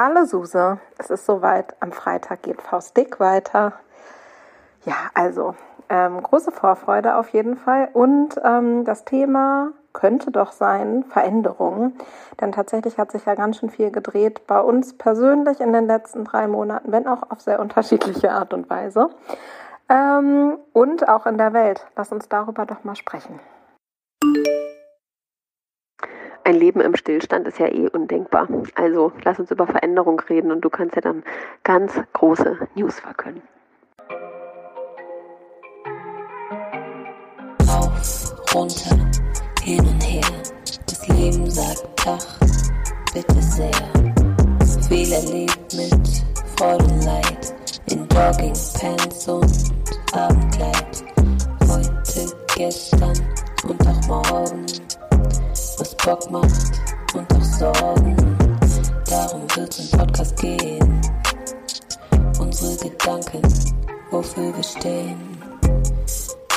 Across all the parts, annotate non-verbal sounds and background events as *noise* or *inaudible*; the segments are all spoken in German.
Hallo Suse, es ist soweit. Am Freitag geht Faust Dick weiter. Ja, also ähm, große Vorfreude auf jeden Fall. Und ähm, das Thema könnte doch sein Veränderung. Denn tatsächlich hat sich ja ganz schön viel gedreht bei uns persönlich in den letzten drei Monaten, wenn auch auf sehr unterschiedliche Art und Weise. Ähm, und auch in der Welt. Lass uns darüber doch mal sprechen. Ein Leben im Stillstand ist ja eh undenkbar. Also lass uns über Veränderung reden und du kannst ja dann ganz große News verkünden. Auf, runter, hin und her. Das Leben sagt Tag, bitte sehr. Viel erlebt mit Leid. In Joggingpants und Abendkleid. Heute, gestern und auch morgen was Bock macht und auch Sorgen. Darum wird's im Podcast gehen. Unsere Gedanken, wofür wir stehen.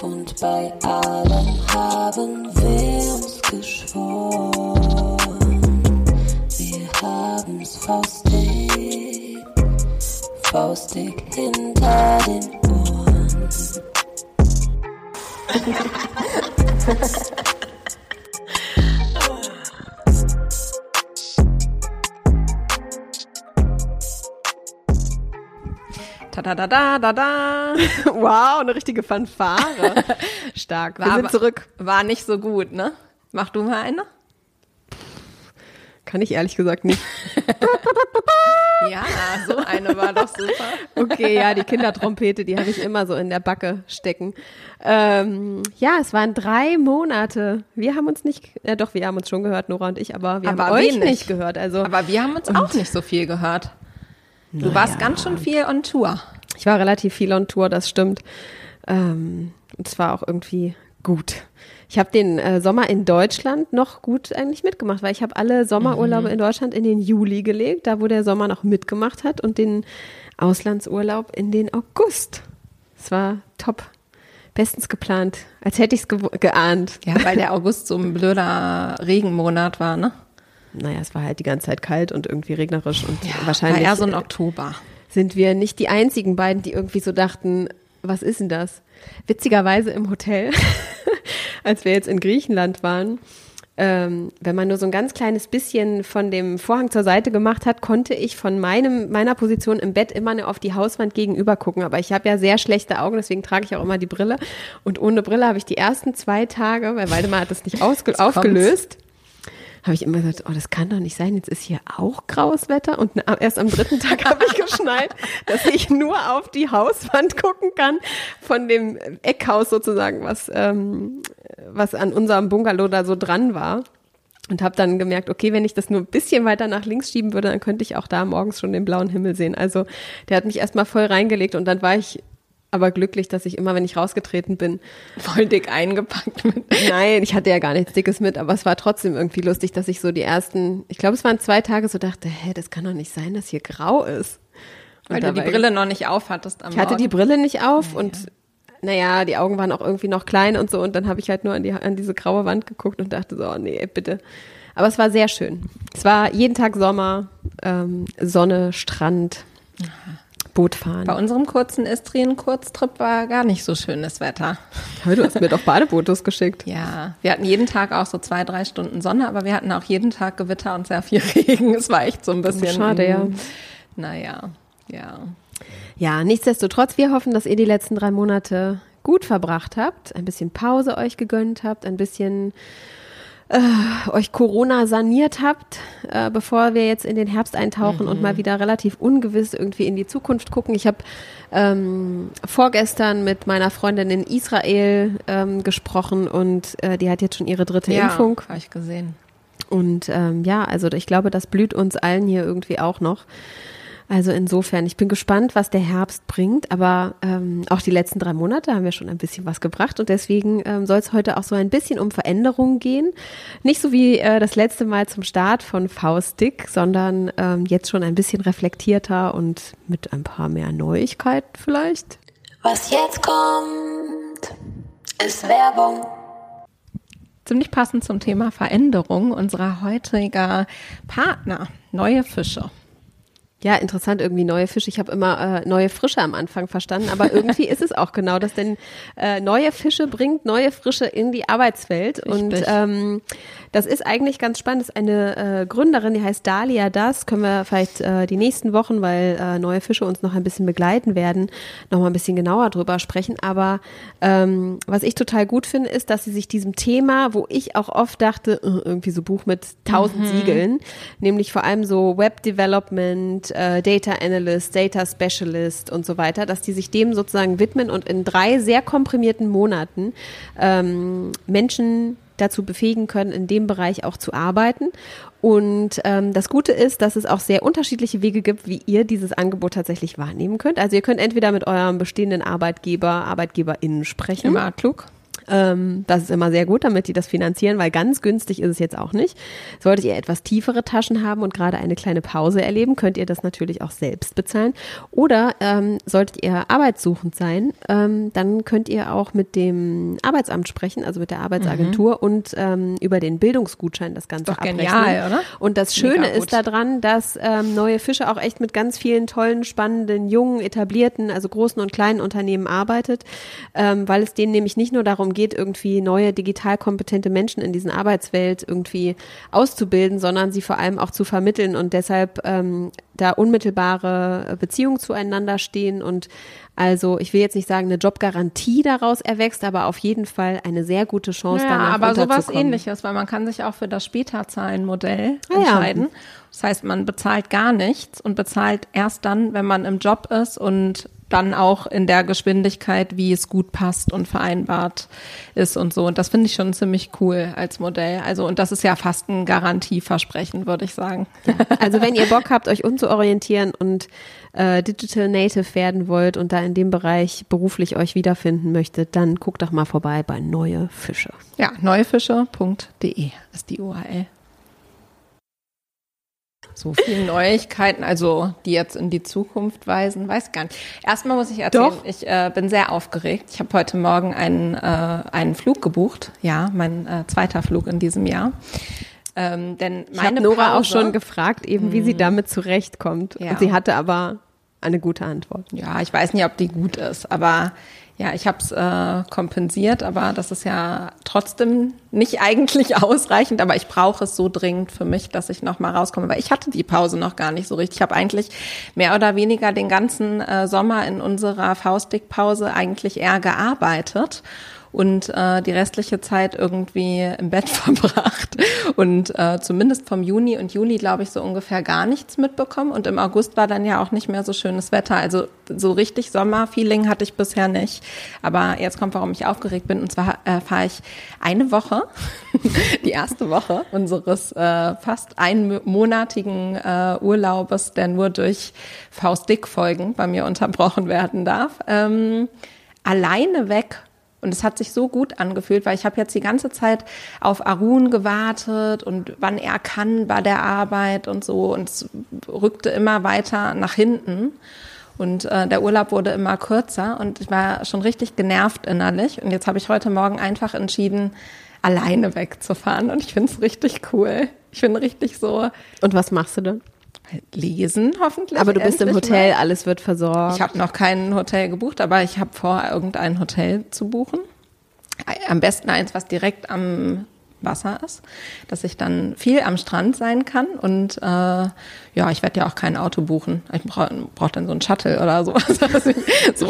Und bei allem haben wir uns geschworen. Wir haben's faustig, faustig hinter den Ohren. *laughs* Ta da da da da *laughs* da. Wow, eine richtige Fanfare. *laughs* Stark. Wir War sind zurück. War nicht so gut, ne? Mach du mal eine? Kann ich ehrlich gesagt nicht. *laughs* Ja, so eine war doch super. Okay, ja, die Kindertrompete, die habe ich immer so in der Backe stecken. Ähm, ja, es waren drei Monate. Wir haben uns nicht, äh, doch, wir haben uns schon gehört, Nora und ich, aber wir Aber haben euch wenig. nicht gehört. Also Aber wir haben uns auch nicht so viel gehört. Du warst ganz schön viel on Tour. ich war relativ viel on Tour, das stimmt. Ähm, und zwar auch irgendwie gut. Ich habe den äh, Sommer in Deutschland noch gut eigentlich mitgemacht, weil ich habe alle Sommerurlaube in Deutschland in den Juli gelegt, da wo der Sommer noch mitgemacht hat, und den Auslandsurlaub in den August. Es war top. Bestens geplant, als hätte ich es ge geahnt. Ja, weil der August so ein blöder Regenmonat war, ne? Naja, es war halt die ganze Zeit kalt und irgendwie regnerisch und War wahrscheinlich eher so ein Oktober. sind wir nicht die einzigen beiden, die irgendwie so dachten, was ist denn das? Witzigerweise im Hotel, *laughs* als wir jetzt in Griechenland waren, ähm, wenn man nur so ein ganz kleines bisschen von dem Vorhang zur Seite gemacht hat, konnte ich von meinem, meiner Position im Bett immer nur auf die Hauswand gegenüber gucken. Aber ich habe ja sehr schlechte Augen, deswegen trage ich auch immer die Brille. Und ohne Brille habe ich die ersten zwei Tage, weil Waldemar hat das nicht ausge aufgelöst, habe ich immer gesagt, oh, das kann doch nicht sein, jetzt ist hier auch graues Wetter. Und erst am dritten Tag *laughs* habe ich geschnallt, dass ich nur auf die Hauswand gucken kann von dem Eckhaus sozusagen, was, ähm, was an unserem Bungalow da so dran war. Und habe dann gemerkt, okay, wenn ich das nur ein bisschen weiter nach links schieben würde, dann könnte ich auch da morgens schon den blauen Himmel sehen. Also der hat mich erstmal voll reingelegt und dann war ich aber glücklich, dass ich immer, wenn ich rausgetreten bin, Voll dick eingepackt mit. Nein, ich hatte ja gar nichts Dickes mit, aber es war trotzdem irgendwie lustig, dass ich so die ersten, ich glaube, es waren zwei Tage so dachte, hä, das kann doch nicht sein, dass hier grau ist. Und Weil du die Brille noch nicht auf hattest am Ich hatte die Morgen. Brille nicht auf und naja, die Augen waren auch irgendwie noch klein und so und dann habe ich halt nur an, die, an diese graue Wand geguckt und dachte so, oh nee, bitte. Aber es war sehr schön. Es war jeden Tag Sommer, ähm, Sonne, Strand, Bootfahren. Bei unserem kurzen Istrien-Kurztrip war gar nicht so schönes Wetter. *laughs* Hör, Du hast mir doch Badefotos geschickt. Ja, wir hatten jeden Tag auch so zwei, drei Stunden Sonne, aber wir hatten auch jeden Tag Gewitter und sehr viel *laughs* Regen. Es war echt so ein bisschen. Schade, ja. mm, Naja, ja. Ja, nichtsdestotrotz, wir hoffen, dass ihr die letzten drei Monate gut verbracht habt, ein bisschen Pause euch gegönnt habt, ein bisschen äh, euch Corona saniert habt, äh, bevor wir jetzt in den Herbst eintauchen und mal wieder relativ ungewiss irgendwie in die Zukunft gucken. Ich habe ähm, vorgestern mit meiner Freundin in Israel ähm, gesprochen und äh, die hat jetzt schon ihre dritte ja, Impfung. habe ich gesehen. Und ähm, ja, also ich glaube, das blüht uns allen hier irgendwie auch noch. Also insofern, ich bin gespannt, was der Herbst bringt, aber ähm, auch die letzten drei Monate haben ja schon ein bisschen was gebracht und deswegen ähm, soll es heute auch so ein bisschen um Veränderungen gehen. Nicht so wie äh, das letzte Mal zum Start von Faustdick, sondern ähm, jetzt schon ein bisschen reflektierter und mit ein paar mehr Neuigkeiten vielleicht. Was jetzt kommt, ist Werbung. Ziemlich passend zum Thema Veränderung unserer heutiger Partner, neue Fische. Ja, interessant, irgendwie neue Fische. Ich habe immer äh, neue Frische am Anfang verstanden, aber *laughs* irgendwie ist es auch genau das, denn äh, neue Fische bringt neue Frische in die Arbeitswelt. Und Richtig. ähm, das ist eigentlich ganz spannend. Das ist eine äh, Gründerin, die heißt Dalia Das. Können wir vielleicht äh, die nächsten Wochen, weil äh, neue Fische uns noch ein bisschen begleiten werden, noch mal ein bisschen genauer drüber sprechen. Aber ähm, was ich total gut finde, ist, dass sie sich diesem Thema, wo ich auch oft dachte, irgendwie so Buch mit tausend Siegeln, nämlich vor allem so Web Development, äh, Data Analyst, Data Specialist und so weiter, dass die sich dem sozusagen widmen und in drei sehr komprimierten Monaten ähm, Menschen dazu befähigen können, in dem Bereich auch zu arbeiten. Und ähm, das Gute ist, dass es auch sehr unterschiedliche Wege gibt, wie ihr dieses Angebot tatsächlich wahrnehmen könnt. Also ihr könnt entweder mit eurem bestehenden Arbeitgeber, ArbeitgeberInnen sprechen. Immer klug. Ähm, das ist immer sehr gut, damit die das finanzieren, weil ganz günstig ist es jetzt auch nicht. Solltet ihr etwas tiefere Taschen haben und gerade eine kleine Pause erleben, könnt ihr das natürlich auch selbst bezahlen. Oder ähm, solltet ihr arbeitssuchend sein, ähm, dann könnt ihr auch mit dem Arbeitsamt sprechen, also mit der Arbeitsagentur und ähm, über den Bildungsgutschein das Ganze Doch abrechnen. genial, oder? Und das Schöne ist daran, dass ähm, neue Fische auch echt mit ganz vielen tollen, spannenden, jungen, etablierten, also großen und kleinen Unternehmen arbeitet, ähm, weil es denen nämlich nicht nur darum geht, irgendwie neue digital kompetente Menschen in diesen Arbeitswelt irgendwie auszubilden, sondern sie vor allem auch zu vermitteln und deshalb ähm, da unmittelbare Beziehungen zueinander stehen und also ich will jetzt nicht sagen, eine Jobgarantie daraus erwächst, aber auf jeden Fall eine sehr gute Chance, Ja, danach aber sowas ähnliches, weil man kann sich auch für das Späterzahlen-Modell Ah, ja. entscheiden. Das heißt, man bezahlt gar nichts und bezahlt erst dann, wenn man im Job ist und dann auch in der Geschwindigkeit, wie es gut passt und vereinbart ist und so. Und das finde ich schon ziemlich cool als Modell. Also, und das ist ja fast ein Garantieversprechen, würde ich sagen. Also wenn ihr Bock habt, euch umzuorientieren und äh, Digital Native werden wollt und da in dem Bereich beruflich euch wiederfinden möchtet, dann guckt doch mal vorbei bei Neue Fische. Ja, neufische.de ist die URL. So viele Neuigkeiten, also die jetzt in die Zukunft weisen, weiß gar nicht. Erstmal muss ich erzählen, Doch. ich äh, bin sehr aufgeregt. Ich habe heute Morgen einen, äh, einen Flug gebucht. Ja, mein äh, zweiter Flug in diesem Jahr. Ähm, denn Ich habe meine Nora auch Pause, schon gefragt, eben wie sie damit zurechtkommt. Ja. Und sie hatte aber eine gute Antwort. Ja, ich weiß nicht, ob die gut ist, aber ja, ich habe es äh, kompensiert, aber das ist ja trotzdem nicht eigentlich *laughs* ausreichend, aber ich brauche es so dringend für mich, dass ich noch mal rauskomme, weil ich hatte die Pause noch gar nicht so richtig. Ich habe eigentlich mehr oder weniger den ganzen äh, Sommer in unserer Faustdick-Pause eigentlich eher gearbeitet und äh, die restliche Zeit irgendwie im Bett *laughs* verbracht und äh, zumindest vom Juni und Juli, glaube ich, so ungefähr gar nichts mitbekommen. Und im August war dann ja auch nicht mehr so schönes Wetter. Also so richtig Sommerfeeling hatte ich bisher nicht. Aber jetzt kommt, warum ich aufgeregt bin. Und zwar äh, fahre ich eine Woche, *laughs* die erste Woche unseres äh, fast einmonatigen äh, Urlaubes, der nur durch Faust-Dick-Folgen bei mir unterbrochen werden darf, ähm, alleine weg und es hat sich so gut angefühlt, weil ich habe jetzt die ganze Zeit auf Arun gewartet und wann er kann bei der Arbeit und so. Und es rückte immer weiter nach hinten. Und äh, der Urlaub wurde immer kürzer und ich war schon richtig genervt innerlich. Und jetzt habe ich heute Morgen einfach entschieden, alleine wegzufahren. Und ich finde es richtig cool. Ich bin richtig so Und was machst du dann? Lesen hoffentlich. Aber du bist im Hotel, mal. alles wird versorgt. Ich habe noch kein Hotel gebucht, aber ich habe vor, irgendein Hotel zu buchen. Am besten eins, was direkt am Wasser ist, dass ich dann viel am Strand sein kann und äh, ja, ich werde ja auch kein Auto buchen. Ich brauche brauch dann so ein Shuttle oder sowas, *laughs* so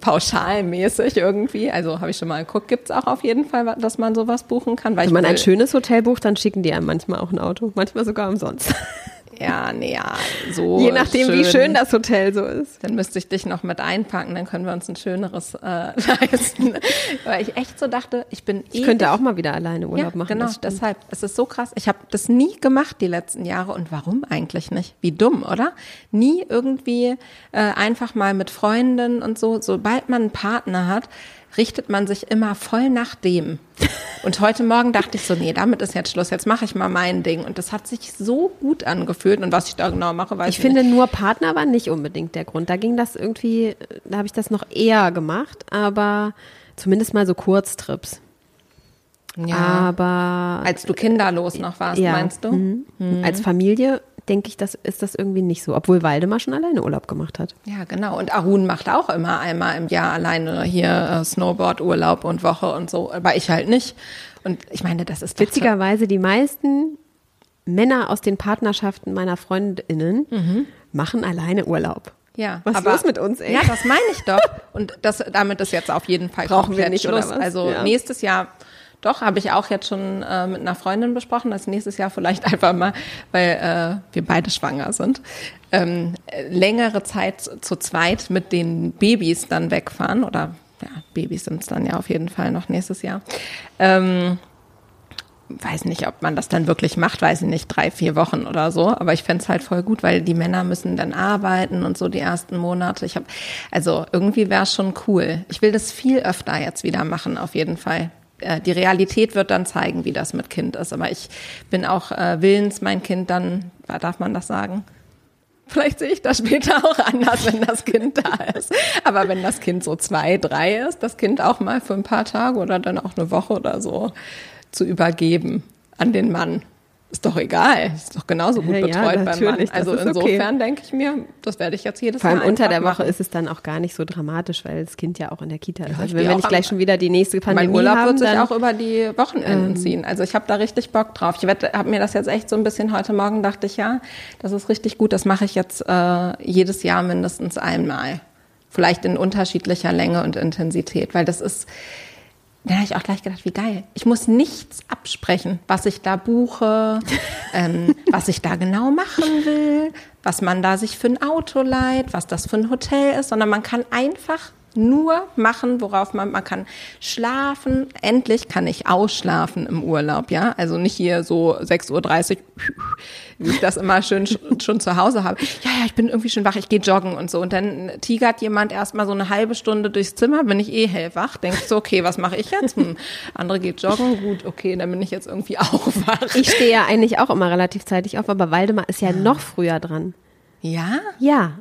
pauschalmäßig irgendwie. Also habe ich schon mal geguckt, gibt's auch auf jeden Fall, dass man sowas buchen kann. Weil Wenn man ein will- schönes Hotel bucht, dann schicken die einem manchmal auch ein Auto. Manchmal sogar umsonst. *laughs* ja, nee, ja, so Je nachdem, wie schön das Hotel so ist. Dann müsste ich dich noch mit einpacken, dann können wir uns ein schöneres äh, *laughs* leisten. Weil ich echt so dachte, ich bin Ich könnte auch mal wieder alleine Urlaub ja, machen. Genau, deshalb. Es ist so krass. Ich habe das nie gemacht die letzten Jahre. Und warum eigentlich nicht? Wie dumm, oder? Nie irgendwie äh, einfach mal mit Freunden und so. Sobald man einen Partner hat, richtet man sich immer voll nach dem. Und heute Morgen dachte ich so, nee, damit ist jetzt Schluss. Jetzt mache ich mal mein Ding. Und das hat sich so gut angefühlt. Und was ich da genau mache, weiß ich, Ich finde, nur Partner war nicht unbedingt der Grund. Da ging das irgendwie, da habe ich das noch eher gemacht, aber zumindest mal so Kurztrips. nicht. Ja. Aber Als du kinderlos noch warst, ja, meinst du? mhm. als Familie denke ich, das ist das irgendwie nicht so, obwohl Waldemar schon alleine Urlaub gemacht hat. Ja, genau. Und Arun macht auch immer einmal im Jahr alleine hier äh, Snowboard-Urlaub und Woche und so, aber ich halt nicht. Und ich meine, das ist Witzigerweise die meisten Männer aus den Partnerschaften meiner Freundinnen machen alleine Urlaub. Ja, Was ist los mit uns, ey? Ja, das meine ich doch. Und das, damit ist jetzt auf jeden Fall Brauchen wir nicht, oder Schluss. was? Also Ja. nächstes Jahr, doch, habe ich auch jetzt schon äh, mit einer Freundin besprochen, dass nächstes Jahr vielleicht *laughs* einfach mal, weil äh, wir beide schwanger sind, ähm, äh, längere Zeit zu zweit mit den Babys dann wegfahren. Oder ja, Babys sind es dann ja auf jeden Fall noch nächstes Jahr. Ähm, weiß nicht, ob man das dann wirklich macht, weiß ich nicht, drei, vier Wochen oder so. Aber ich fänd's halt voll gut, weil die Männer müssen dann arbeiten und so die ersten Monate. Ich habe, also irgendwie wäre schon cool. Ich will das viel öfter jetzt wieder machen, auf jeden Fall. Äh, Die Realität wird dann zeigen, wie das mit Kind ist. Aber ich bin auch äh, willens, mein Kind dann, darf man das sagen? Vielleicht sehe ich das später auch anders, wenn das Kind da ist. Aber wenn das Kind so zwei, drei ist, das Kind auch mal für ein paar Tage oder dann auch eine Woche oder so zu übergeben an den Mann. Ist doch egal. Ist doch genauso gut Ja, ja, betreut beim Mann. Also ist okay. insofern denke ich mir, das werde ich jetzt jedes Vor allem Mal unter der Woche machen. ist es dann auch gar nicht so dramatisch, weil das Kind ja auch in der Kita ist. ich Also wenn wir nicht gleich schon wieder die nächste Pandemie Mein Urlaub haben, wird sich auch über die Wochenenden ziehen. Also ich habe da richtig Bock drauf. Ich habe mir das jetzt echt so ein bisschen heute Morgen dachte ich, ja, das ist richtig gut. Das mache ich jetzt äh, jedes Jahr mindestens einmal. Vielleicht in unterschiedlicher Länge und Intensität, weil das ist, da habe ich auch gleich gedacht, wie geil. Ich muss nichts absprechen, was ich da buche, *laughs* ähm, was ich da genau machen will, was man da sich für ein Auto leiht, was das für ein Hotel ist, sondern man kann einfach nur machen, worauf man, man kann schlafen. Endlich kann ich ausschlafen im Urlaub, ja. Also nicht hier so 6.30 Uhr, wie ich das immer schön sch- schon zu Hause habe. Ja, ja, ich bin irgendwie schon wach, ich gehe joggen und so. Und dann tigert jemand erstmal so eine halbe Stunde durchs Zimmer, bin ich eh hellwach, denkst so, okay, was mache ich jetzt? Hm, andere geht joggen, gut, okay, dann bin ich jetzt irgendwie auch wach. ich stehe ja eigentlich auch immer relativ zeitig auf, aber Waldemar ist ja noch früher dran. ja? Ja,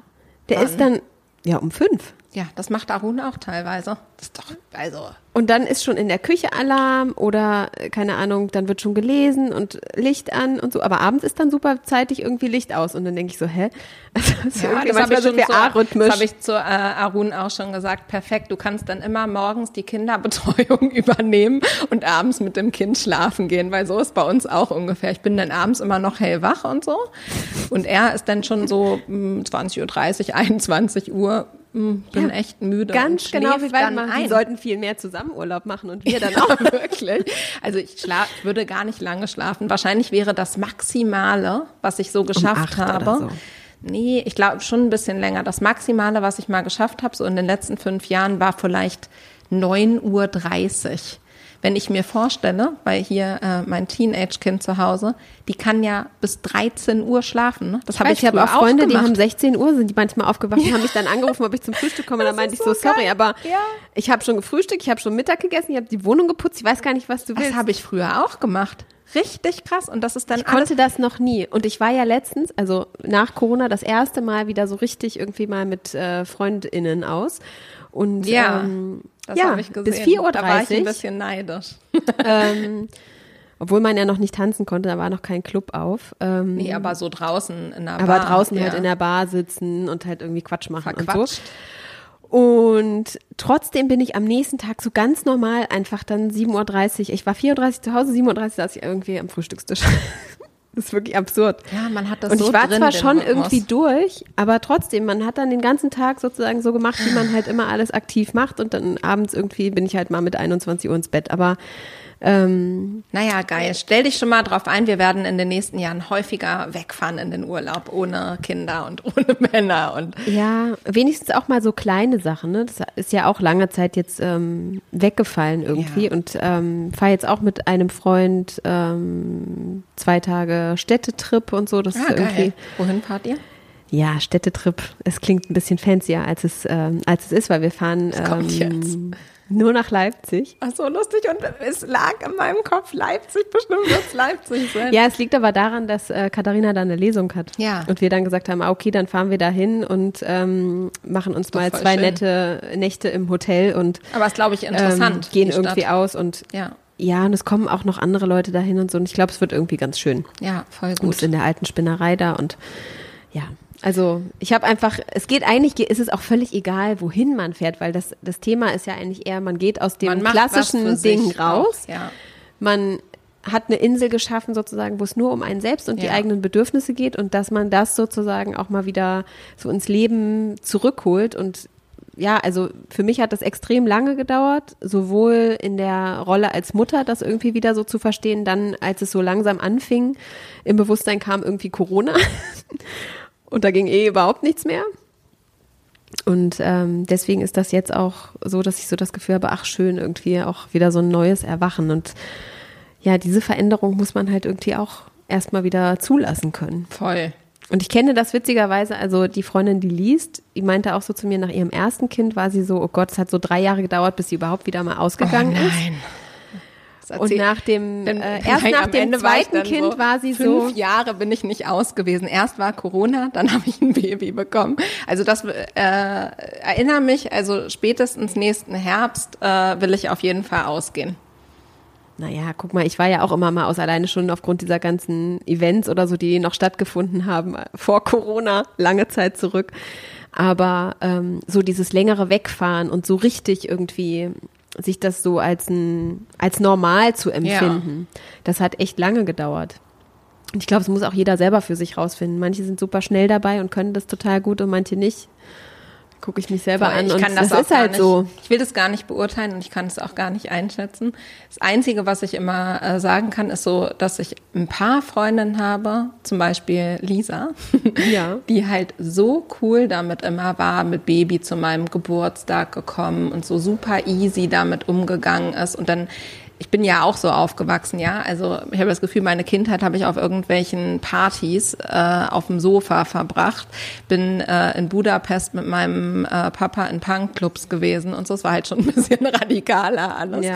der ist dann ja um fünf. Ja, das macht Arun auch teilweise. Das ist doch, also. Und dann ist schon in der Küche Alarm oder äh, keine Ahnung, dann wird schon gelesen und Licht an und so. Aber abends ist dann super zeitig irgendwie Licht aus. Und dann denke ich so, hä? Also, *laughs* das ist irgendwie das habe ich, so schon das arrhythmisch. hab ich zu äh, Arun auch schon gesagt. Perfekt, du kannst dann immer morgens die Kinderbetreuung *laughs* übernehmen und abends mit dem Kind schlafen gehen, weil so ist bei uns auch ungefähr. Ich bin dann abends immer noch hellwach und so. Und er ist dann schon so mm, 20.30 Uhr, 21 Uhr, bin Ja, echt müde. Ganz genau wie Waldemar. Die ein. sollten viel mehr zusammen Urlaub machen und wir *laughs* dann auch. Wirklich. Also ich schlaf, würde gar nicht lange schlafen. Wahrscheinlich wäre das Maximale, was ich so geschafft oder habe. so. Nee, ich glaube schon ein bisschen länger. Das Maximale, was ich mal geschafft habe, so in den letzten fünf Jahren, war vielleicht 9.30 Uhr. Wenn ich mir vorstelle, weil hier äh, mein Teenage-Kind zu Hause, die kann ja bis 13 Uhr schlafen. Ne? Das habe ich, ich habe auch Freunde, die haben 16 Uhr, sind die manchmal aufgewacht und haben mich dann *laughs* angerufen, ob ich zum Frühstück komme. Das meinte ich so, so sorry, aber Ja. ich habe schon gefrühstückt, ich habe schon Mittag gegessen, ich habe die Wohnung geputzt, ich weiß gar nicht, was du willst. Das habe ich früher auch gemacht. Richtig krass. Und das ist dann Ich alles konnte das noch nie. Und ich war ja letztens, also nach Corona, das erste Mal wieder so richtig irgendwie mal mit äh, FreundInnen aus. Und Ja, ähm, das ja, habe ich gesehen. bis 4.30 Uhr. Da war ich ein bisschen neidisch. *laughs* *laughs* ähm, obwohl man ja noch nicht tanzen konnte, da war noch kein Club auf. Ähm, Nee, aber so draußen in der aber Bar. draußen ja. halt in der Bar sitzen und halt irgendwie Quatsch machen und so. Und trotzdem bin ich am nächsten Tag so ganz normal einfach dann 7.30 Uhr. Ich war 4.30 Uhr zu Hause, 7.30 Uhr saß ich irgendwie am Frühstückstisch. *laughs* Das ist wirklich absurd. Ja, man hat das und so ich war drin, zwar schon irgendwie durch, aber trotzdem, man hat dann den ganzen Tag sozusagen so gemacht, wie man halt immer alles aktiv macht und dann abends irgendwie bin ich halt mal mit 21 Uhr ins Bett. Aber ähm, Naja, geil. Stell dich schon mal drauf ein, wir werden in den nächsten Jahren häufiger wegfahren in den Urlaub, ohne Kinder und *laughs* ohne Männer. Und ja, wenigstens auch mal so kleine Sachen. Ne? Das ist ja auch lange Zeit jetzt ähm, weggefallen irgendwie Ja. und ähm, fahre jetzt auch mit einem Freund ähm, zwei Tage Städtetrip und so. Das ist ja, irgendwie geil. Wohin fahrt ihr? Ja, Städtetrip. Es klingt ein bisschen fancier, als es, ähm, als es ist, weil wir fahren kommt jetzt? Ähm, nur nach Leipzig. Ach so, lustig. Und es lag in meinem Kopf Leipzig, bestimmt wird's Leipzig sein. Ja, es liegt aber daran, dass äh, Katharina da eine Lesung hat. Ja. Und wir dann gesagt haben, ah, okay, dann fahren wir da hin und ähm, machen uns mal zwei schön. nette Nächte im Hotel und Aber es glaube ich interessant. ähm, gehen irgendwie Stadt. aus und Ja. ja, und es kommen auch noch andere Leute dahin und so. Und ich glaube, es wird irgendwie ganz schön. Ja, voll Und gut. ist in der alten Spinnerei da und ja. Also ich habe einfach, es geht eigentlich, ist es auch völlig egal, wohin man fährt, weil das, das Thema ist ja eigentlich eher, man geht aus dem klassischen Ding raus. auch, ja. Man hat eine Insel geschaffen sozusagen, wo es nur um einen selbst und die Ja. eigenen Bedürfnisse geht und dass man das sozusagen auch mal wieder so ins Leben zurückholt und ja, also für mich hat das extrem lange gedauert, sowohl in der Rolle als Mutter, das irgendwie wieder so zu verstehen, dann als es so langsam anfing, im Bewusstsein kam irgendwie Corona *laughs* und da ging eh überhaupt nichts mehr. Und ähm, deswegen ist das jetzt auch so, dass ich so das Gefühl habe, ach schön, irgendwie auch wieder so ein neues Erwachen. Und ja, diese Veränderung muss man halt irgendwie auch erstmal wieder zulassen können. Voll. Und ich kenne das witzigerweise, also die Freundin, die liest, die meinte auch so zu mir, nach ihrem ersten Kind war sie so, oh Gott, es hat so drei Jahre gedauert, bis sie überhaupt wieder mal ausgegangen ist. Oh nein. Das Und nach dem, Dann- äh, erst nein, nach dem Ende war zweiten dann Kind so, war sie fünf so, Jahre bin ich nicht aus gewesen. Erst war Corona, dann *laughs* habe ich ein Baby bekommen. Also das äh, erinnere mich, also spätestens nächsten Herbst äh, will ich auf jeden Fall ausgehen. Naja, guck mal, ich war ja auch immer mal aus, alleine schon aufgrund dieser ganzen Events oder so, die noch stattgefunden haben äh, vor Corona, lange Zeit zurück. Aber ähm, so dieses längere Wegfahren und so richtig irgendwie sich das so als ein als normal zu empfinden, das hat echt lange gedauert. Und ich glaube, es muss auch jeder selber für sich rausfinden. Manche sind super schnell dabei und können das total gut und manche nicht. Gucke ich mich selber Voll, an ich und kann das, das, auch ist halt nicht, so. Ich will das gar nicht beurteilen und ich kann es auch gar nicht einschätzen. Das Einzige, was ich immer äh, sagen kann, ist so, dass ich ein paar Freundinnen habe, zum Beispiel Lisa, *laughs* Ja. die halt so cool damit immer war, mit Baby zu meinem Geburtstag gekommen und so super easy damit umgegangen ist und dann ich bin ja auch so aufgewachsen, ja. Also ich habe das Gefühl, meine Kindheit habe ich auf irgendwelchen Partys äh, auf dem Sofa verbracht. Bin äh, in Budapest mit meinem äh, Papa in Punkclubs gewesen und so. Es war halt schon ein *laughs* bisschen radikaler alles. Ja.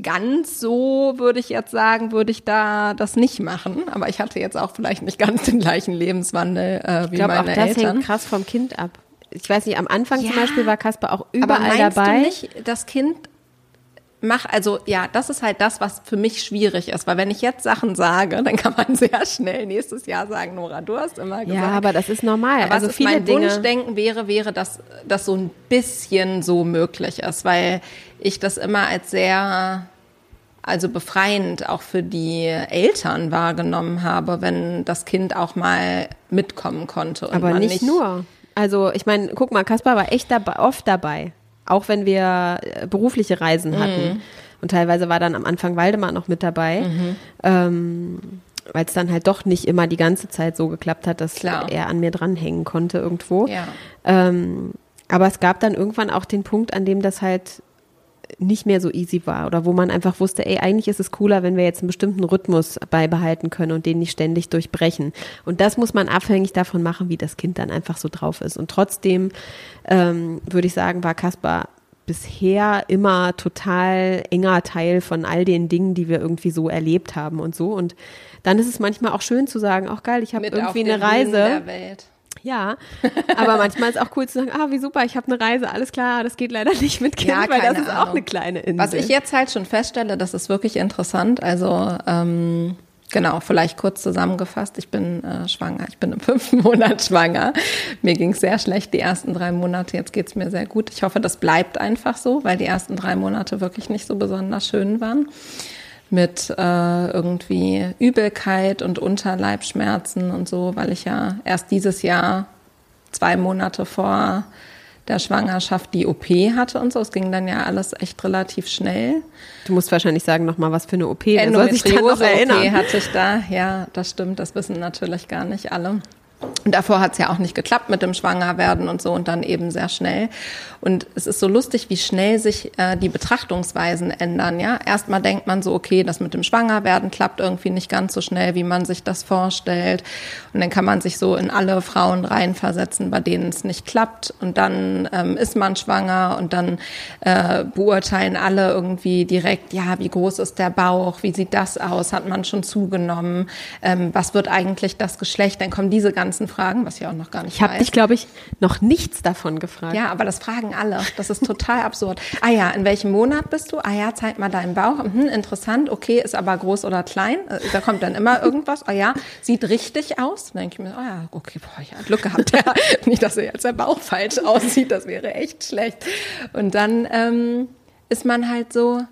Ganz so würde ich jetzt sagen, würde ich da das nicht machen. Aber ich hatte jetzt auch vielleicht nicht ganz den gleichen Lebenswandel äh, wie Ich glaube, auch meine das Eltern. hängt krass vom Kind ab. Ich weiß nicht, am Anfang zum Ja. Beispiel war Kasper auch Aber überall meinst dabei. du nicht, das Kind macht, also ja, das ist halt das, was für mich schwierig ist, weil wenn ich jetzt Sachen sage, dann kann man *laughs* sehr schnell nächstes Jahr sagen, Nora, du hast immer gesagt. ja, aber das ist normal. Aber also was viele mein Dinge. Wunschdenken wäre, wäre, dass das so ein bisschen so möglich ist, weil ich das immer als sehr also befreiend auch für die Eltern wahrgenommen habe, wenn das Kind auch mal mitkommen konnte. Aber man nicht, nur. Also ich meine, guck mal, Kaspar war echt dabei, oft dabei. Auch wenn wir äh, berufliche Mhm. Reisen hatten. Und teilweise war dann am Anfang Waldemar noch mit dabei. Mhm. Ähm, weil es dann halt doch nicht immer die ganze Zeit so geklappt hat, dass Klar. er an mir dranhängen konnte irgendwo. Ja. Ähm, aber es gab dann irgendwann auch den Punkt, an dem das halt nicht mehr so easy war oder wo man einfach wusste, ey, eigentlich ist es cooler, wenn wir jetzt einen bestimmten Rhythmus beibehalten können und den nicht ständig durchbrechen. Und das muss man abhängig davon machen, wie das Kind dann einfach so drauf ist. Und trotzdem ähm, würde ich sagen, war Kaspar bisher immer total enger Teil von all den Dingen, die wir irgendwie so erlebt haben und so. Und dann ist es manchmal auch schön zu sagen, auch geil, ich habe irgendwie eine Reise. Ja, aber manchmal ist auch cool zu sagen, ah, wie super, ich habe eine Reise, alles klar, das geht leider nicht mit Kind, weil das ist auch Ahnung. eine kleine Insel. Was ich jetzt halt schon feststelle, das ist wirklich interessant. Also ähm, genau, vielleicht kurz zusammengefasst, ich bin äh, schwanger, ich bin im *laughs* fünften Monat schwanger. Mir ging es sehr schlecht die ersten drei Monate, jetzt geht's mir sehr gut. Ich hoffe, das bleibt einfach so, weil die ersten drei Monate wirklich nicht so besonders schön waren. Mit äh, irgendwie Übelkeit und Unterleibschmerzen und so, weil ich ja erst dieses Jahr zwei Monate vor der Schwangerschaft die OP hatte und so. Es ging dann ja alles echt relativ schnell. du musst wahrscheinlich sagen nochmal, was für eine OP. Endometriose-OP hatte ich da. Ja, das stimmt, das wissen natürlich gar nicht alle. Und davor hat es ja auch nicht geklappt mit dem Schwangerwerden und so und dann eben sehr schnell. Und es ist so lustig, wie schnell sich äh, die Betrachtungsweisen ändern. Ja, erstmal denkt man so, okay, das mit dem Schwangerwerden klappt irgendwie nicht ganz so schnell, wie man sich das vorstellt. Und dann kann man sich so in alle Frauen reinversetzen, bei denen es nicht klappt. Und dann ähm, ist man schwanger und dann äh, beurteilen alle irgendwie direkt, ja, wie groß ist der Bauch, wie sieht das aus, hat man schon zugenommen, ähm, was wird eigentlich das Geschlecht, dann kommen diese ganzen fragen, was ich auch noch gar nicht Ich habe dich, glaube ich, noch nichts davon gefragt. Ja, aber das fragen alle. Das ist total *laughs* absurd. Ah ja, in welchem Monat bist du? Ah ja, zeig mal deinen Bauch. Hm, interessant. Okay, ist aber groß oder klein. Äh, Da kommt dann immer irgendwas. Ah ja, sieht richtig aus. Dann denke ich mir, ah ja, okay, boah, ja, Glück gehabt. Ja, *laughs* nicht, dass jetzt der Bauch falsch aussieht. Das wäre echt schlecht. Und dann ähm, ist man halt so,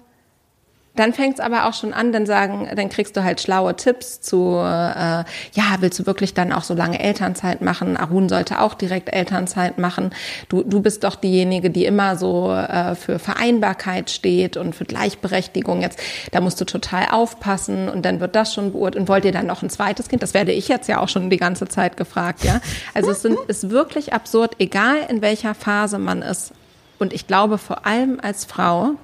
dann fängt es aber auch schon an, dann sagen, dann kriegst du halt schlaue Tipps zu, äh, ja, willst du wirklich dann auch so lange Elternzeit machen? Arun sollte auch direkt Elternzeit machen. Du, du bist doch diejenige, die immer so äh, für Vereinbarkeit steht und für Gleichberechtigung. Jetzt, da musst du total aufpassen und dann wird das schon beurteilt. Und wollt ihr dann noch ein zweites Kind? Das werde ich jetzt ja auch schon die ganze Zeit gefragt, ja. Also es sind, ist wirklich absurd, egal in welcher Phase man ist. Und ich glaube vor allem als Frau,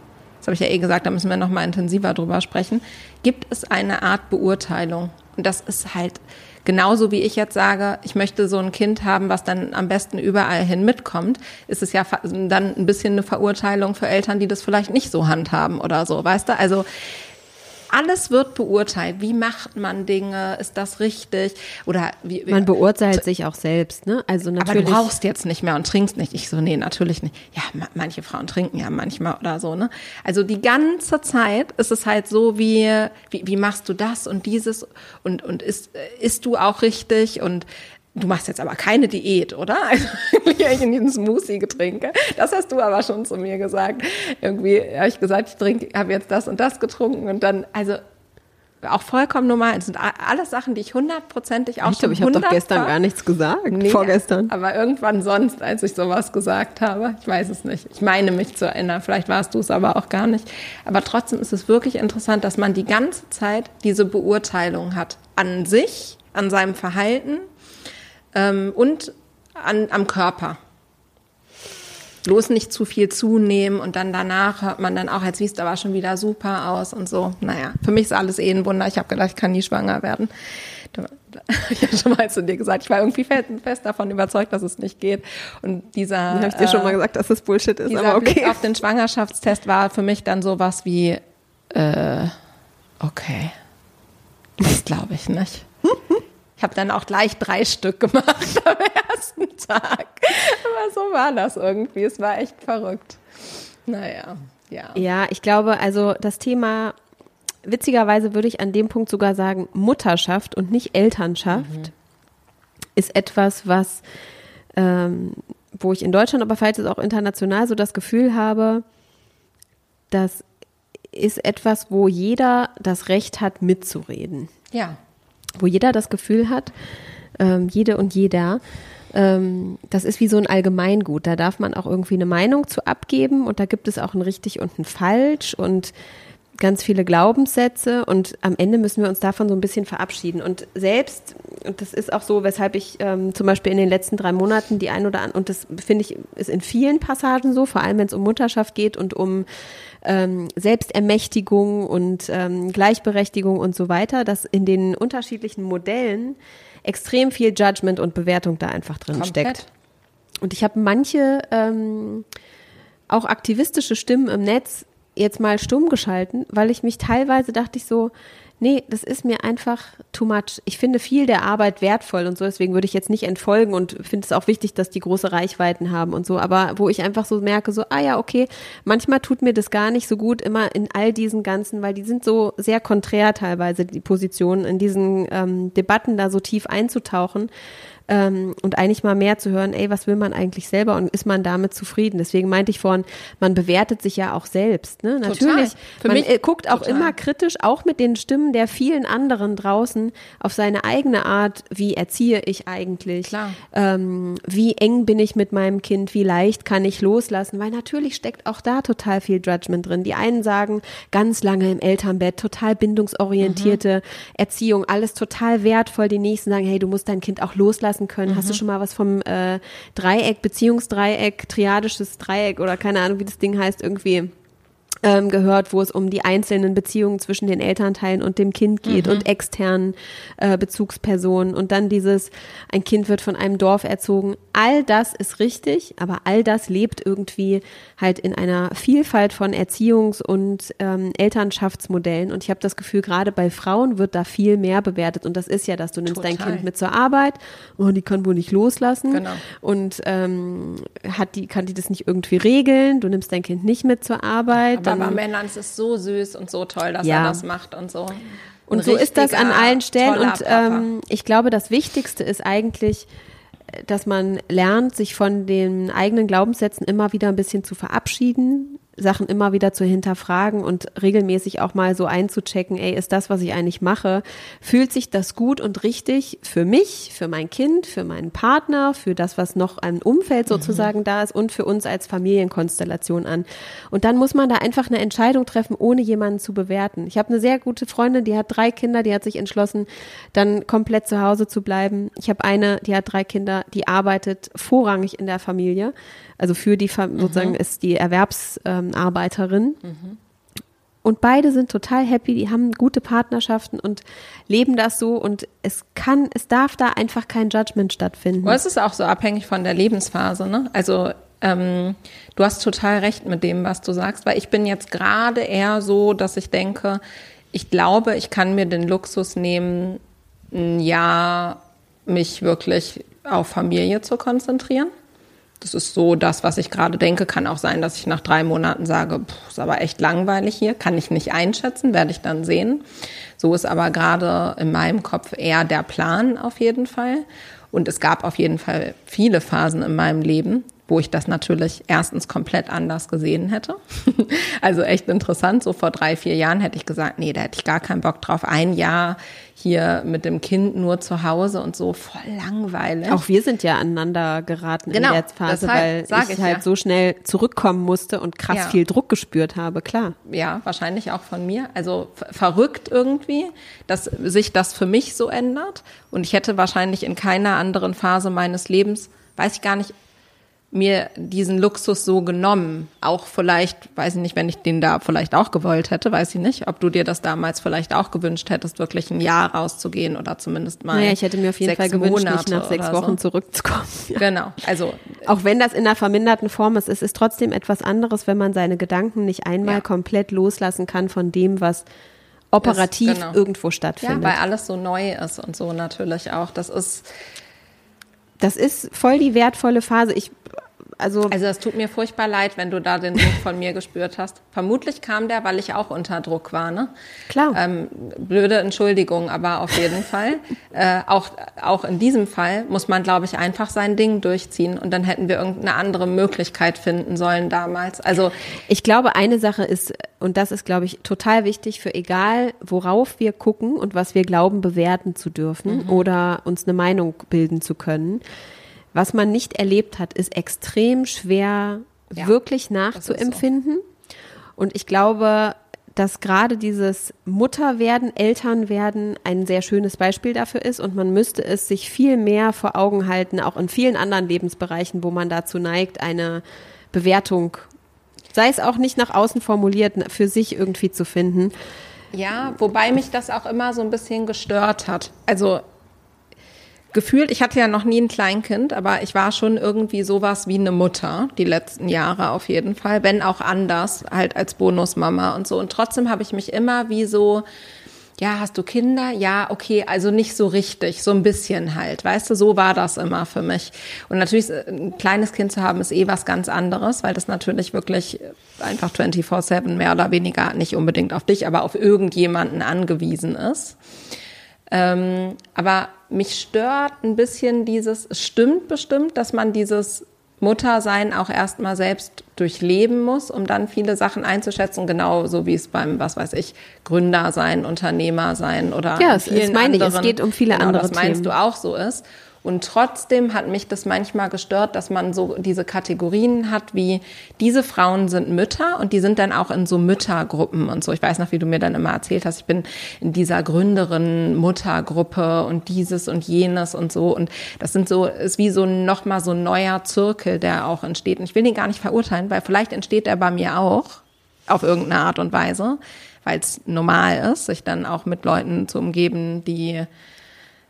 das habe ich ja eh gesagt, da müssen wir noch mal intensiver drüber sprechen, gibt es eine Art Beurteilung. Und das ist halt genauso wie ich jetzt sage, ich möchte so ein Kind haben, was dann am besten überall hin mitkommt, ist es ja dann ein bisschen eine Verurteilung für Eltern, die das vielleicht nicht so handhaben oder so, weißt du? Also alles wird beurteilt. Wie macht man Dinge? Ist das richtig? Oder wie, Man beurteilt sich auch selbst, ne? Also aber natürlich. du rauchst jetzt nicht mehr und trinkst nicht. Ich so, nee, natürlich nicht. Ja, ma manche Frauen trinken ja manchmal oder so, ne? Also die ganze Zeit ist es halt so, wie, wie, wie machst du das und dieses und, und isst, äh, isst du auch richtig und Du machst jetzt aber keine Diät, oder? *laughs* Also, ich in diesen Smoothie getrinke. Das hast du aber schon zu mir gesagt. Irgendwie habe ich gesagt, ich trinke, habe jetzt das und das getrunken und dann, also auch vollkommen normal. Es sind alles Sachen, die ich hundertprozentig auch ich glaube, ich habe doch gestern gar nichts gesagt. Nee, Vorgestern. Aber irgendwann sonst, als ich sowas gesagt habe. Ich weiß es nicht. Ich meine mich zu erinnern. Vielleicht warst du es aber auch gar nicht. Aber trotzdem ist es wirklich interessant, dass man die ganze Zeit diese Beurteilung hat. An sich, an seinem Verhalten ähm, und an, am Körper. Bloß nicht zu viel zunehmen und dann danach hört man dann auch, jetzt siehst du aber schon wieder super aus und so. Naja, für mich ist alles eh ein Wunder. Ich habe gedacht, ich kann nie schwanger werden. *laughs* Ich habe schon mal zu dir gesagt, ich war irgendwie fest, davon überzeugt, dass es nicht geht. Und dieser. Habe ich dir schon mal gesagt, dass das Bullshit ist, Dieser aber Blick okay. auf den Schwangerschaftstest war für mich dann sowas wie, äh, okay, das glaube ich nicht. *laughs* Ich habe dann auch gleich drei Stück gemacht *laughs* am ersten Tag. Aber so war das irgendwie. Es war echt verrückt. Naja, ja. Ja, ich glaube, also das Thema, witzigerweise würde ich an dem Punkt sogar sagen, Mutterschaft und nicht Elternschaft ist etwas, was, ähm, wo ich in Deutschland, aber vielleicht auch international so das Gefühl habe, das ist etwas, wo jeder das Recht hat, mitzureden Ja. Wo jeder das Gefühl hat, ähm, jede und jeder, ähm, das ist wie so ein Allgemeingut. Da darf man auch irgendwie eine Meinung zu abgeben und da gibt es auch ein richtig und ein falsch und ganz viele Glaubenssätze und am Ende müssen wir uns davon so ein bisschen verabschieden. Und selbst, und das ist auch so, weshalb ich ähm, zum Beispiel in den letzten drei Monaten die ein oder andere, und das finde ich, ist in vielen Passagen so, vor allem wenn es um Mutterschaft geht und um ähm, Selbstermächtigung und ähm, Gleichberechtigung und so weiter, dass in den unterschiedlichen Modellen extrem viel Judgment und Bewertung da einfach drin Komplett. steckt. Und ich habe manche ähm, auch aktivistische Stimmen im Netz jetzt mal stumm geschalten, weil ich mich teilweise dachte ich so, nee, das ist mir einfach too much. Ich finde viel der Arbeit wertvoll und so, deswegen würde ich jetzt nicht entfolgen und finde es auch wichtig, dass die große Reichweiten haben und so, aber wo ich einfach so merke, so, ah ja, okay, manchmal tut mir das gar nicht so gut, immer in all diesen ganzen, weil die sind so sehr konträr teilweise, die Positionen, in diesen ähm, Debatten da so tief einzutauchen ähm, und eigentlich mal mehr zu hören, ey, was will man eigentlich selber und ist man damit zufrieden? Deswegen meinte ich vorhin, man bewertet sich ja auch selbst. Ne? Natürlich, Für man mich äh, guckt auch total. immer kritisch, auch mit den Stimmen der vielen anderen draußen, auf seine eigene Art, wie erziehe ich eigentlich? Ähm, wie eng bin ich mit meinem Kind? Wie leicht kann ich loslassen? Weil natürlich steckt auch da total viel Judgment drin. Die einen sagen, ganz lange im Elternbett, total bindungsorientierte Erziehung, alles total wertvoll. Die nächsten sagen, hey, du musst dein Kind auch loslassen können. Hast du schon mal was vom äh, Dreieck, Beziehungsdreieck, triadisches Dreieck oder keine Ahnung, wie das Ding heißt, irgendwie ähm, gehört, wo es um die einzelnen Beziehungen zwischen den Elternteilen und dem Kind geht und externen äh, Bezugspersonen und dann dieses, ein Kind wird von einem Dorf erzogen. All das ist richtig, aber all das lebt irgendwie halt in einer Vielfalt von Erziehungs- und ähm, Elternschaftsmodellen und ich habe das Gefühl, gerade bei Frauen wird da viel mehr bewertet und das ist ja, dass du nimmst dein Total. Kind mit zur Arbeit und die kann wohl nicht loslassen Genau. und ähm, hat die, kann die das nicht irgendwie regeln, du nimmst dein Kind nicht mit zur Arbeit. Aber dann- bei Männern ist es so süß und so toll, dass Ja. er das macht und so. Und Ein so ist das an allen Stellen. Und ähm, ich glaube, das Wichtigste ist eigentlich, dass man lernt, sich von den eigenen Glaubenssätzen immer wieder ein bisschen zu verabschieden, Sachen immer wieder zu hinterfragen und regelmäßig auch mal so einzuchecken, ey, ist das, was ich eigentlich mache, fühlt sich das gut und richtig für mich, für mein Kind, für meinen Partner, für das, was noch an Umfeld sozusagen da ist und für uns als Familienkonstellation an. Und dann muss man da einfach eine Entscheidung treffen, ohne jemanden zu bewerten. Ich habe eine sehr gute Freundin, die hat drei Kinder, die hat sich entschlossen, dann komplett zu Hause zu bleiben. Ich habe eine, die hat drei Kinder, die arbeitet vorrangig in der Familie. Also für die, Fam- sozusagen ist die Erwerbsarbeiterin. Und beide sind total happy, die haben gute Partnerschaften und leben das so und es kann, es darf da einfach kein Judgment stattfinden. Aber es ist auch so abhängig von der Lebensphase, ne? Also ähm, du hast total recht mit dem, was du sagst, weil ich bin jetzt gerade eher so, dass ich denke, ich glaube, ich kann mir den Luxus nehmen, ein Jahr mich wirklich auf Familie zu konzentrieren. Das ist so das, was ich gerade denke. Kann auch sein, dass ich nach drei Monaten sage, pff, ist aber echt langweilig hier. Kann ich nicht einschätzen, werde ich dann sehen. So ist aber gerade in meinem Kopf eher der Plan auf jeden Fall. Und es gab auf jeden Fall viele Phasen in meinem Leben, wo ich das natürlich erstens komplett anders gesehen hätte. *laughs* also echt interessant. So vor drei, vier Jahren hätte ich gesagt, nee, da hätte ich gar keinen Bock drauf. Ein Jahr hier mit dem Kind nur zu Hause und so voll langweilig. Auch wir sind ja aneinander geraten Genau, in der Phase, deshalb weil ich, ich halt ja. so schnell zurückkommen musste und krass Ja. viel Druck gespürt habe, klar. ja, wahrscheinlich auch von mir. Also ver- verrückt irgendwie, dass sich das für mich so ändert. Und ich hätte wahrscheinlich in keiner anderen Phase meines Lebens, weiß ich gar nicht, mir diesen Luxus so genommen. Auch vielleicht, weiß ich nicht, wenn ich den da vielleicht auch gewollt hätte, weiß ich nicht, ob du dir das damals vielleicht auch gewünscht hättest, wirklich ein Jahr rauszugehen oder zumindest mal. Naja, ich hätte mir auf jeden Fall gewünscht, nicht Monate nach sechs Wochen so. zurückzukommen. *laughs* Ja. Genau, also Auch wenn das in einer verminderten Form ist, es ist trotzdem etwas anderes, wenn man seine Gedanken nicht einmal Ja. komplett loslassen kann von dem, was operativ genau. irgendwo ja, stattfindet. weil alles so neu ist und so natürlich auch. Das ist das ist voll die wertvolle Phase. Ich, also, Also es tut mir furchtbar leid, wenn du da den Druck von mir gespürt hast. Vermutlich kam der, weil ich auch unter Druck war, ne? Klar. Ähm, blöde Entschuldigung, aber auf jeden Fall. *laughs* Äh, auch, auch in diesem Fall muss man, glaube ich, einfach sein Ding durchziehen und dann hätten wir irgendeine andere Möglichkeit finden sollen damals. Also Ich glaube, eine Sache ist, und das ist, glaube ich, total wichtig für egal, worauf wir gucken und was wir glauben, bewerten zu dürfen oder uns eine Meinung bilden zu können. Was man nicht erlebt hat, ist extrem schwer Ja, wirklich ist so. nachzuempfinden. Und ich glaube, dass gerade dieses Mutterwerden, Elternwerden ein sehr schönes Beispiel dafür ist und man müsste es sich viel mehr vor Augen halten, auch in vielen anderen Lebensbereichen, wo man dazu neigt, eine Bewertung, sei es auch nicht nach außen formuliert, für sich irgendwie zu finden. Ja, wobei mich das auch immer so ein bisschen gestört hat. Also gefühlt, ich hatte ja noch nie ein Kleinkind, aber ich war schon irgendwie sowas wie eine Mutter die letzten Jahre auf jeden Fall, wenn auch anders, halt als Bonusmama und so. Und trotzdem habe ich mich immer wie so, ja, hast du Kinder? Ja, okay, also nicht so richtig, so ein bisschen halt, weißt du, so war das immer für mich. Und natürlich, äh, ein kleines Kind zu haben, ist eh was ganz anderes, weil das natürlich wirklich einfach 24-7 mehr oder weniger nicht unbedingt auf dich, aber auf irgendjemanden angewiesen ist. Ähm, aber mich stört ein bisschen dieses, es stimmt bestimmt, dass man dieses Muttersein auch erstmal selbst durchleben muss, um dann viele Sachen einzuschätzen, genauso wie es beim, was weiß ich, Gründer sein, Unternehmer sein oder Ja, es- vielen meine ich, es anderen, geht um viele genau, andere das meinst Themen. du auch so ist. Und trotzdem hat mich das manchmal gestört, dass man so diese Kategorien hat, wie diese Frauen sind Mütter und die sind dann auch in so Müttergruppen und so. Ich weiß noch, wie du mir dann immer erzählt hast, ich bin in dieser Gründerin Muttergruppe und dieses und jenes und so. Und das sind so, ist wie so nochmal so ein neuer Zirkel, der auch entsteht. Und ich will den gar nicht verurteilen, weil vielleicht entsteht er bei mir auch. auf irgendeine Art und Weise, weil es normal ist, sich dann auch mit Leuten zu umgeben, die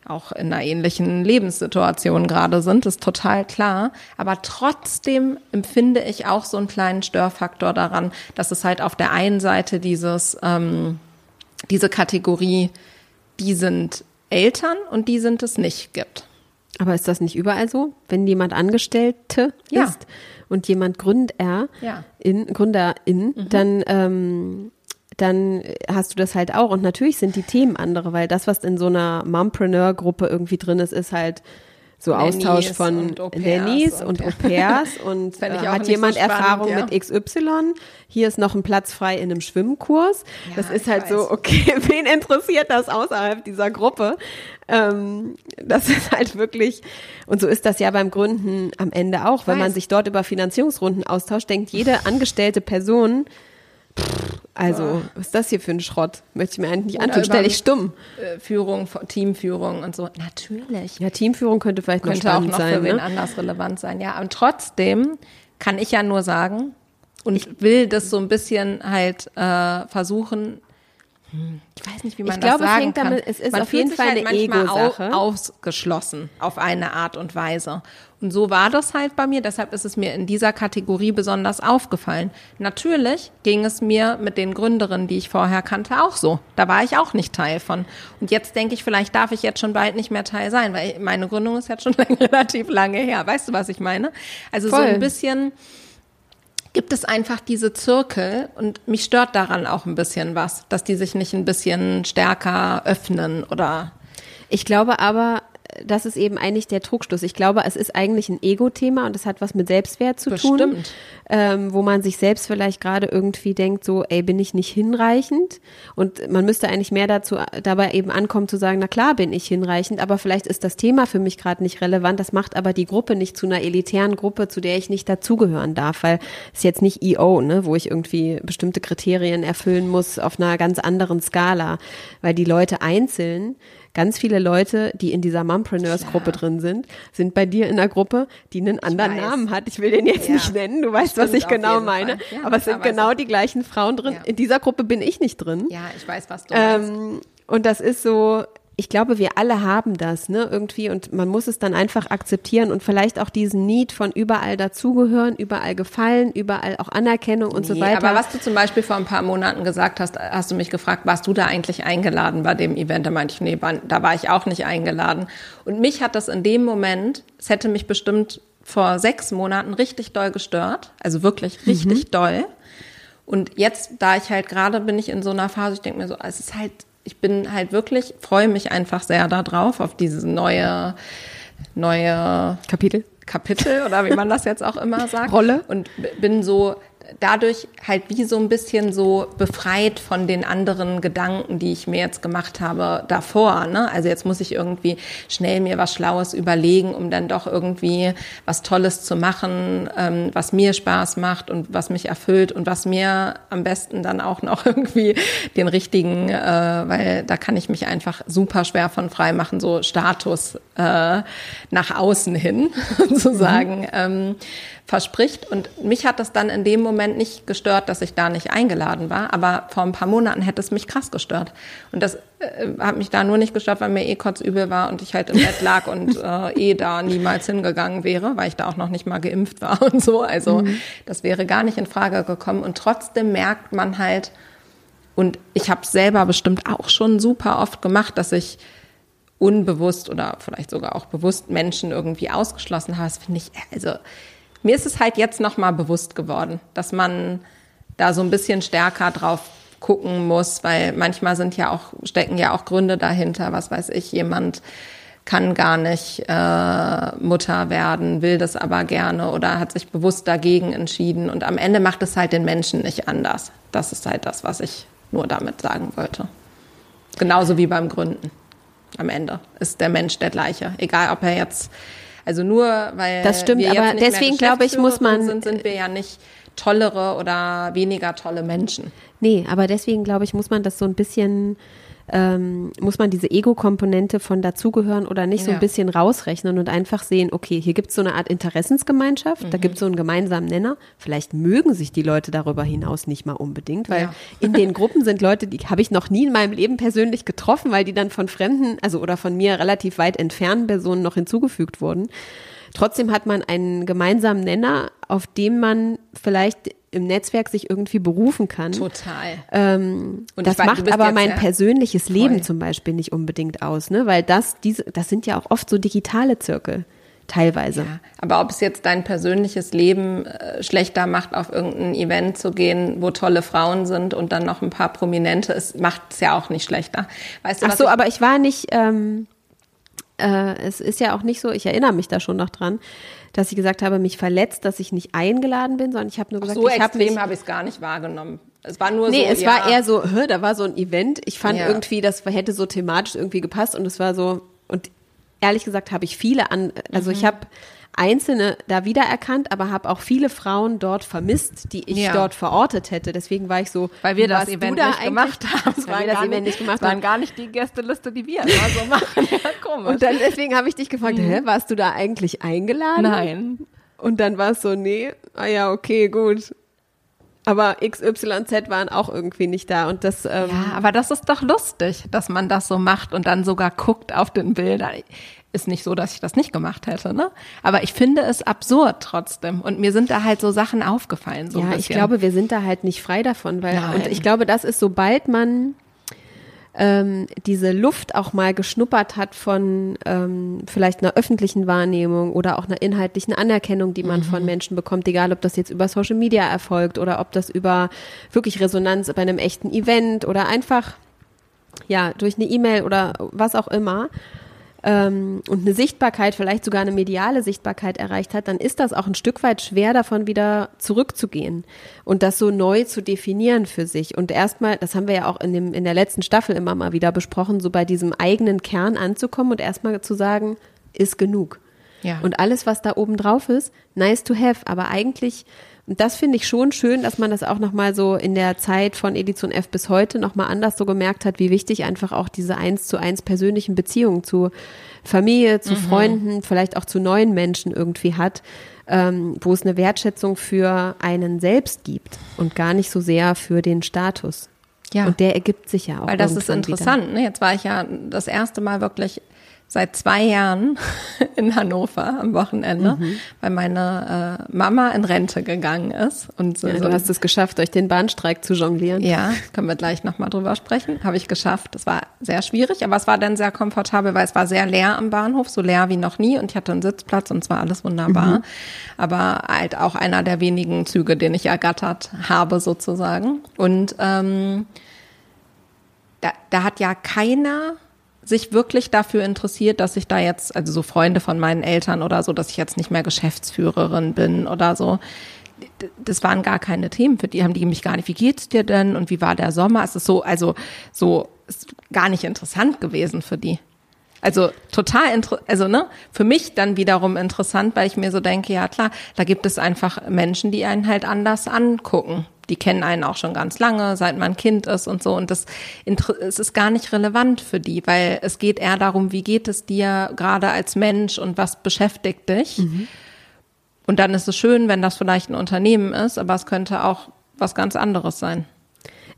auch in einer ähnlichen Lebenssituation gerade sind, ist total klar. Aber trotzdem empfinde ich auch so einen kleinen Störfaktor daran, dass es halt auf der einen Seite dieses, ähm, diese Kategorie, die sind Eltern und die sind es nicht gibt. Aber ist das nicht überall so? Wenn jemand Angestellte Ja. ist und jemand Gründer, Ja. in, Gründerin, dann, ähm, dann hast du das halt auch. Und natürlich sind die Themen andere, weil das, was in so einer Mompreneur-Gruppe irgendwie drin ist, ist halt so Nannies Austausch von und Nannies und- und *laughs* Au-pairs und ich äh, hat nicht so jemand spannend, Erfahrung ja. mit XY. Hier ist noch ein Platz frei in einem Schwimmkurs. das ist ich halt weiß. so, okay, *laughs* wen interessiert das außerhalb dieser Gruppe? Ähm, das *laughs* ist halt wirklich, und so ist das ja beim Gründen am Ende auch, wenn man sich dort über Finanzierungsrunden austauscht, denkt jede angestellte Person, also, was ist das hier für ein Schrott? Möchte ich mir eigentlich nicht antun, stell über- dich stumm. Äh, Führung, Teamführung und so. Natürlich. Ja, Teamführung könnte vielleicht noch Könnte auch spannend noch sein. für wen ne? anders relevant sein. Ja, und trotzdem kann ich ja nur sagen und will das so ein bisschen halt äh, versuchen. Ich weiß nicht, wie man Ich das glaube, es sagen hängt kann. damit- es ist man auf jeden Fall halt eine Ego-Sache. ausgeschlossen auf eine Art und Weise. Und so war das halt bei mir. Deshalb ist es mir in dieser Kategorie besonders aufgefallen. Natürlich ging es mir mit den Gründerinnen, die ich vorher kannte, auch so. Da war ich auch nicht Teil von. Und jetzt denke ich, vielleicht darf ich jetzt schon bald nicht mehr Teil sein, weil meine Gründung ist jetzt schon *laughs* relativ lange her. Weißt du, was ich meine? Also so Voll. ein bisschen gibt es einfach diese Zirkel und mich stört daran auch ein bisschen was, dass die sich nicht ein bisschen stärker öffnen oder Ich glaube aber, das ist eben eigentlich der Trugschluss. Ich glaube, es ist eigentlich ein Ego-Thema und es hat was mit Selbstwert zu tun. Bestimmt. Ähm, wo man sich selbst vielleicht gerade irgendwie denkt, so, ey, bin ich nicht hinreichend? Und man müsste eigentlich mehr dazu dabei eben ankommen zu sagen, na klar bin ich hinreichend, aber vielleicht ist das Thema für mich gerade nicht relevant. Das macht aber die Gruppe nicht zu einer elitären Gruppe, zu der ich nicht dazugehören darf, weil es ist jetzt nicht EO, ne, wo ich irgendwie bestimmte Kriterien erfüllen muss auf einer ganz anderen Skala, weil die Leute einzeln Ganz viele Leute, die in dieser Mompreneurs-Gruppe drin sind, sind bei dir in der Gruppe, die einen anderen. Namen hat. Ich will den jetzt Ja. nicht nennen, du weißt, was Stimmt, ich auf genau meine. Ja, aber es sind genau die gleichen Frauen drin. Ja. In dieser Gruppe bin ich nicht drin. ja, ich weiß, was du meinst. Ähm, und das ist so, ich glaube, wir alle haben das, ne, irgendwie. Und man muss es dann einfach akzeptieren und vielleicht auch diesen Need von überall dazugehören, überall gefallen, überall auch Anerkennung und so Nee, weiter. Aber was du zum Beispiel vor ein paar Monaten gesagt hast, hast du mich gefragt, warst du da eigentlich eingeladen bei dem Event? Da meinte ich, nee, da war ich auch nicht eingeladen. Und mich hat das in dem Moment, es hätte mich bestimmt vor sechs Monaten richtig doll gestört. Also wirklich Mhm. richtig doll. Und jetzt, da ich halt gerade bin ich in so einer Phase, ich denke mir so, es ist halt, ich bin halt wirklich, freue mich einfach sehr darauf, auf diese neue, neue Kapitel. Kapitel oder wie man das jetzt auch immer sagt. Rolle. Und bin so dadurch halt wie so ein bisschen so befreit von den anderen Gedanken, die ich mir jetzt gemacht habe davor. Ne? Also jetzt muss ich irgendwie schnell mir was Schlaues überlegen, um dann doch irgendwie was Tolles zu machen, ähm, was mir Spaß macht und was mich erfüllt und was mir am besten dann auch noch *laughs* irgendwie den richtigen, äh, weil da kann ich mich einfach super schwer von frei machen, so Status äh, nach außen hin *laughs* sozusagen ähm, verspricht. Und mich hat das dann in dem Moment nicht gestört, dass ich da nicht eingeladen war, aber vor ein paar Monaten hätte es mich krass gestört. Und das äh, hat mich da nur nicht gestört, weil mir eh kotzübel war und ich halt im Bett lag *laughs* und äh, eh da niemals hingegangen wäre, weil ich da auch noch nicht mal geimpft war und so. Also das wäre gar nicht in Frage gekommen. Und trotzdem merkt man halt, und ich habe selber bestimmt auch schon super oft gemacht, dass ich unbewusst oder vielleicht sogar auch bewusst Menschen irgendwie ausgeschlossen habe. Das finde ich, also mir ist es halt jetzt noch mal bewusst geworden, dass man da so ein bisschen stärker drauf gucken muss, weil manchmal sind ja auch stecken ja auch Gründe dahinter. Was weiß ich, jemand kann gar nicht äh, Mutter werden, will das aber gerne oder hat sich bewusst dagegen entschieden und am Ende macht es halt den Menschen nicht anders. Das ist halt das, was ich nur damit sagen wollte. Genauso wie beim Gründen. Am Ende ist der Mensch der gleiche, egal ob er jetzt also nur weil Das stimmt, wir aber deswegen glaube ich, muss man- sind, sind wir ja nicht tollere oder weniger tolle Menschen. Nee, aber deswegen glaube ich, muss man das so ein bisschen ähm, muss man diese Ego-Komponente von dazugehören oder nicht so ein bisschen rausrechnen und einfach sehen, okay, hier gibt es so eine Art Interessensgemeinschaft, Mhm. da gibt es so einen gemeinsamen Nenner. Vielleicht mögen sich die Leute darüber hinaus nicht mal unbedingt, weil Ja. in den Gruppen sind Leute, die habe ich noch nie in meinem Leben persönlich getroffen, weil die dann von Fremden, also oder von mir relativ weit entfernten Personen noch hinzugefügt wurden. Trotzdem hat man einen gemeinsamen Nenner, auf dem man vielleicht im Netzwerk sich irgendwie berufen kann. Total. Ähm, Und das weiß, macht aber mein ja- persönliches Leben Voll. zum Beispiel nicht unbedingt aus, ne? Weil das, diese, das sind ja auch oft so digitale Zirkel, teilweise. Ja, aber ob es jetzt dein persönliches Leben äh, schlechter macht, auf irgendein Event zu gehen, wo tolle Frauen sind und dann noch ein paar Prominente, es macht es ja auch nicht schlechter. Weißt du, Ach so, ich, aber ich war nicht, ähm, äh, es ist ja auch nicht so, ich erinnere mich da schon noch dran, dass ich gesagt habe, mich verletzt, dass ich nicht eingeladen bin, sondern ich habe nur gesagt, so ich habe mich habe ich es gar nicht wahrgenommen. Es war nur Nee, so, es ja, war eher so, hä, da war so ein Event. Ich fand Ja. irgendwie, das hätte so thematisch irgendwie gepasst und es war so, und ehrlich gesagt habe ich viele an, also Mhm. ich habe einzelne da wiedererkannt, aber habe auch viele Frauen dort vermisst, die ich Ja. dort verortet hätte. Deswegen war ich so, weil wir das Event da nicht gemacht haben. Weil wir das Event nicht, nicht gemacht waren haben. gar nicht die Gästeliste, die wir immer so machen. Ja, *laughs* komisch. Und dann deswegen habe ich dich gefragt, hä, warst du da eigentlich eingeladen? Nein. Und dann war es so, nee, ah ja, okay, gut. Aber XYZ waren auch irgendwie nicht da und das ähm, Ja, aber das ist doch lustig, dass man das so macht und dann sogar guckt auf den Bildern. Ist nicht so, dass ich das nicht gemacht hätte, ne? Aber ich finde es absurd trotzdem. Und mir sind da halt so Sachen aufgefallen. So ja, ich glaube, wir sind da halt nicht frei davon, weil Nein. und ich glaube, das ist, sobald man ähm, diese Luft auch mal geschnuppert hat von ähm, vielleicht einer öffentlichen Wahrnehmung oder auch einer inhaltlichen Anerkennung, die man Mhm. von Menschen bekommt, egal ob das jetzt über Social Media erfolgt oder ob das über wirklich Resonanz bei einem echten Event oder einfach ja durch eine E-Mail oder was auch immer ähm, und eine Sichtbarkeit, vielleicht sogar eine mediale Sichtbarkeit erreicht hat, dann ist das auch ein Stück weit schwer, davon wieder zurückzugehen und das so neu zu definieren für sich. Und erstmal, das haben wir ja auch in, dem, in der letzten Staffel immer mal wieder besprochen, so bei diesem eigenen Kern anzukommen und erstmal zu sagen, ist genug. Ja. Und alles, was da oben drauf ist, nice to have, aber eigentlich, und das finde ich schon schön, dass man das auch nochmal so in der Zeit von Edition F bis heute nochmal anders so gemerkt hat, wie wichtig einfach auch diese eins zu eins persönlichen Beziehungen zu Familie, zu Freunden, vielleicht auch zu neuen Menschen irgendwie hat, ähm, wo es eine Wertschätzung für einen selbst gibt und gar nicht so sehr für den Status. Ja. Und der ergibt sich ja auch. Weil das ist interessant. Ne? Jetzt war ich ja das erste Mal wirklich seit zwei Jahren *laughs* in Hannover am Wochenende, Mhm. weil meine äh, Mama in Rente gegangen ist. Und so. Ja, du hast es geschafft, durch den Bahnstreik zu jonglieren. Ja, können wir gleich nochmal drüber sprechen. Habe ich geschafft. Das war sehr schwierig, aber es war dann sehr komfortabel, weil es war sehr leer am Bahnhof, so leer wie noch nie und ich hatte einen Sitzplatz und es war alles wunderbar. Aber halt auch einer der wenigen Züge, den ich ergattert habe sozusagen. Und ähm, da, da hat ja keiner sich wirklich dafür interessiert, dass ich da jetzt, also so Freunde von meinen Eltern oder so, dass ich jetzt nicht mehr Geschäftsführerin bin oder so. Das waren gar keine Themen für die, haben die mich gar nicht, wie geht's dir denn und wie war der Sommer? Es ist so, also so, ist gar nicht interessant gewesen für die. Also total, also ne, für mich dann wiederum interessant, weil ich mir so denke, ja klar, da gibt es einfach Menschen, die einen halt anders angucken. Die kennen einen auch schon ganz lange, seit man Kind ist und so. Und das es ist gar nicht relevant für die, weil es geht eher darum, wie geht es dir gerade als Mensch und was beschäftigt dich. Und dann ist es schön, wenn das vielleicht ein Unternehmen ist, aber es könnte auch was ganz anderes sein.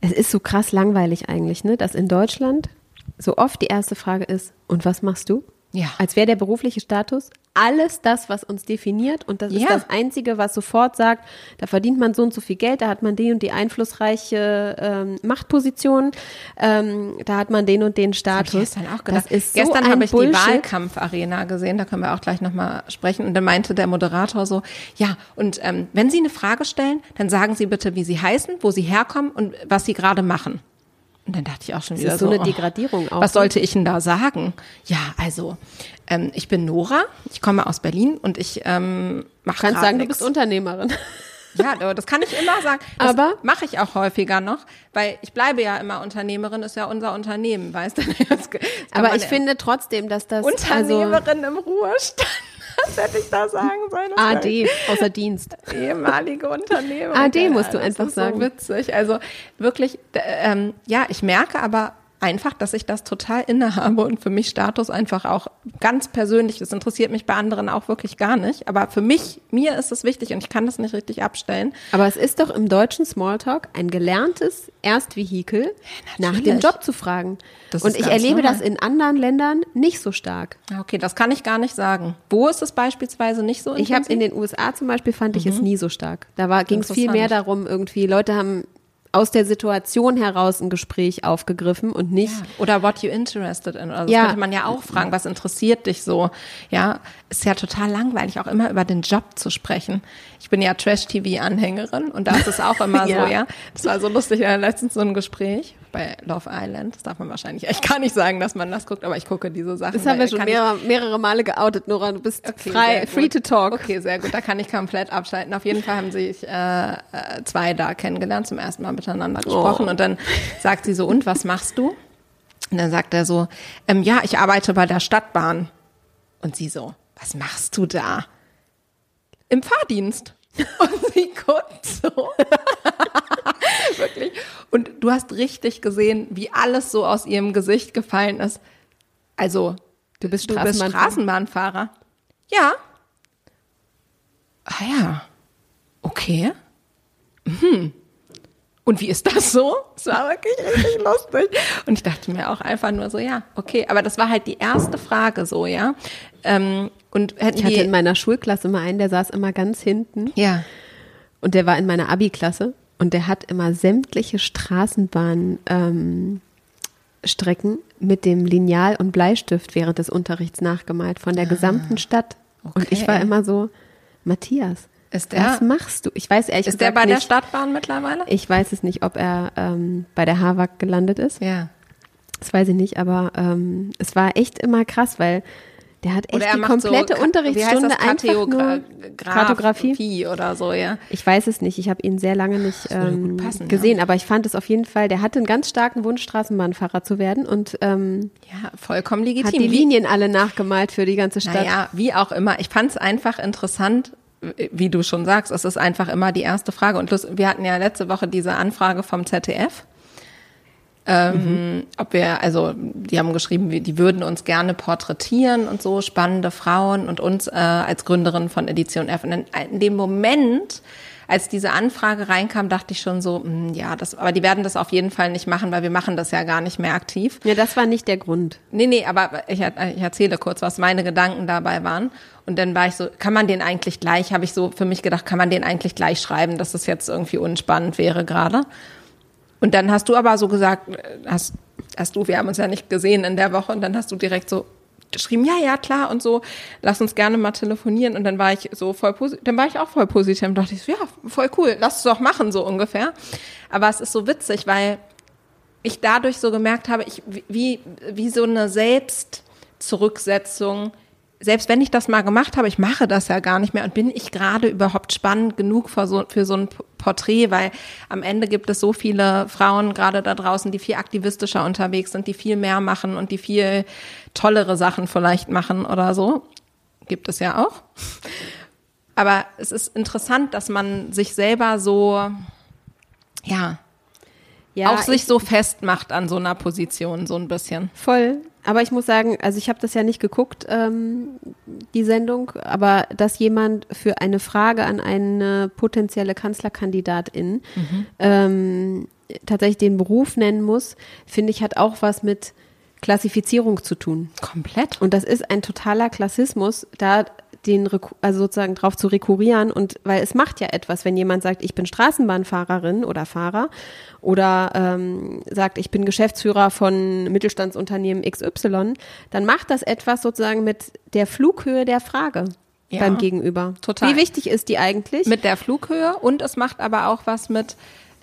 Es ist so krass langweilig eigentlich, ne? Dass in Deutschland so oft die erste Frage ist, und was machst du? Ja. Als wäre der berufliche Status alles das, was uns definiert und das ist Ja. das Einzige, was sofort sagt, da verdient man so und so viel Geld, da hat man die und die einflussreiche ähm, Machtposition, ähm, da hat man den und den Hab ich Status. gestern auch gedacht. Das ist so gestern ein habe ich Bullshit. die Wahlkampfarena gesehen, da können wir auch gleich nochmal sprechen. Und dann meinte der Moderator so, ja, und ähm, wenn Sie eine Frage stellen, dann sagen Sie bitte, wie Sie heißen, wo Sie herkommen und was Sie gerade machen. Und dann dachte ich auch schon Das wieder ist so eine oh, Degradierung auch. Was ne? sollte ich denn da sagen? Ja, also ähm, ich bin Nora, ich komme aus Berlin und ich ähm, mache Du kannst sagen, du nix. bist Unternehmerin. Ja, das kann ich immer sagen. Das Aber- mache ich auch häufiger noch, weil ich bleibe ja immer Unternehmerin, ist ja unser Unternehmen, weißt du? *laughs* Aber ich finde trotzdem, dass das also Unternehmerin im Ruhestand. Was hätte ich da sagen sollen? AD außer Dienst. ehemalige Unternehmerin. AD musst du Ahnung, das einfach ist sagen. So witzig. Also wirklich, ähm, ja, ich merke aber einfach, dass ich das total innehabe und für mich Status einfach auch ganz persönlich, das interessiert mich bei anderen auch wirklich gar nicht, aber für mich, mir ist es wichtig und ich kann das nicht richtig abstellen. Aber es ist doch im deutschen Smalltalk ein gelerntes Erstvehikel, nach dem. Job zu fragen. Das Und ist ich erlebe normal. das in anderen Ländern nicht so stark. Okay, das kann ich gar nicht sagen. Wo ist es beispielsweise nicht so Ich habe in intensiv? den USA zum Beispiel fand ich es nie so stark. Da ging es viel mehr darum, irgendwie Leute haben aus der Situation heraus ein Gespräch aufgegriffen und nicht Oder what you interested in. Also das Ja. könnte man ja auch fragen, was interessiert dich so? Ja, ist ja total langweilig, auch immer über den Job zu sprechen. Ich bin ja Trash-TV-Anhängerin und da ist es auch immer *laughs* Ja. so, ja. Das war so lustig, ja, letztens so ein Gespräch bei Love Island. Das darf man wahrscheinlich echt gar nicht sagen, dass man das guckt, aber ich gucke diese Sachen. Das haben wir schon kann ich- mehrere, mehrere Male geoutet, Nora. Du bist Okay, frei, free to talk. Okay, sehr gut. Da kann ich komplett abschalten. Auf jeden Fall haben sich äh, äh, zwei da kennengelernt, zum ersten Mal miteinander gesprochen. Oh. Und dann sagt sie so, und was machst du? Und dann sagt er so, ähm, ja, ich arbeite bei der Stadtbahn. Und sie so, was machst du da? Im Fahrdienst. Und sie guckt so. *laughs* Wirklich. Und du hast richtig gesehen, wie alles so aus ihrem Gesicht gefallen ist. Also, Du bist Du bist Straßenbahnfahrer. Ja. Ah ja. Okay. Mhm. Und wie ist das so? Es war wirklich richtig *laughs* lustig. Und ich dachte mir auch einfach nur so, ja, okay. Aber das war halt die erste Frage so, ja. Ähm, und hätten Ich hatte in meiner Schulklasse immer einen, der saß immer ganz hinten ja. und der war in meiner Abi-Klasse und der hat immer sämtliche Straßenbahn ähm, mit dem Lineal und Bleistift während des Unterrichts nachgemalt von der gesamten Stadt. Und ich Ah, okay. war immer so, Matthias, Ist der- was machst du? Ich weiß ehrlich Ist der bei der nicht. Stadtbahn mittlerweile? Ich weiß es nicht, ob er ähm, bei der HAWAG gelandet ist. Ja. Das weiß ich nicht, aber ähm, es war echt immer krass, weil der hat echt die so, komplette Ka- Unterrichtsstunde das? einfach nur Kartogra- Kartografie. oder so, ja. Ich weiß es nicht, ich habe ihn sehr lange nicht ähm, passen, gesehen, aber ich fand es auf jeden Fall, der hatte einen ganz starken Wunsch, Straßenbahnfahrer zu werden und ähm, Ja, vollkommen hat legitim. die Wie- Linien alle nachgemalt für die ganze Stadt. Naja, wie auch immer. Ich fand es einfach interessant, wie du schon sagst, es ist einfach immer die erste Frage. Und wir hatten ja letzte Woche diese Anfrage vom ZDF. Ähm, Ob wir, also die haben geschrieben, wir- die würden uns gerne porträtieren und so, spannende Frauen und uns äh, als Gründerin von Edition F. Und in, in dem Moment, als diese Anfrage reinkam, dachte ich schon so, hm, ja, das, aber die werden das auf jeden Fall nicht machen, weil wir machen das ja gar nicht mehr aktiv. Ja, das war nicht der Grund. Nee, nee, aber ich, ich erzähle kurz, was meine Gedanken dabei waren. Und dann war ich so, kann man den eigentlich gleich, habe ich so für mich gedacht, kann man den eigentlich gleich schreiben, dass das jetzt irgendwie unspannend wäre gerade. Und dann hast du aber so gesagt, äh, hast, hast du, wir haben uns ja nicht gesehen in der Woche, und dann hast du direkt so geschrieben, ja, ja, klar, und so, lass uns gerne mal telefonieren. Und dann war ich so voll positiv, dann war ich auch voll positiv und dachte ich so, ja, voll cool, lass es doch machen, so ungefähr. Aber es ist so witzig, weil ich dadurch so gemerkt habe, ich, wie, wie so eine Selbstzurücksetzung, selbst wenn ich das mal gemacht habe, ich mache das ja gar nicht mehr und bin ich gerade überhaupt spannend genug für so, für so ein Porträt, weil am Ende gibt es so viele Frauen gerade da draußen, die viel aktivistischer unterwegs sind, die viel mehr machen und die viel tollere Sachen vielleicht machen oder so. Gibt es ja auch. Aber es ist interessant, dass man sich selber so, ja, Ja, auch sich ich- so festmacht an so einer Position, so ein bisschen. Voll. Aber ich muss sagen, also ich habe das ja nicht geguckt, ähm, die Sendung, aber dass jemand für eine Frage an eine potenzielle Kanzlerkandidatin ähm, tatsächlich den Beruf nennen muss, finde ich, hat auch was mit Klassifizierung zu tun. Komplett. Und das ist ein totaler Klassismus, da den also sozusagen drauf zu rekurrieren und weil es macht ja etwas, wenn jemand sagt, ich bin Straßenbahnfahrerin oder Fahrer oder ähm, sagt, ich bin Geschäftsführer von Mittelstandsunternehmen XY, dann macht das etwas sozusagen mit der Flughöhe der Frage Ja. beim Gegenüber. Total. Wie wichtig ist die eigentlich? Mit der Flughöhe und es macht aber auch was mit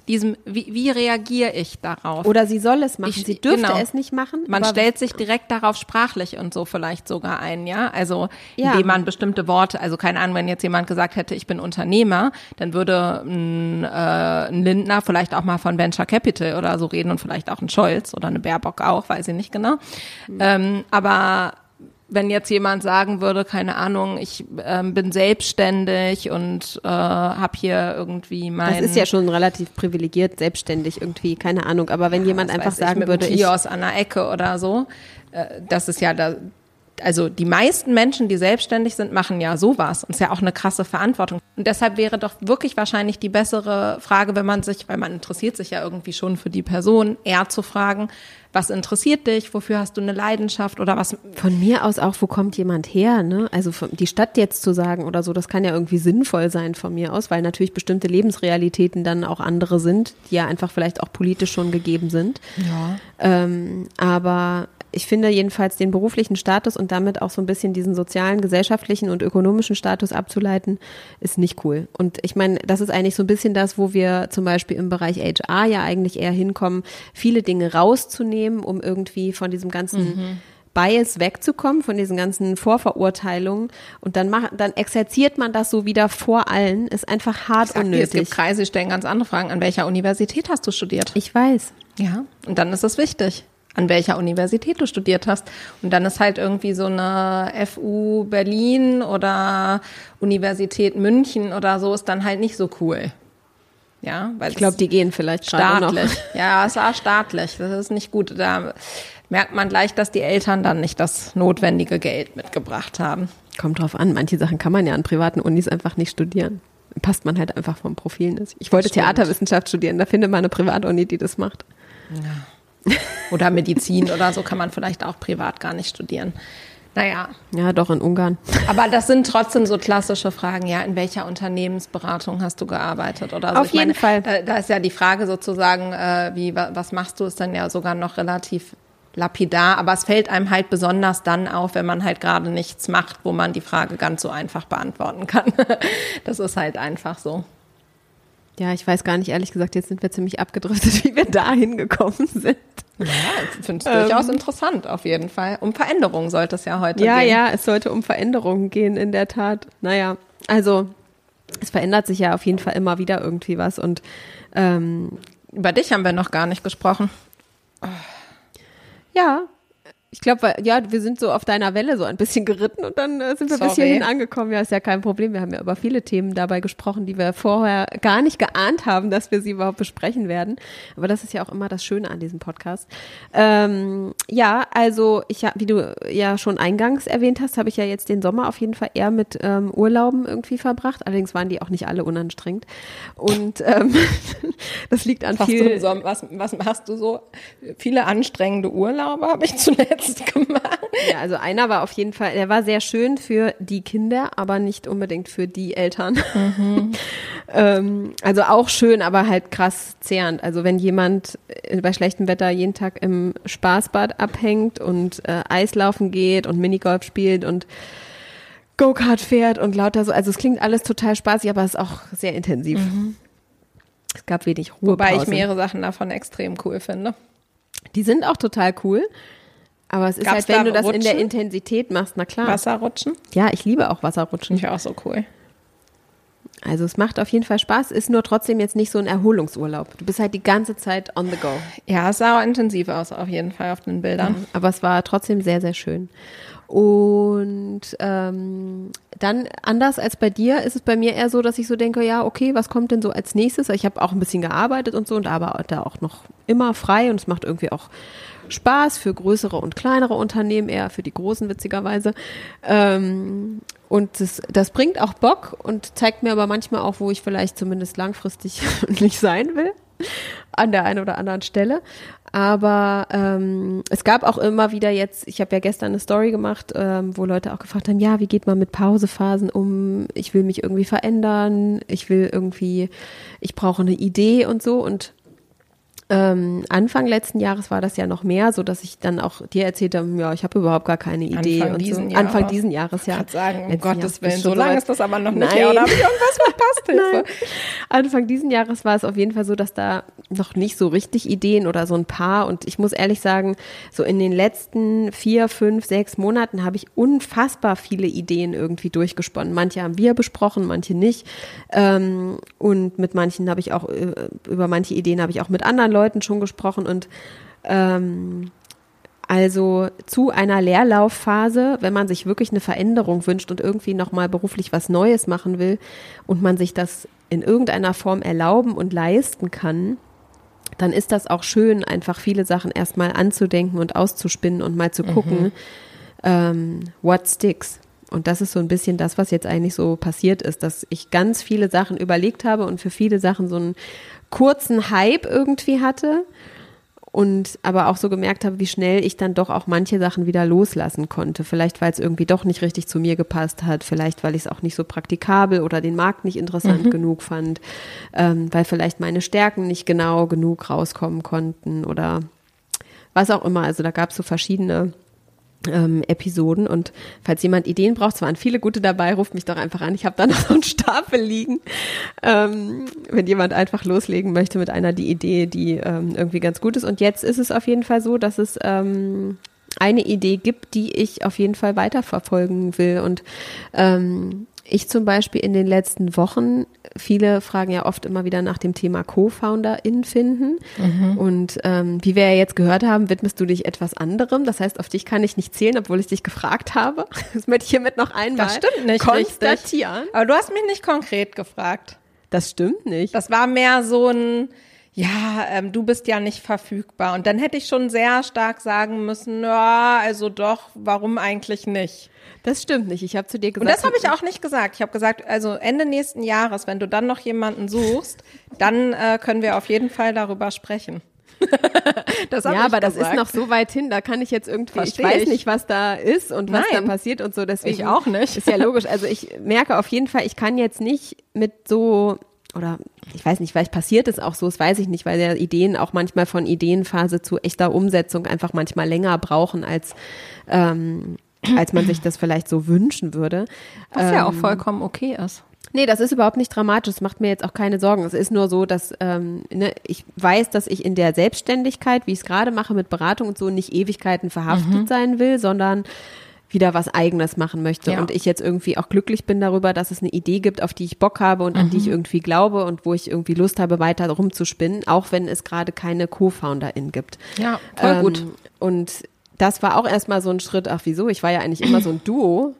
diesem, wie, wie reagiere ich darauf? oder sie soll es machen. Ich- sie dürfte genau. es nicht machen. Man stellt sich direkt darauf sprachlich und so vielleicht sogar ein, ja. Also Ja. indem man bestimmte Worte, also keine Ahnung, wenn jetzt jemand gesagt hätte, ich bin Unternehmer, dann würde ein, äh, ein Lindner vielleicht auch mal von Venture Capital oder so reden und vielleicht auch ein Scholz oder eine Baerbock auch, weiß ich nicht genau. Ähm, aber wenn jetzt jemand sagen würde, keine Ahnung, ich ähm, bin selbstständig und äh, habe hier irgendwie mein. Das ist ja schon relativ privilegiert, selbstständig irgendwie, keine Ahnung. Aber wenn jemand was einfach ich, sagen mit würde, ich, Kiosk an der Ecke oder so, äh, das ist ja da. Also die meisten Menschen, die selbstständig sind, machen ja sowas und ist ja auch eine krasse Verantwortung. Und deshalb wäre doch wirklich wahrscheinlich die bessere Frage, wenn man sich, weil man interessiert sich ja irgendwie schon für die Person, eher zu fragen, was interessiert dich, wofür hast du eine Leidenschaft oder was von mir aus auch, wo kommt jemand her, ne? Also die Stadt jetzt zu sagen oder so, das kann ja irgendwie sinnvoll sein von mir aus, weil natürlich bestimmte Lebensrealitäten dann auch andere sind, die ja einfach vielleicht auch politisch schon gegeben sind. Ja. Ähm, aber ich finde jedenfalls den beruflichen Status und damit auch so ein bisschen diesen sozialen, gesellschaftlichen und ökonomischen Status abzuleiten, ist nicht cool. Und ich meine, das ist eigentlich so ein bisschen das, wo wir zum Beispiel im Bereich HR ja eigentlich eher hinkommen, viele Dinge rauszunehmen, um irgendwie von diesem ganzen Bias wegzukommen, von diesen ganzen Vorverurteilungen. Und dann macht, dann exerziert man das so wieder vor allen, ist einfach hart dir, unnötig. es gibt Kreise, die stellen ganz andere Fragen. An welcher Universität hast du studiert? ich weiß. Ja. Und dann ist es wichtig, an welcher Universität du studiert hast. Und dann ist halt irgendwie so eine FU Berlin oder Universität München oder so ist dann halt nicht so cool. Ja, weil Ich glaube, die gehen vielleicht staatlich. Ja, es war staatlich. Das ist nicht gut. Da merkt man gleich, dass die Eltern dann nicht das notwendige Geld mitgebracht haben. Kommt drauf an, manche Sachen kann man ja an privaten Unis einfach nicht studieren. Passt man halt einfach vom Profil nicht. Ich wollte. Theaterwissenschaft studieren, da findet man eine Privatuni, die das macht. Oder Medizin oder so kann man vielleicht auch privat gar nicht studieren. Naja, Ja, doch in Ungarn. aber das sind trotzdem so klassische Fragen. Ja, in welcher Unternehmensberatung hast du gearbeitet oder so? Auf jeden Fall. Da, da ist ja die Frage sozusagen, äh, wie, wa- was machst du, ist dann ja sogar noch relativ lapidar. Aber es fällt einem halt besonders dann auf, wenn man halt gerade nichts macht, wo man die Frage ganz so einfach beantworten kann. *laughs* das ist halt einfach so. Ja, ich weiß gar nicht, ehrlich gesagt, jetzt sind wir ziemlich abgedriftet, *laughs* wie wir da hingekommen sind. Ja, ich finde es durchaus interessant, auf jeden Fall. Um Veränderungen sollte es ja heute Ja, gehen. ja, es sollte um Veränderungen gehen, in der Tat. Naja, also es verändert sich ja auf jeden Fall immer wieder irgendwie was und ähm, Über dich haben wir noch gar nicht gesprochen. ja, ich glaube, ja, wir sind so auf deiner Welle so ein bisschen geritten und dann äh, sind wir bis Sorry. hierhin angekommen. Ja, ist ja kein Problem. Wir haben ja über viele Themen dabei gesprochen, die wir vorher gar nicht geahnt haben, dass wir sie überhaupt besprechen werden. Aber das ist ja auch immer das Schöne an diesem Podcast. Ähm, ja, also ich habe, wie du ja schon eingangs erwähnt hast, habe ich ja jetzt den Sommer auf jeden Fall eher mit ähm, Urlauben irgendwie verbracht. Allerdings waren die auch nicht alle unanstrengend. Und ähm, *laughs* das liegt an Was, viel. du, so- was, was machst du so? Viele anstrengende Urlaube habe ich *laughs* zuletzt *laughs* gemacht. Ja, also einer war auf jeden Fall, der war sehr schön für die Kinder, aber nicht unbedingt für die Eltern. *laughs* ähm, also auch schön, aber halt krass zehrend. Also wenn jemand äh, bei schlechtem Wetter jeden Tag im Spaßbad abhängt und äh, Eislaufen geht und Minigolf spielt und Go-Kart fährt und lauter so, also es klingt alles total spaßig, aber es ist auch sehr intensiv. Es gab wenig Ruhe. Wobei ich mehrere Sachen davon extrem cool finde. Die sind auch total cool. Aber es ist Gab's halt, wenn da du das in der Rutschen? Intensität machst, na klar. Wasserrutschen? Ja, ich liebe auch Wasserrutschen. Finde ich auch so cool. Also es macht auf jeden Fall Spaß, ist nur trotzdem jetzt nicht so ein Erholungsurlaub. Du bist halt die ganze Zeit on the go. Ja, es sah auch intensiv aus, auf jeden Fall auf den Bildern. Aber es war trotzdem sehr, sehr schön. Und ähm, dann anders als bei dir ist es bei mir eher so, dass ich so denke, ja, okay, was kommt denn so als nächstes? Ich habe auch ein bisschen gearbeitet und so und arbeite auch noch immer frei und es macht irgendwie auch Spaß für größere und kleinere Unternehmen, eher für die großen witzigerweise. Ähm, und das, das bringt auch Bock und zeigt mir aber manchmal auch, wo ich vielleicht zumindest langfristig *laughs* nicht sein will an der einen oder anderen Stelle. Aber ähm, es gab auch immer wieder jetzt, ich habe ja gestern eine Story gemacht, ähm, wo Leute auch gefragt haben, ja, wie geht man mit Pausephasen um? Ich will mich irgendwie verändern, ich will irgendwie, ich brauche eine Idee und so. Und ähm, Anfang letzten Jahres war das ja noch mehr, so dass ich dann auch dir erzählt habe, ja, ich habe überhaupt gar keine Idee. Anfang diesen so. Anfang Jahres. diesen Jahres, ja. Ich sagen, um Gottes Jahres Willen, so lange ist das aber noch nicht Nein. her. Oder habe ich irgendwas *laughs* verpasst? Anfang diesen Jahres war es auf jeden Fall so, dass da noch nicht so richtig Ideen oder so ein paar und ich muss ehrlich sagen, so in den letzten vier, fünf, sechs Monaten habe ich unfassbar viele Ideen irgendwie durchgesponnen. Manche haben wir besprochen, manche nicht ähm, und mit manchen habe ich auch äh, über manche Ideen habe ich auch mit anderen Leuten schon gesprochen und ähm, Also zu einer Leerlaufphase, wenn man sich wirklich eine Veränderung wünscht und irgendwie nochmal beruflich was Neues machen will und man sich das in irgendeiner Form erlauben und leisten kann, dann ist das auch schön, einfach viele Sachen erstmal anzudenken und auszuspinnen und mal zu gucken, ähm, what sticks. Und das ist so ein bisschen das, was jetzt eigentlich so passiert ist, dass ich ganz viele Sachen überlegt habe und für viele Sachen so einen kurzen Hype irgendwie hatte und aber auch so gemerkt habe, wie schnell ich dann doch auch manche Sachen wieder loslassen konnte. Vielleicht, weil es irgendwie doch nicht richtig zu mir gepasst hat, vielleicht, weil ich es auch nicht so praktikabel oder den Markt nicht interessant genug fand, ähm, weil vielleicht meine Stärken nicht genau genug rauskommen konnten oder was auch immer. Also da gab es so verschiedene ähm, Episoden und falls jemand Ideen braucht, es waren viele gute dabei, ruft mich doch einfach an. Ich habe da *laughs* noch so einen Stapel liegen. Ähm, wenn jemand einfach loslegen möchte mit einer die Idee, die ähm, irgendwie ganz gut ist. Und jetzt ist es auf jeden Fall so, dass es ähm, eine Idee gibt, die ich auf jeden Fall weiterverfolgen will. Und ähm, ich zum Beispiel in den letzten Wochen, viele fragen ja oft immer wieder nach dem Thema Co-Founderin finden. Und ähm, wie wir ja jetzt gehört haben, widmest du dich etwas anderem. Das heißt, auf dich kann ich nicht zählen, obwohl ich dich gefragt habe. *laughs* Das möchte ich hiermit noch einmal Das stimmt nicht konstatieren. richtig. Aber du hast mich nicht konkret gefragt. Das stimmt nicht. Das war mehr so ein, ja, ähm, du bist ja nicht verfügbar. Und dann hätte ich schon sehr stark sagen müssen, ja, also doch, warum eigentlich nicht? Das stimmt nicht. Ich habe zu dir gesagt. Und das habe ich auch nicht gesagt. Ich habe gesagt, also Ende nächsten Jahres, wenn du dann noch jemanden suchst, *laughs* dann äh, können wir auf jeden Fall darüber sprechen. *laughs* das Ja, aber das gesagt. ist noch so weit hin, da kann ich jetzt irgendwie, Versteh ich weiß ich. nicht, was da ist und was Nein. da passiert und so, deswegen. Ich auch nicht. Ist ja logisch. Also ich merke auf jeden Fall, ich kann jetzt nicht mit so, oder ich weiß nicht, vielleicht passiert es auch so, das weiß ich nicht, weil ja Ideen auch manchmal von Ideenphase zu echter Umsetzung einfach manchmal länger brauchen als, ähm, als man sich das vielleicht so wünschen würde. Was ja auch Ähm, vollkommen okay ist. Nee, das ist überhaupt nicht dramatisch. Das macht mir jetzt auch keine Sorgen. Es ist nur so, dass ähm, ne, ich weiß, dass ich in der Selbstständigkeit, wie ich es gerade mache mit Beratung und so, nicht Ewigkeiten verhaftet Mhm. sein will, sondern wieder was Eigenes machen möchte. Ja. Und ich jetzt irgendwie auch glücklich bin darüber, dass es eine Idee gibt, auf die ich Bock habe und an die Mhm. ich irgendwie glaube und wo ich irgendwie Lust habe, weiter rumzuspinnen, auch wenn es gerade keine Co-Founderin gibt. Ja, voll gut. Ähm, Und das war auch erstmal so ein Schritt, ach wieso, ich war ja eigentlich immer so ein Duo.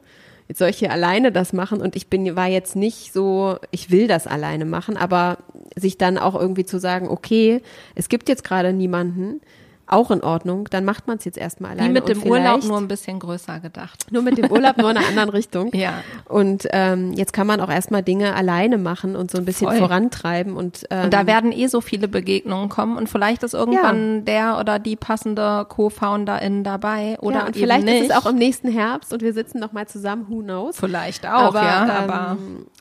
Jetzt soll ich hier alleine das machen und ich bin, war jetzt nicht so, ich will das alleine machen, aber sich dann auch irgendwie zu sagen, okay, es gibt jetzt gerade niemanden, auch in Ordnung, dann macht man es jetzt erstmal alleine. Wie mit dem Urlaub nur ein bisschen größer gedacht. nur mit dem Urlaub, nur in einer anderen *laughs* Richtung. Ja. Und ähm, jetzt kann man auch erstmal Dinge alleine machen und so ein bisschen Voll. vorantreiben. Und, ähm, Und da werden eh so viele Begegnungen kommen und vielleicht ist irgendwann der oder die passende Co-Founderin dabei oder ja, und vielleicht nicht. ist es auch im nächsten Herbst und wir sitzen noch mal zusammen, who knows. vielleicht auch, ja, ähm, aber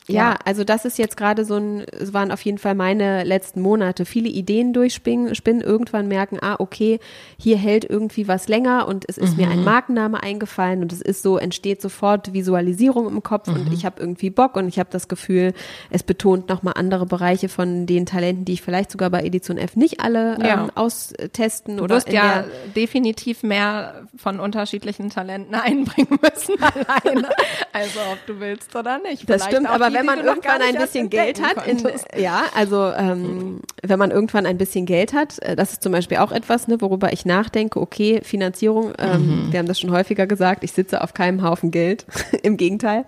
ja, ja. also das ist jetzt gerade so ein, es waren auf jeden Fall meine letzten Monate. Viele Ideen durchspinnen, spinnen, irgendwann merken, ah, okay, hier hält irgendwie was länger und es ist mir Mhm. ein Markenname eingefallen und es ist so, entsteht sofort Visualisierung im Kopf und Mhm. ich habe irgendwie Bock und ich habe das Gefühl, es betont nochmal andere Bereiche von den Talenten, die ich vielleicht sogar bei Edition F nicht alle Ja. ähm, austesten Du oder wirst in ja definitiv mehr von unterschiedlichen Talenten *laughs* einbringen müssen alleine. Also ob du willst oder nicht. Das Vielleicht stimmt, aber die, wenn man du irgendwann ein bisschen Geld hat, in, ja, also ähm, wenn man irgendwann ein bisschen Geld hat, äh, das ist zum Beispiel auch etwas, ne, worüber ich nachdenke, okay, Finanzierung, ähm, wir haben das schon häufiger gesagt, ich sitze auf keinem Haufen Geld, *laughs* im Gegenteil.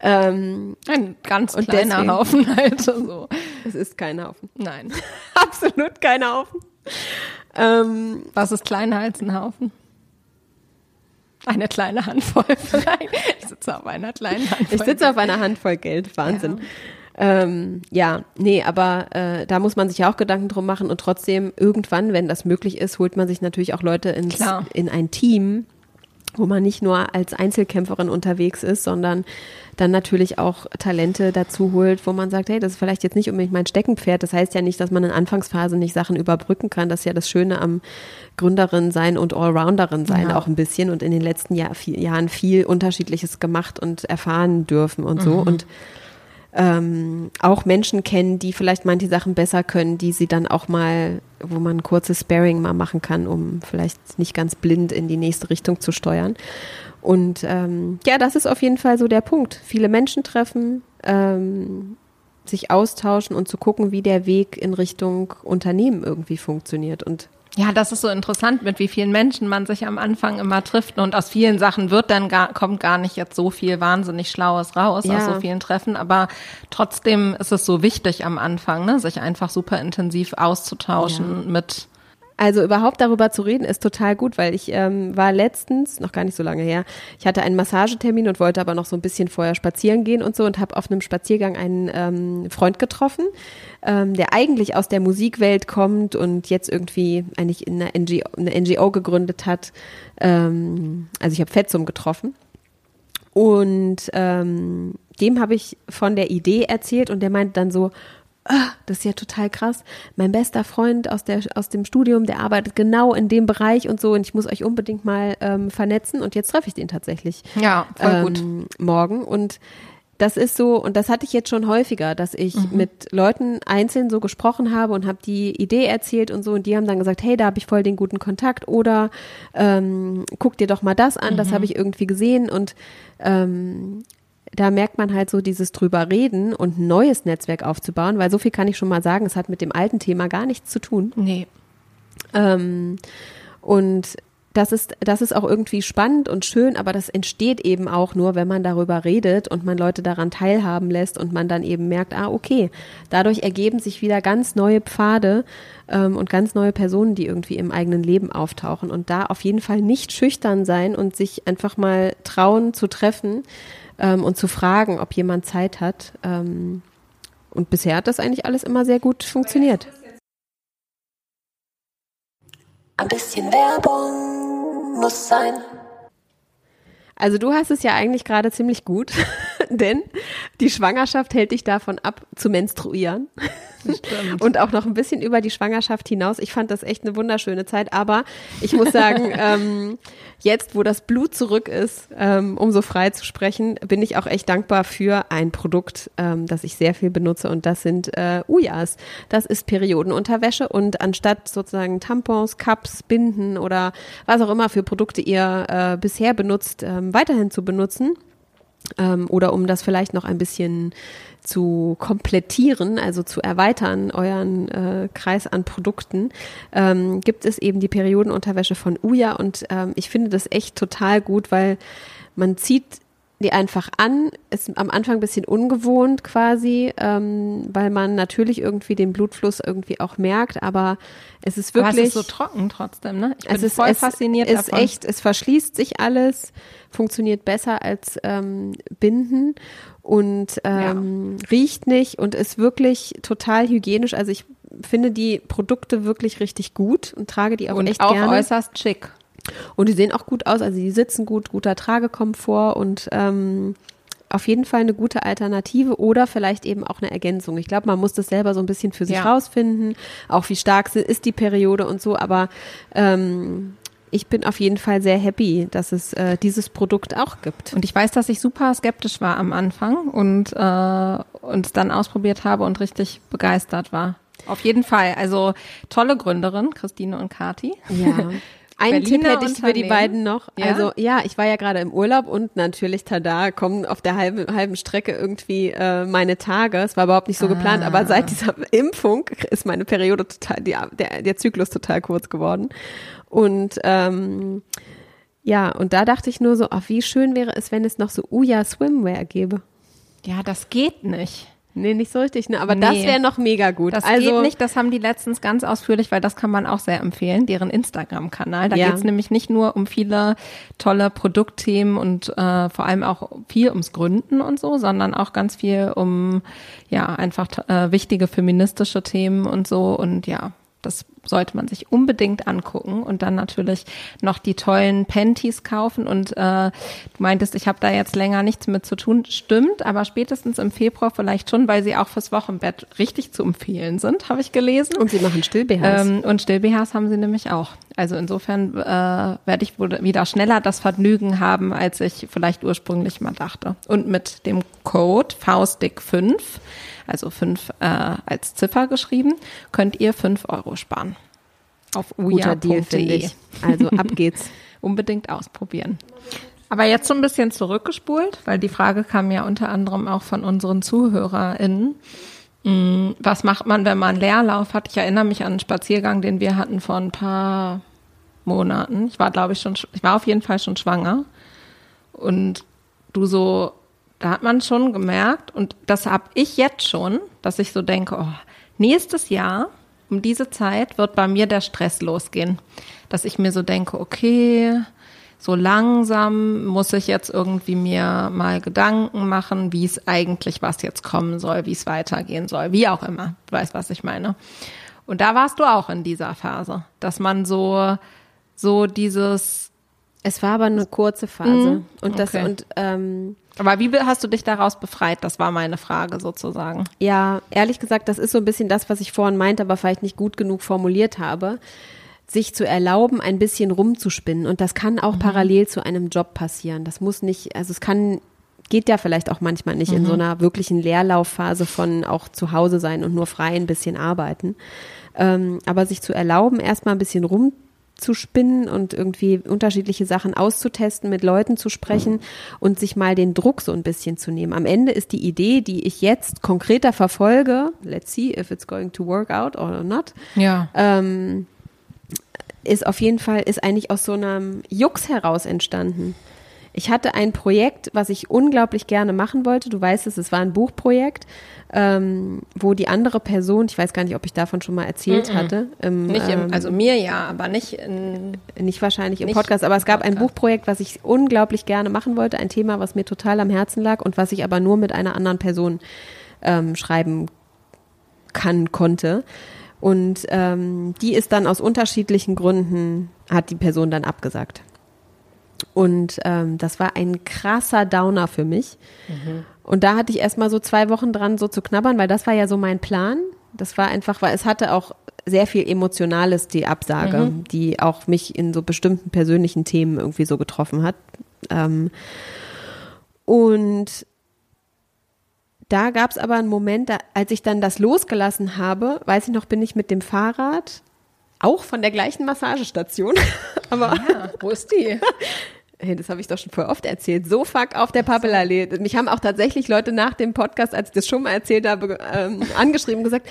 Ähm, Ein ganz kleiner deswegen- Haufen halt so. es ist kein Haufen. Nein. *laughs* Absolut kein Haufen. Ähm, Was ist kleiner als ein Haufen? Eine kleine Handvoll *laughs* vielleicht. Ich sitze auf einer kleinen Handvoll. Ich sitze auf einer Handvoll Geld, Wahnsinn. Ja, ähm, ja nee, aber äh, da muss man sich ja auch Gedanken drum machen und trotzdem irgendwann, wenn das möglich ist, holt man sich natürlich auch Leute ins, Klar. in ein Team, wo man nicht nur als Einzelkämpferin unterwegs ist, sondern dann natürlich auch Talente dazu holt, wo man sagt, hey, das ist vielleicht jetzt nicht unbedingt mein Steckenpferd. Das heißt ja nicht, dass man in Anfangsphase nicht Sachen überbrücken kann. Das ist ja das Schöne am Gründerin sein und Allrounderin sein Ja. auch ein bisschen und in den letzten Jahr, vier Jahren viel Unterschiedliches gemacht und erfahren dürfen und so und ähm, auch Menschen kennen, die vielleicht manche Sachen besser können, die sie dann auch mal, wo man ein kurzes Sparing mal machen kann, um vielleicht nicht ganz blind in die nächste Richtung zu steuern. Und ähm, ja, das ist auf jeden Fall so der Punkt. Viele Menschen treffen, ähm, sich austauschen und zu gucken, wie der Weg in Richtung Unternehmen irgendwie funktioniert. Und Ja, das ist so interessant, mit wie vielen Menschen man sich am Anfang immer trifft. Und aus vielen Sachen wird dann gar, kommt gar nicht jetzt so viel wahnsinnig Schlaues raus Ja. aus so vielen Treffen. Aber trotzdem ist es so wichtig am Anfang, ne, sich einfach super intensiv auszutauschen mit Also überhaupt darüber zu reden ist total gut, weil ich ähm, war letztens, noch gar nicht so lange her, ich hatte einen Massagetermin und wollte aber noch so ein bisschen vorher spazieren gehen und so und habe auf einem Spaziergang einen ähm, Freund getroffen, ähm, der eigentlich aus der Musikwelt kommt und jetzt irgendwie eigentlich in einer NGO, eine NGO gegründet hat. Ähm, also ich habe Fetzum getroffen. Und ähm, dem habe ich von der Idee erzählt und der meinte dann so, das ist ja total krass. Mein bester Freund aus, der, aus dem Studium, der arbeitet genau in dem Bereich und so und ich muss euch unbedingt mal ähm, vernetzen und jetzt treffe ich den tatsächlich. Ja, voll gut. ähm, Morgen und das ist so, und das hatte ich jetzt schon häufiger, dass ich Mhm. mit Leuten einzeln so gesprochen habe und habe die Idee erzählt und so, und die haben dann gesagt, hey, da habe ich voll den guten Kontakt oder ähm, guck dir doch mal das an, Mhm. das habe ich irgendwie gesehen und ähm, da merkt man halt so dieses drüber reden und ein neues Netzwerk aufzubauen, weil so viel kann ich schon mal sagen, es hat mit dem alten Thema gar nichts zu tun. Nee. Ähm, und das ist, das ist auch irgendwie spannend und schön, aber das entsteht eben auch nur, wenn man darüber redet und man Leute daran teilhaben lässt und man dann eben merkt, ah, okay, dadurch ergeben sich wieder ganz neue Pfade ähm, und ganz neue Personen, die irgendwie im eigenen Leben auftauchen. Und da auf jeden Fall nicht schüchtern sein und sich einfach mal trauen zu treffen ähm, und zu fragen, ob jemand Zeit hat. Ähm, und bisher hat das eigentlich alles immer sehr gut funktioniert. Ein bisschen Werbung muss sein. Also du hast es ja eigentlich gerade ziemlich gut, *laughs* *laughs* denn die Schwangerschaft hält dich davon ab, zu menstruieren. *laughs* Und auch noch ein bisschen über die Schwangerschaft hinaus. Ich fand das echt eine wunderschöne Zeit, aber ich muss sagen, *laughs* ähm, jetzt, wo das Blut zurück ist, ähm, um so frei zu sprechen, bin ich auch echt dankbar für ein Produkt, ähm, das ich sehr viel benutze und das sind äh, Ujas. Das ist Periodenunterwäsche und anstatt sozusagen Tampons, Cups, Binden oder was auch immer für Produkte ihr äh, bisher benutzt, ähm, weiterhin zu benutzen, ähm, oder um das vielleicht noch ein bisschen zu komplettieren, also zu erweitern, euren äh, Kreis an Produkten, ähm, gibt es eben die Periodenunterwäsche von Uja und ähm, ich finde das echt total gut, weil man zieht die einfach an, ist am Anfang ein bisschen ungewohnt quasi, ähm, weil man natürlich irgendwie den Blutfluss irgendwie auch merkt, aber es ist Aber wirklich es ist so trocken trotzdem, ne? Ich bin es ist voll es fasziniert ist davon. echt, es verschließt sich alles, funktioniert besser als ähm, Binden und ähm, riecht nicht und ist wirklich total hygienisch. Also ich finde die Produkte wirklich richtig gut und trage die auch und echt auch gerne. äußerst schick. Und die sehen auch gut aus, also die sitzen gut, guter Tragekomfort und ähm, auf jeden Fall eine gute Alternative oder vielleicht eben auch eine Ergänzung. Ich glaube, man muss das selber so ein bisschen für sich Ja. rausfinden, auch wie stark sie- ist die Periode und so, aber ähm, ich bin auf jeden Fall sehr happy, dass es äh, dieses Produkt auch gibt. Und ich weiß, dass ich super skeptisch war am Anfang und äh, und dann ausprobiert habe und richtig begeistert war. Auf jeden Fall. Also tolle Gründerin, Christine und Kati. Ja. *laughs* Einen Tipp Berliner hätte ich für die beiden noch. Ja? Also ja, ich war ja gerade im Urlaub und natürlich tada, kommen auf der halben, halben Strecke irgendwie äh, meine Tage. Es war überhaupt nicht so geplant, aber seit dieser *laughs* Impfung ist meine Periode total, die, der, der Zyklus total kurz geworden. Und ähm, ja, und da dachte ich nur so, ach, wie schön wäre es, wenn es noch so Uja Swimwear gäbe. Ja, das geht nicht. Nee, nicht so richtig, ne? Aber das Nee. wäre noch mega gut. Das also, geht nicht, das haben die letztens ganz ausführlich, weil das kann man auch sehr empfehlen, deren Instagram-Kanal. Da Ja. geht's nämlich nicht nur um viele tolle Produktthemen und äh, vor allem auch viel ums Gründen und so, sondern auch ganz viel um ja einfach äh, wichtige feministische Themen und so und ja, das sollte man sich unbedingt angucken und dann natürlich noch die tollen Panties kaufen und äh, du meintest, ich habe da jetzt länger nichts mit zu tun, stimmt, aber spätestens im Februar vielleicht schon, weil sie auch fürs Wochenbett richtig zu empfehlen sind, habe ich gelesen. und sie machen Still-BHs. Ähm, und Still-BHs haben sie nämlich auch. Also insofern äh, werde ich wohl wieder schneller das Vergnügen haben, als ich vielleicht ursprünglich mal dachte. Und mit dem Code VSTIC5, also 5 äh, als Ziffer geschrieben, könnt ihr 5 Euro sparen. Auf Guter Deal, finde ich. Also ab geht's. *laughs* Unbedingt ausprobieren. Aber jetzt so ein bisschen zurückgespult, weil die Frage kam ja unter anderem auch von unseren ZuhörerInnen. Was macht man, wenn man Leerlauf hat? Ich erinnere mich an einen Spaziergang, den wir hatten vor ein paar Monaten. Ich war, glaube ich, schon, ich war auf jeden Fall schon schwanger. Und du so, da hat man schon gemerkt, und das habe ich jetzt schon, dass ich so denke, oh, nächstes Jahr um diese Zeit wird bei mir der Stress losgehen. Dass ich mir so denke, okay, so langsam muss ich jetzt irgendwie mir mal Gedanken machen, wie es eigentlich was jetzt kommen soll, wie es weitergehen soll, wie auch immer. Du weißt, was ich meine. Und da warst du auch in dieser Phase, dass man so, so dieses, Es war aber eine kurze Phase. Mhm. Und das, Okay. und ähm, aber wie hast du dich daraus befreit? Das war meine Frage sozusagen. Ja, ehrlich gesagt, das ist so ein bisschen das, was ich vorhin meinte, aber vielleicht nicht gut genug formuliert habe. Sich zu erlauben, ein bisschen rumzuspinnen. Und das kann auch parallel zu einem Job passieren. Das muss nicht, also es kann, geht ja vielleicht auch manchmal nicht in so einer wirklichen Leerlaufphase von auch zu Hause sein und nur frei ein bisschen arbeiten. Ähm, aber sich zu erlauben, erstmal ein bisschen rumzuspinnen und irgendwie unterschiedliche Sachen auszutesten, mit Leuten zu sprechen und sich mal den Druck so ein bisschen zu nehmen. Am Ende ist die Idee, die ich jetzt konkreter verfolge, let's see if it's going to work out or not, Ja. ähm, ist auf jeden Fall, ist eigentlich aus so einem Jux heraus entstanden. Ich hatte ein Projekt, was ich unglaublich gerne machen wollte. Du weißt es, es war ein Buchprojekt, ähm, wo die andere Person, ich weiß gar nicht, ob ich davon schon mal erzählt hatte, im, Nicht im, ähm, also mir ja, aber nicht in, nicht wahrscheinlich im Nicht Podcast, aber es gab ein Podcast. Buchprojekt, was ich unglaublich gerne machen wollte, ein Thema, was mir total am Herzen lag und was ich aber nur mit einer anderen Person ähm, schreiben kann, konnte. Und ähm, die ist dann aus unterschiedlichen Gründen, hat die Person dann abgesagt. Und ähm, das war ein krasser Downer für mich. Und da hatte ich erstmal so zwei Wochen dran, so zu knabbern, weil das war ja so mein Plan. Das war einfach, weil es hatte auch sehr viel Emotionales, die Absage, die auch mich in so bestimmten persönlichen Themen irgendwie so getroffen hat. Ähm, und da gab es aber einen Moment, da, als ich dann das losgelassen habe, weiß ich noch, bin ich mit dem Fahrrad, auch von der gleichen Massagestation, *laughs* aber ja, wo ist die? *laughs* Hey, das habe ich doch schon voll oft erzählt. So fuck auf der Pappelallee. Mich haben auch tatsächlich Leute nach dem Podcast, als ich das schon mal erzählt habe, ähm, angeschrieben und gesagt,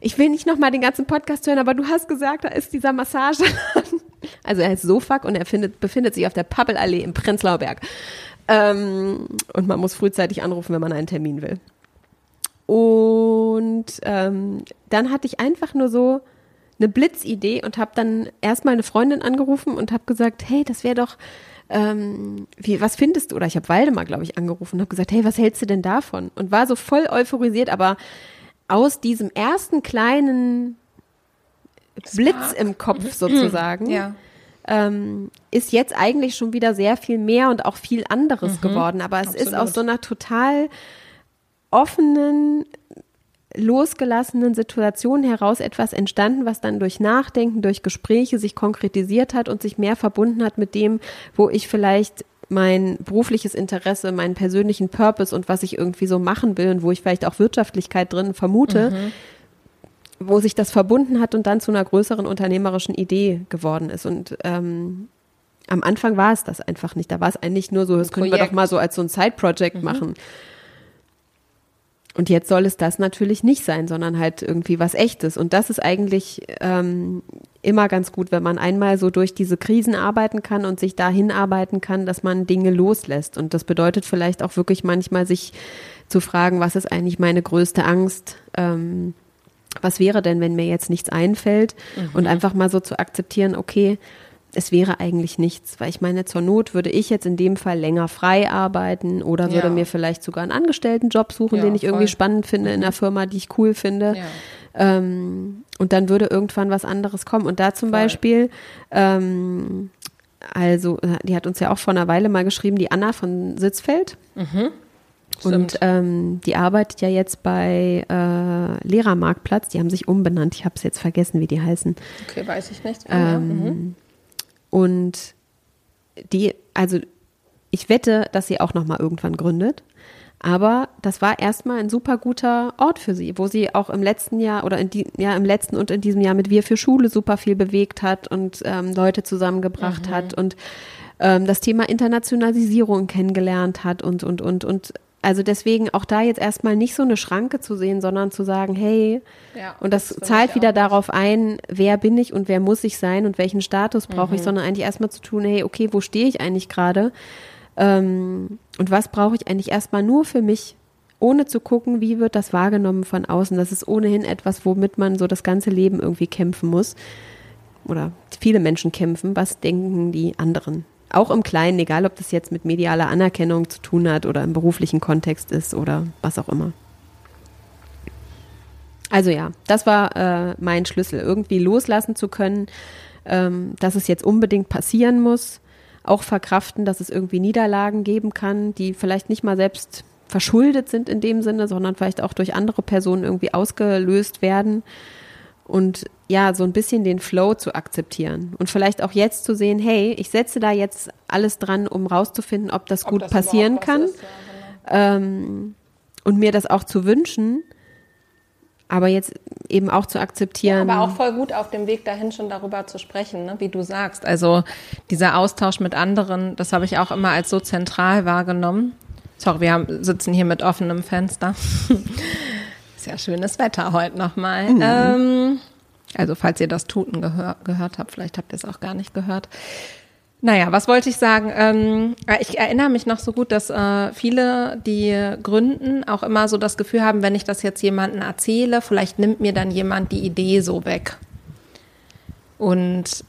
ich will nicht noch mal den ganzen Podcast hören, aber du hast gesagt, da ist dieser Massageladen. Also er heißt Sofak und er findet, befindet sich auf der Pappelallee im Prenzlauer Berg. Ähm, und man muss frühzeitig anrufen, wenn man einen Termin will. Und ähm, dann hatte ich einfach nur so eine Blitzidee und habe dann erstmal eine Freundin angerufen und habe gesagt, hey, das wäre doch, ähm, wie, was findest du? Oder ich habe Waldemar, glaube ich, angerufen und habe gesagt, hey, was hältst du denn davon? Und war so voll euphorisiert, aber aus diesem ersten kleinen Blitz im Kopf sozusagen Ja. ähm, ist jetzt eigentlich schon wieder sehr viel mehr und auch viel anderes geworden. Aber es ist Absolut. aus so einer total offenen, losgelassenen Situation heraus etwas entstanden, was dann durch Nachdenken, durch Gespräche sich konkretisiert hat und sich mehr verbunden hat mit dem, wo ich vielleicht mein berufliches Interesse, meinen persönlichen Purpose und was ich irgendwie so machen will und wo ich vielleicht auch Wirtschaftlichkeit drin vermute, wo sich das verbunden hat und dann zu einer größeren unternehmerischen Idee geworden ist. Und ähm, am Anfang war es das einfach nicht. Da war es eigentlich nur so, das können wir doch mal so als so ein Side-Project machen. Und jetzt soll es das natürlich nicht sein, sondern halt irgendwie was Echtes. Und das ist eigentlich ähm, immer ganz gut, wenn man einmal so durch diese Krisen arbeiten kann und sich dahin arbeiten kann, dass man Dinge loslässt. Und das bedeutet vielleicht auch wirklich manchmal sich zu fragen, was ist eigentlich meine größte Angst? Ähm, was wäre denn, wenn mir jetzt nichts einfällt? Und einfach mal so zu akzeptieren, okay, es wäre eigentlich nichts, weil ich meine, zur Not würde ich jetzt in dem Fall länger frei arbeiten oder würde Ja. mir vielleicht sogar einen Angestelltenjob suchen, Ja, den ich irgendwie voll. spannend finde in einer Firma, die ich cool finde. Ja. Ähm, und dann würde irgendwann was anderes kommen. Und da zum Voll. Beispiel, ähm, also, die hat uns ja auch vor einer Weile mal geschrieben, die Anna von Sitzfeld. Und Stimmt. ähm, die arbeitet ja jetzt bei äh, Lehrermarktplatz. Die haben sich umbenannt. Ich habe es jetzt vergessen, wie die heißen. Okay, weiß ich nicht. Ja, mhm. Und die, also ich wette, dass sie auch noch mal irgendwann gründet. Aber das war erstmal ein super guter Ort für sie, wo sie auch im letzten Jahr oder in die, ja, im letzten und in diesem Jahr mit Wir für Schule super viel bewegt hat und ähm, Leute zusammengebracht hat und ähm, das Thema Internationalisierung kennengelernt hat und, und, und, und also deswegen auch da jetzt erstmal nicht so eine Schranke zu sehen, sondern zu sagen, hey, Ja, und das, das zahlt wieder darauf ein, wer bin ich und wer muss ich sein und welchen Status brauche Mhm. ich, sondern eigentlich erstmal zu tun, hey, okay, wo stehe ich eigentlich gerade? Ähm, und was brauche ich eigentlich erstmal nur für mich, ohne zu gucken, wie wird das wahrgenommen von außen. Das ist ohnehin etwas, womit man so das ganze Leben irgendwie kämpfen muss. Oder viele Menschen kämpfen. Was denken die anderen? Auch im Kleinen, egal ob das jetzt mit medialer Anerkennung zu tun hat oder im beruflichen Kontext ist oder was auch immer. Also ja, das war äh, mein Schlüssel, irgendwie loslassen zu können, ähm, dass es jetzt unbedingt passieren muss, auch verkraften, dass es irgendwie Niederlagen geben kann, die vielleicht nicht mal selbst verschuldet sind in dem Sinne, sondern vielleicht auch durch andere Personen irgendwie ausgelöst werden und ja, so ein bisschen den Flow zu akzeptieren und vielleicht auch jetzt zu sehen, hey, ich setze da jetzt alles dran, um rauszufinden, ob das gut das passieren kann ist, ja, genau. ähm, und mir das auch zu wünschen, aber jetzt eben auch zu akzeptieren. Aber auch voll gut auf dem Weg dahin schon darüber zu sprechen, ne? wie du sagst. Also dieser Austausch mit anderen, das habe ich auch immer als so zentral wahrgenommen. Sorry, wir haben, sitzen hier mit offenem Fenster. *laughs* Ja schönes Wetter heute nochmal. Ähm, also falls ihr das Tuten gehör, gehört habt, vielleicht habt ihr es auch gar nicht gehört. Naja, was wollte ich sagen? Ähm, ich erinnere mich noch so gut, dass äh, viele, die gründen, auch immer so das Gefühl haben, wenn ich das jetzt jemandem erzähle, vielleicht nimmt mir dann jemand die Idee so weg. Und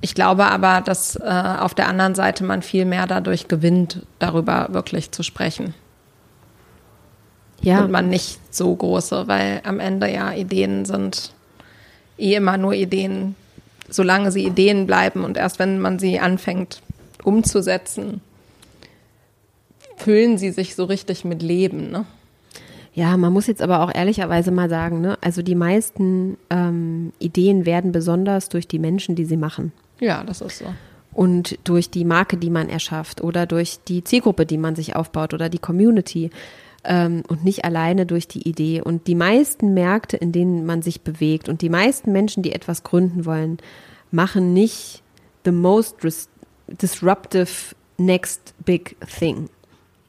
ich glaube aber, dass äh, auf der anderen Seite man viel mehr dadurch gewinnt, darüber wirklich zu sprechen. Ja, Und man nicht so große, weil am Ende ja Ideen sind eh immer nur Ideen, solange sie Ideen bleiben und erst wenn man sie anfängt umzusetzen, füllen sie sich so richtig mit Leben. Ne? Ja, man muss jetzt aber auch ehrlicherweise mal sagen, ne, also die meisten ähm, Ideen werden besonders durch die Menschen, die sie machen. Ja, das ist so. Und durch die Marke, die man erschafft oder durch die Zielgruppe, die man sich aufbaut oder die Community ähm, und nicht alleine durch die Idee. Und die meisten Märkte, in denen man sich bewegt und die meisten Menschen, die etwas gründen wollen, machen nicht the most dis- disruptive next big thing.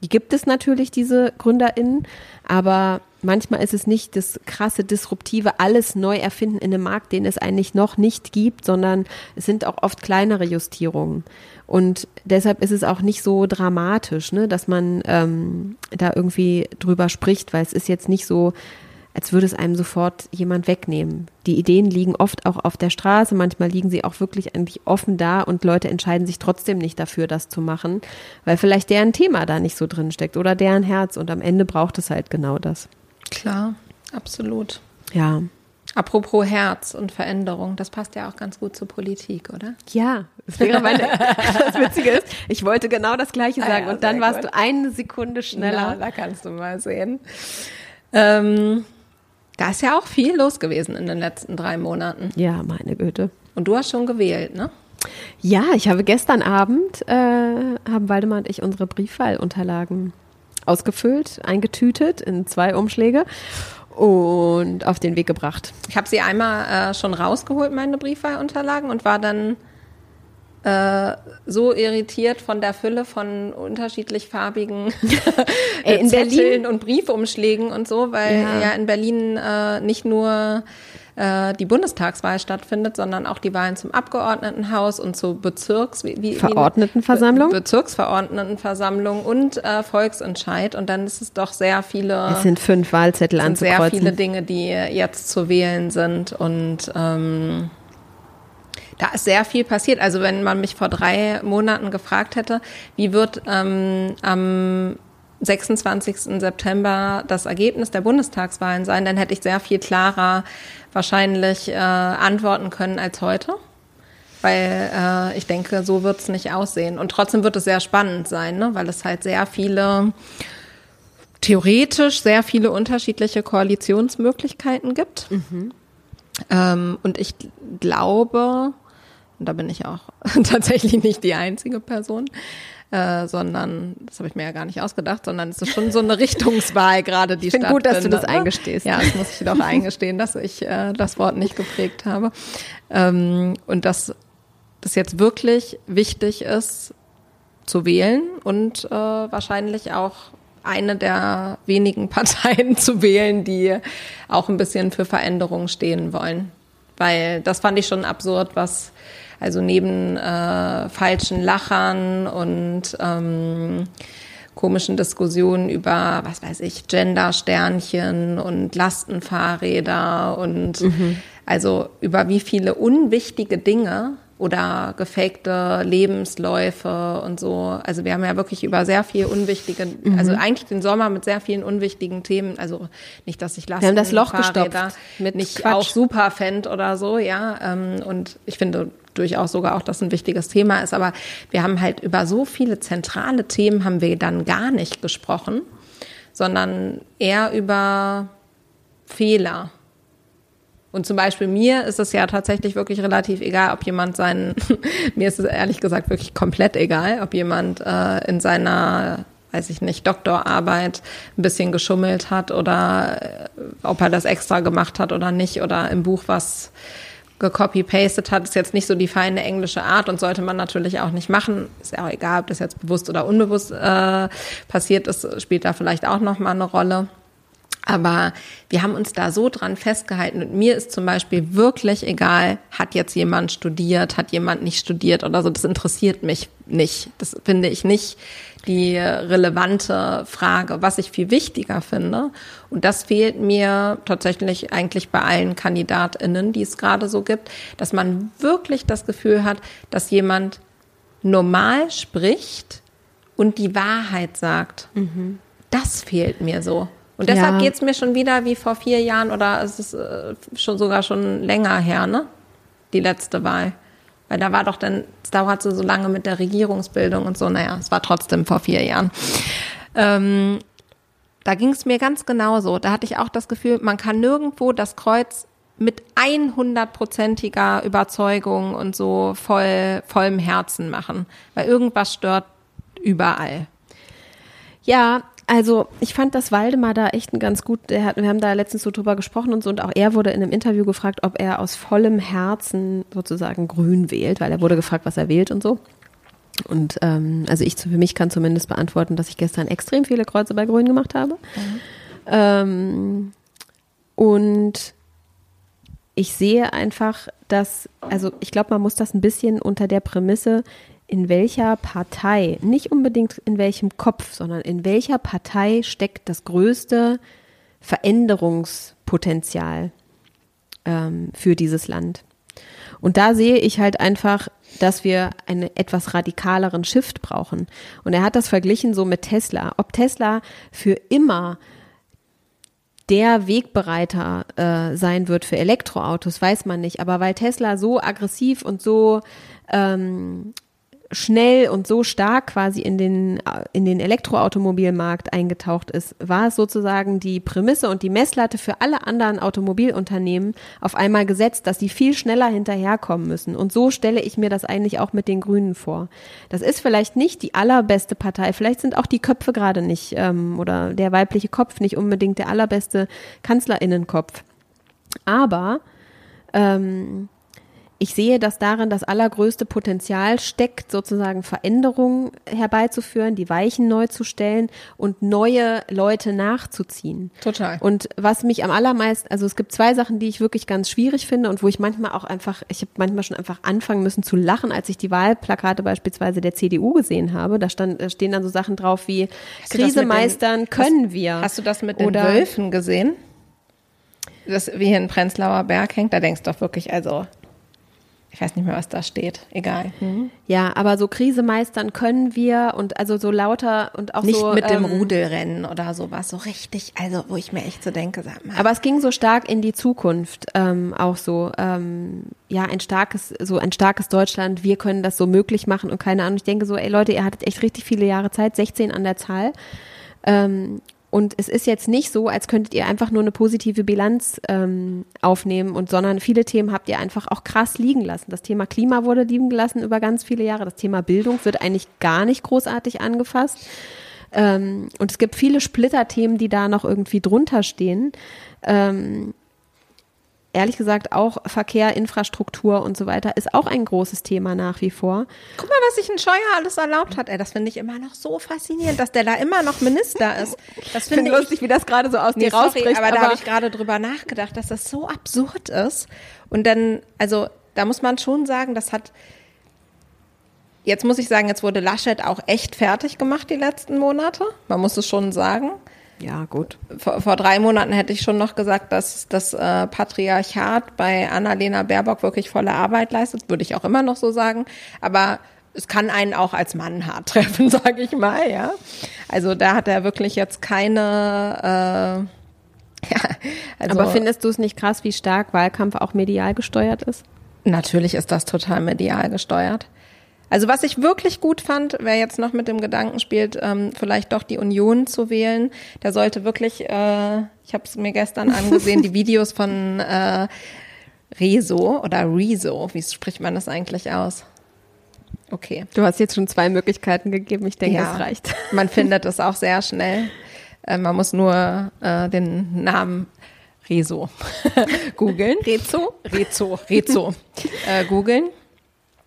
Die gibt es natürlich, diese GründerInnen, aber manchmal ist es nicht das krasse, disruptive, alles neu erfinden in einem Markt, den es eigentlich noch nicht gibt, sondern es sind auch oft kleinere Justierungen. Und deshalb ist es auch nicht so dramatisch, ne, dass man ähm, da irgendwie drüber spricht, weil es ist jetzt nicht so, als würde es einem sofort jemand wegnehmen. Die Ideen liegen oft auch auf der Straße, manchmal liegen sie auch wirklich eigentlich offen da und Leute entscheiden sich trotzdem nicht dafür, das zu machen, weil vielleicht deren Thema da nicht so drin steckt oder deren Herz und am Ende braucht es halt genau das. Klar, absolut. Ja. Apropos Herz und Veränderung, das passt ja auch ganz gut zur Politik, oder? Ja, das wäre meine, *laughs* das Witzige ist, ich wollte genau das Gleiche Ah sagen ja, und dann warst gut. du eine Sekunde schneller. Na, da kannst du mal sehen. Ähm, da ist ja auch viel los gewesen in den letzten drei Monaten. Ja, meine Güte. Und du hast schon gewählt, ne? Ja, ich habe gestern Abend, äh, haben Waldemar und ich unsere Briefwahlunterlagen ausgefüllt, eingetütet in zwei Umschläge und auf den Weg gebracht. Ich habe sie einmal äh, schon rausgeholt, meine Briefwahlunterlagen, und war dann äh, so irritiert von der Fülle von unterschiedlich farbigen *laughs* Ey, in Zetteln Berlin- und Briefumschlägen und so, weil Ja. ja, in Berlin äh, nicht nur äh, die Bundestagswahl stattfindet, sondern auch die Wahlen zum Abgeordnetenhaus und zur Bezirks wie, Verordnetenversammlung? Be Bezirksverordnetenversammlung und äh, Volksentscheid. Und dann ist es doch sehr viele Es sind fünf Wahlzettel sind sehr anzukreuzen. viele Dinge, die jetzt zu wählen sind und ähm, da ist sehr viel passiert. Also wenn man mich vor drei Monaten gefragt hätte, wie wird ähm, am 26. September das Ergebnis der Bundestagswahlen sein, dann hätte ich sehr viel klarer wahrscheinlich äh, antworten können als heute. Weil äh, ich denke, so wird es nicht aussehen. Und trotzdem wird es sehr spannend sein, ne? weil es halt sehr viele theoretisch sehr viele unterschiedliche Koalitionsmöglichkeiten gibt. Ähm, und ich glaube, und da bin ich auch *laughs* tatsächlich nicht die einzige Person, äh, sondern, das habe ich mir ja gar nicht ausgedacht, sondern es ist schon so eine *laughs* Richtungswahl gerade, die Ich finde gut, dass du das stattfindet, ne? eingestehst. Ja, das muss ich doch eingestehen, dass ich äh, das Wort nicht geprägt habe. Ähm, und dass das jetzt wirklich wichtig ist, zu wählen und äh, wahrscheinlich auch eine der wenigen *laughs* Parteien zu wählen, die auch ein bisschen für Veränderungen stehen wollen. Weil das fand ich schon absurd, was also neben äh, falschen Lachern und ähm, komischen Diskussionen über, was weiß ich, Gender-Sternchen und Lastenfahrräder und also über wie viele unwichtige Dinge oder gefakte Lebensläufe und so. Also wir haben ja wirklich über sehr viel unwichtige, also eigentlich den Sommer mit sehr vielen unwichtigen Themen. Also nicht, dass ich Lasten haben das Loch Fahrräder gestopft mit nicht Quatsch. auch super fänd oder so, ja. Ähm, und ich finde durchaus sogar auch, dass ein wichtiges Thema ist. Aber wir haben halt über so viele zentrale Themen haben wir dann gar nicht gesprochen, sondern eher über Fehler. Und zum Beispiel mir ist es ja tatsächlich wirklich relativ egal, ob jemand seinen, *laughs* mir ist es ehrlich gesagt wirklich komplett egal, ob jemand äh, in seiner, weiß ich nicht, Doktorarbeit ein bisschen geschummelt hat oder äh, ob er das extra gemacht hat oder nicht oder im Buch was gecopy-pastet hat, ist jetzt nicht so die feine englische Art und sollte man natürlich auch nicht machen. Ist ja auch egal, ob das jetzt bewusst oder unbewusst äh, passiert ist, spielt da vielleicht auch nochmal eine Rolle. Aber wir haben uns da so dran festgehalten. Und mir ist zum Beispiel wirklich egal, hat jetzt jemand studiert, hat jemand nicht studiert oder so. Das interessiert mich nicht. Das finde ich nicht die relevante Frage. Was ich viel wichtiger finde, und das fehlt mir tatsächlich eigentlich bei allen KandidatInnen, die es gerade so gibt, dass man wirklich das Gefühl hat, dass jemand normal spricht und die Wahrheit sagt. Das fehlt mir so. Und deshalb Ja. geht's mir schon wieder wie vor vier Jahren oder es ist äh, schon sogar schon länger her, ne? Die letzte Wahl. Weil da war doch dann, es dauerte so lange mit der Regierungsbildung und so, naja, es war trotzdem vor vier Jahren. Ähm, da ging es mir ganz genauso. Da hatte ich auch das Gefühl, man kann nirgendwo das Kreuz mit 100%iger Überzeugung und so voll, vollem Herzen machen. Weil irgendwas stört überall. Ja, also ich fand das Waldemar da echt ein ganz gut, hat, wir haben da letztens so drüber gesprochen und so und auch er wurde in einem Interview gefragt, ob er aus vollem Herzen sozusagen grün wählt, weil er wurde gefragt, was er wählt und so. Und ähm, also ich für mich kann zumindest beantworten, dass ich gestern extrem viele Kreuze bei Grün gemacht habe. Ähm, und ich sehe einfach, dass, also ich glaube, man muss das ein bisschen unter der Prämisse, in welcher Partei, nicht unbedingt in welchem Kopf, sondern in welcher Partei steckt das größte Veränderungspotenzial ähm, für dieses Land. Und da sehe ich halt einfach, dass wir einen etwas radikaleren Shift brauchen. Und er hat das verglichen so mit Tesla. Ob Tesla für immer der Wegbereiter äh, sein wird für Elektroautos, weiß man nicht. Aber weil Tesla so aggressiv und so ähm, schnell und so stark quasi in den, in den Elektroautomobilmarkt eingetaucht ist, war es sozusagen die Prämisse und die Messlatte für alle anderen Automobilunternehmen auf einmal gesetzt, dass sie viel schneller hinterherkommen müssen. Und so stelle ich mir das eigentlich auch mit den Grünen vor. Das ist vielleicht nicht die allerbeste Partei, vielleicht sind auch die Köpfe gerade nicht ähm, oder der weibliche Kopf nicht unbedingt der allerbeste Kanzlerinnenkopf. Aber ähm, ich sehe, dass darin das allergrößte Potenzial steckt, sozusagen Veränderungen herbeizuführen, die Weichen neu zu stellen und neue Leute nachzuziehen. Total. Und was mich am allermeisten, also es gibt zwei Sachen, die ich wirklich ganz schwierig finde und wo ich manchmal auch einfach, ich habe manchmal schon einfach anfangen müssen zu lachen, als ich die Wahlplakate beispielsweise der CDU gesehen habe. Da, stand, da stehen dann so Sachen drauf wie Krise mit den- meistern können wir. Hast du das mit den Oder- Wölfen gesehen? Das wie hier in Prenzlauer Berg hängt, da denkst du doch wirklich, also, ich weiß nicht mehr, was da steht. Egal. Ja, aber so Krise meistern können wir und also so lauter und auch Nicht so mit dem ähm, Rudelrennen oder sowas, so richtig, also wo ich mir echt so denke, sag mal. Aber es ging so stark in die Zukunft, ähm, auch so, ähm, ja, ein starkes, so ein starkes Deutschland, wir können das so möglich machen und keine Ahnung. Ich denke so, ey Leute, ihr hattet echt richtig viele Jahre Zeit, 16 an der Zahl. Ähm, und es ist jetzt nicht so, als könntet ihr einfach nur eine positive Bilanz ähm, aufnehmen und sondern viele Themen habt ihr einfach auch krass liegen lassen. Das Thema Klima wurde liegen gelassen über ganz viele Jahre. Das Thema Bildung wird eigentlich gar nicht großartig angefasst. Ähm, und es gibt viele Splitterthemen, die da noch irgendwie drunter stehen. Ähm, ehrlich gesagt auch Verkehr, Infrastruktur und so weiter ist auch ein großes Thema nach wie vor. Guck mal, was sich ein Scheuer alles erlaubt hat. Ey, das finde ich immer noch so faszinierend, dass der da immer noch Minister ist. Das finde ich lustig, wie das gerade so aus Nee, dir sorry, rausbricht. aber, da habe ich gerade drüber nachgedacht, dass das so absurd ist. Und dann, also da muss man schon sagen, das hat. Jetzt muss ich sagen, jetzt wurde Laschet auch echt fertig gemacht die letzten Monate. Man muss es schon sagen. Ja, gut. Vor, vor drei Monaten hätte ich schon noch gesagt, dass das äh, Patriarchat bei Annalena Baerbock wirklich volle Arbeit leistet. Würde ich auch immer noch so sagen. Aber es kann einen auch als Mann hart *laughs* treffen, sage ich mal, ja. Also da hat er wirklich jetzt keine. Äh, *laughs* ja, also aber findest du es nicht krass, wie stark Wahlkampf auch medial gesteuert ist? Natürlich ist das total medial gesteuert. Also was ich wirklich gut fand, wer jetzt noch mit dem Gedanken spielt, ähm, vielleicht doch die Union zu wählen, der sollte wirklich, äh, ich habe es mir gestern *laughs* angesehen, die Videos von äh, Rezo oder Rezo, wie spricht man das eigentlich aus? Okay. Du hast jetzt schon zwei Möglichkeiten gegeben. Ich denke, das reicht. *laughs* Man findet es auch sehr schnell. Äh, man muss nur äh, den Namen Rezo *laughs* googeln. Rezo? Rezo, Rezo äh, googeln.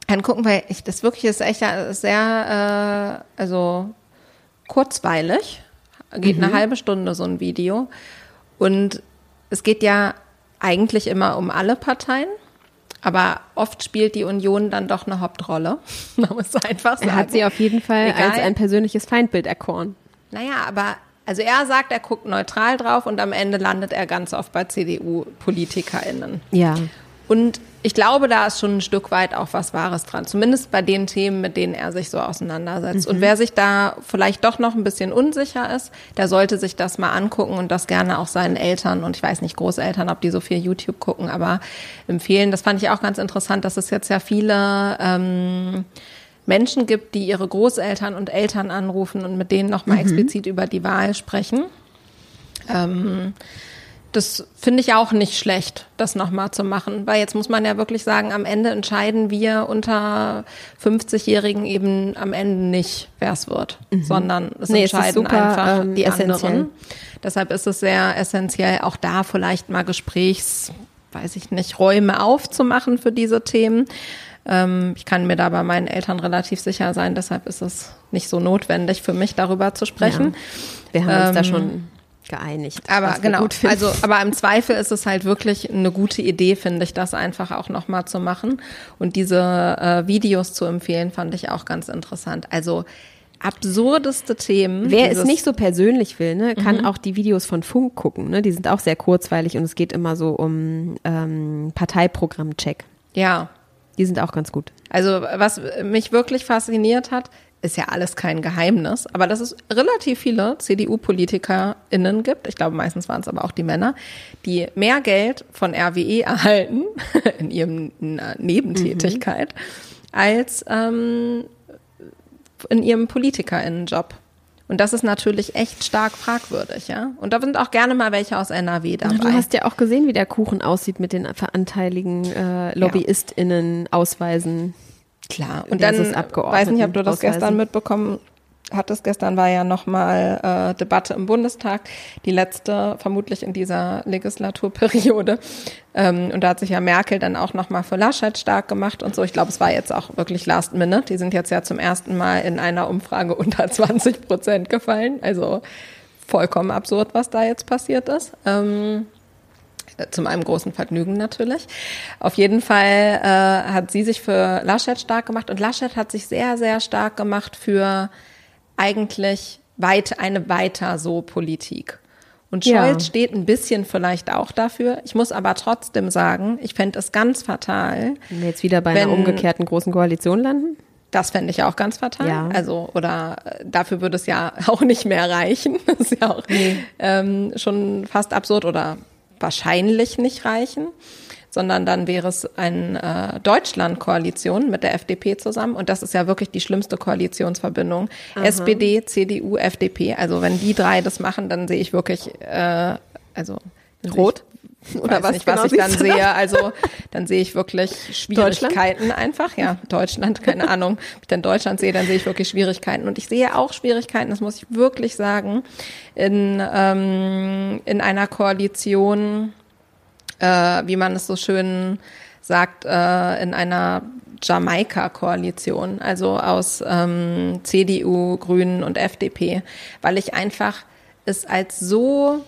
Dann gucken, weil ich das wirklich ist echt sehr, äh, also kurzweilig. Geht eine halbe Stunde so ein Video. Und es geht ja eigentlich immer um alle Parteien. Aber oft spielt die Union dann doch eine Hauptrolle. *laughs* Man muss einfach sagen. Er hat sie auf jeden Fall Egal. als ein persönliches Feindbild erkoren. Naja, aber also er sagt, er guckt neutral drauf und am Ende landet er ganz oft bei CDU-PolitikerInnen. Ja. Und ich glaube, da ist schon ein Stück weit auch was Wahres dran. Zumindest bei den Themen, mit denen er sich so auseinandersetzt. Und wer sich da vielleicht doch noch ein bisschen unsicher ist, der sollte sich das mal angucken und das gerne auch seinen Eltern und ich weiß nicht, Großeltern, ob die so viel YouTube gucken, aber empfehlen. Das fand ich auch ganz interessant, dass es jetzt ja viele ähm, Menschen gibt, die ihre Großeltern und Eltern anrufen und mit denen nochmal explizit über die Wahl sprechen. Ähm, das finde ich auch nicht schlecht, das nochmal zu machen, weil jetzt muss man ja wirklich sagen, am Ende entscheiden wir unter 50-Jährigen eben am Ende nicht, wer es wird, sondern es Mhm. Nee, es ist entscheiden super, einfach ähm, die essentiell. anderen. Deshalb ist es sehr essentiell, auch da vielleicht mal Gesprächs, weiß ich nicht, Räume aufzumachen für diese Themen. Ähm, ich kann mir da bei meinen Eltern relativ sicher sein, deshalb ist es nicht so notwendig für mich, darüber zu sprechen. Wir haben uns da Ähm, schon geeinigt. Aber genau, also aber im Zweifel ist es halt wirklich eine gute Idee, finde ich, das einfach auch nochmal zu machen. Und diese äh, Videos zu empfehlen, fand ich auch ganz interessant. Also absurdeste Themen. Wer es Mhm. nicht so persönlich will, ne, kann auch die Videos von Funk gucken. Ne? Die sind auch sehr kurzweilig und es geht immer so um ähm, Parteiprogrammcheck. Ja, Die sind auch ganz gut. also was mich wirklich fasziniert hat, ist ja alles kein Geheimnis, aber dass es relativ viele CDU-PolitikerInnen gibt, ich glaube meistens waren es aber auch die Männer, die mehr Geld von RWE erhalten *laughs* in ihrem Nebentätigkeit als ähm, in ihrem PolitikerInnenjob. Und das ist natürlich echt stark fragwürdig, ja. Und da sind auch gerne mal welche aus NRW dabei. Du hast ja auch gesehen, wie der Kuchen aussieht mit den veranteiligen äh, LobbyistInnen ausweisen. Klar. Und dann, weiß nicht, ob du das Abgeordneten gestern mitbekommen hattest. Gestern war ja nochmal äh, Debatte im Bundestag, die letzte vermutlich in dieser Legislaturperiode. Ähm, und da hat sich ja Merkel dann auch nochmal für Laschet stark gemacht und so. Ich glaube, es war jetzt auch wirklich last minute. Die sind jetzt ja zum ersten Mal in einer Umfrage *laughs* unter 20 Prozent gefallen. Also vollkommen absurd, was da jetzt passiert ist. Ähm, zu meinem großen Vergnügen natürlich. Auf jeden Fall äh, hat sie sich für Laschet stark gemacht und Laschet hat sich sehr, sehr stark gemacht für eigentlich weit, eine weiter so Politik. Und Ja. Scholz steht ein bisschen vielleicht auch dafür. Ich muss aber trotzdem sagen, ich fände es ganz fatal. Wenn wir jetzt wieder bei einer umgekehrten großen Koalition landen? Das fände ich auch ganz fatal. Ja. Also, oder äh, dafür würde es ja *laughs* auch nicht mehr reichen. Das *laughs* ist ja auch ähm, schon fast absurd oder wahrscheinlich nicht reichen. Sondern dann wäre es eine äh, Deutschland-Koalition mit der FDP zusammen. Und das ist ja wirklich die schlimmste Koalitionsverbindung. SPD, CDU, FDP. Also wenn die drei das machen, dann sehe ich wirklich, äh, also Rot? Oder weiß was nicht, was genau ich dann *laughs* sehe. Also dann sehe ich wirklich Schwierigkeiten einfach. Ja, Deutschland, keine *laughs* Ahnung. Wenn ich dann Deutschland sehe, dann sehe ich wirklich Schwierigkeiten. Und ich sehe auch Schwierigkeiten, das muss ich wirklich sagen, in, ähm, in einer Koalition äh, wie man es so schön sagt, äh, in einer Jamaika-Koalition, also aus ähm, CDU, Grünen und FDP, weil ich einfach es als so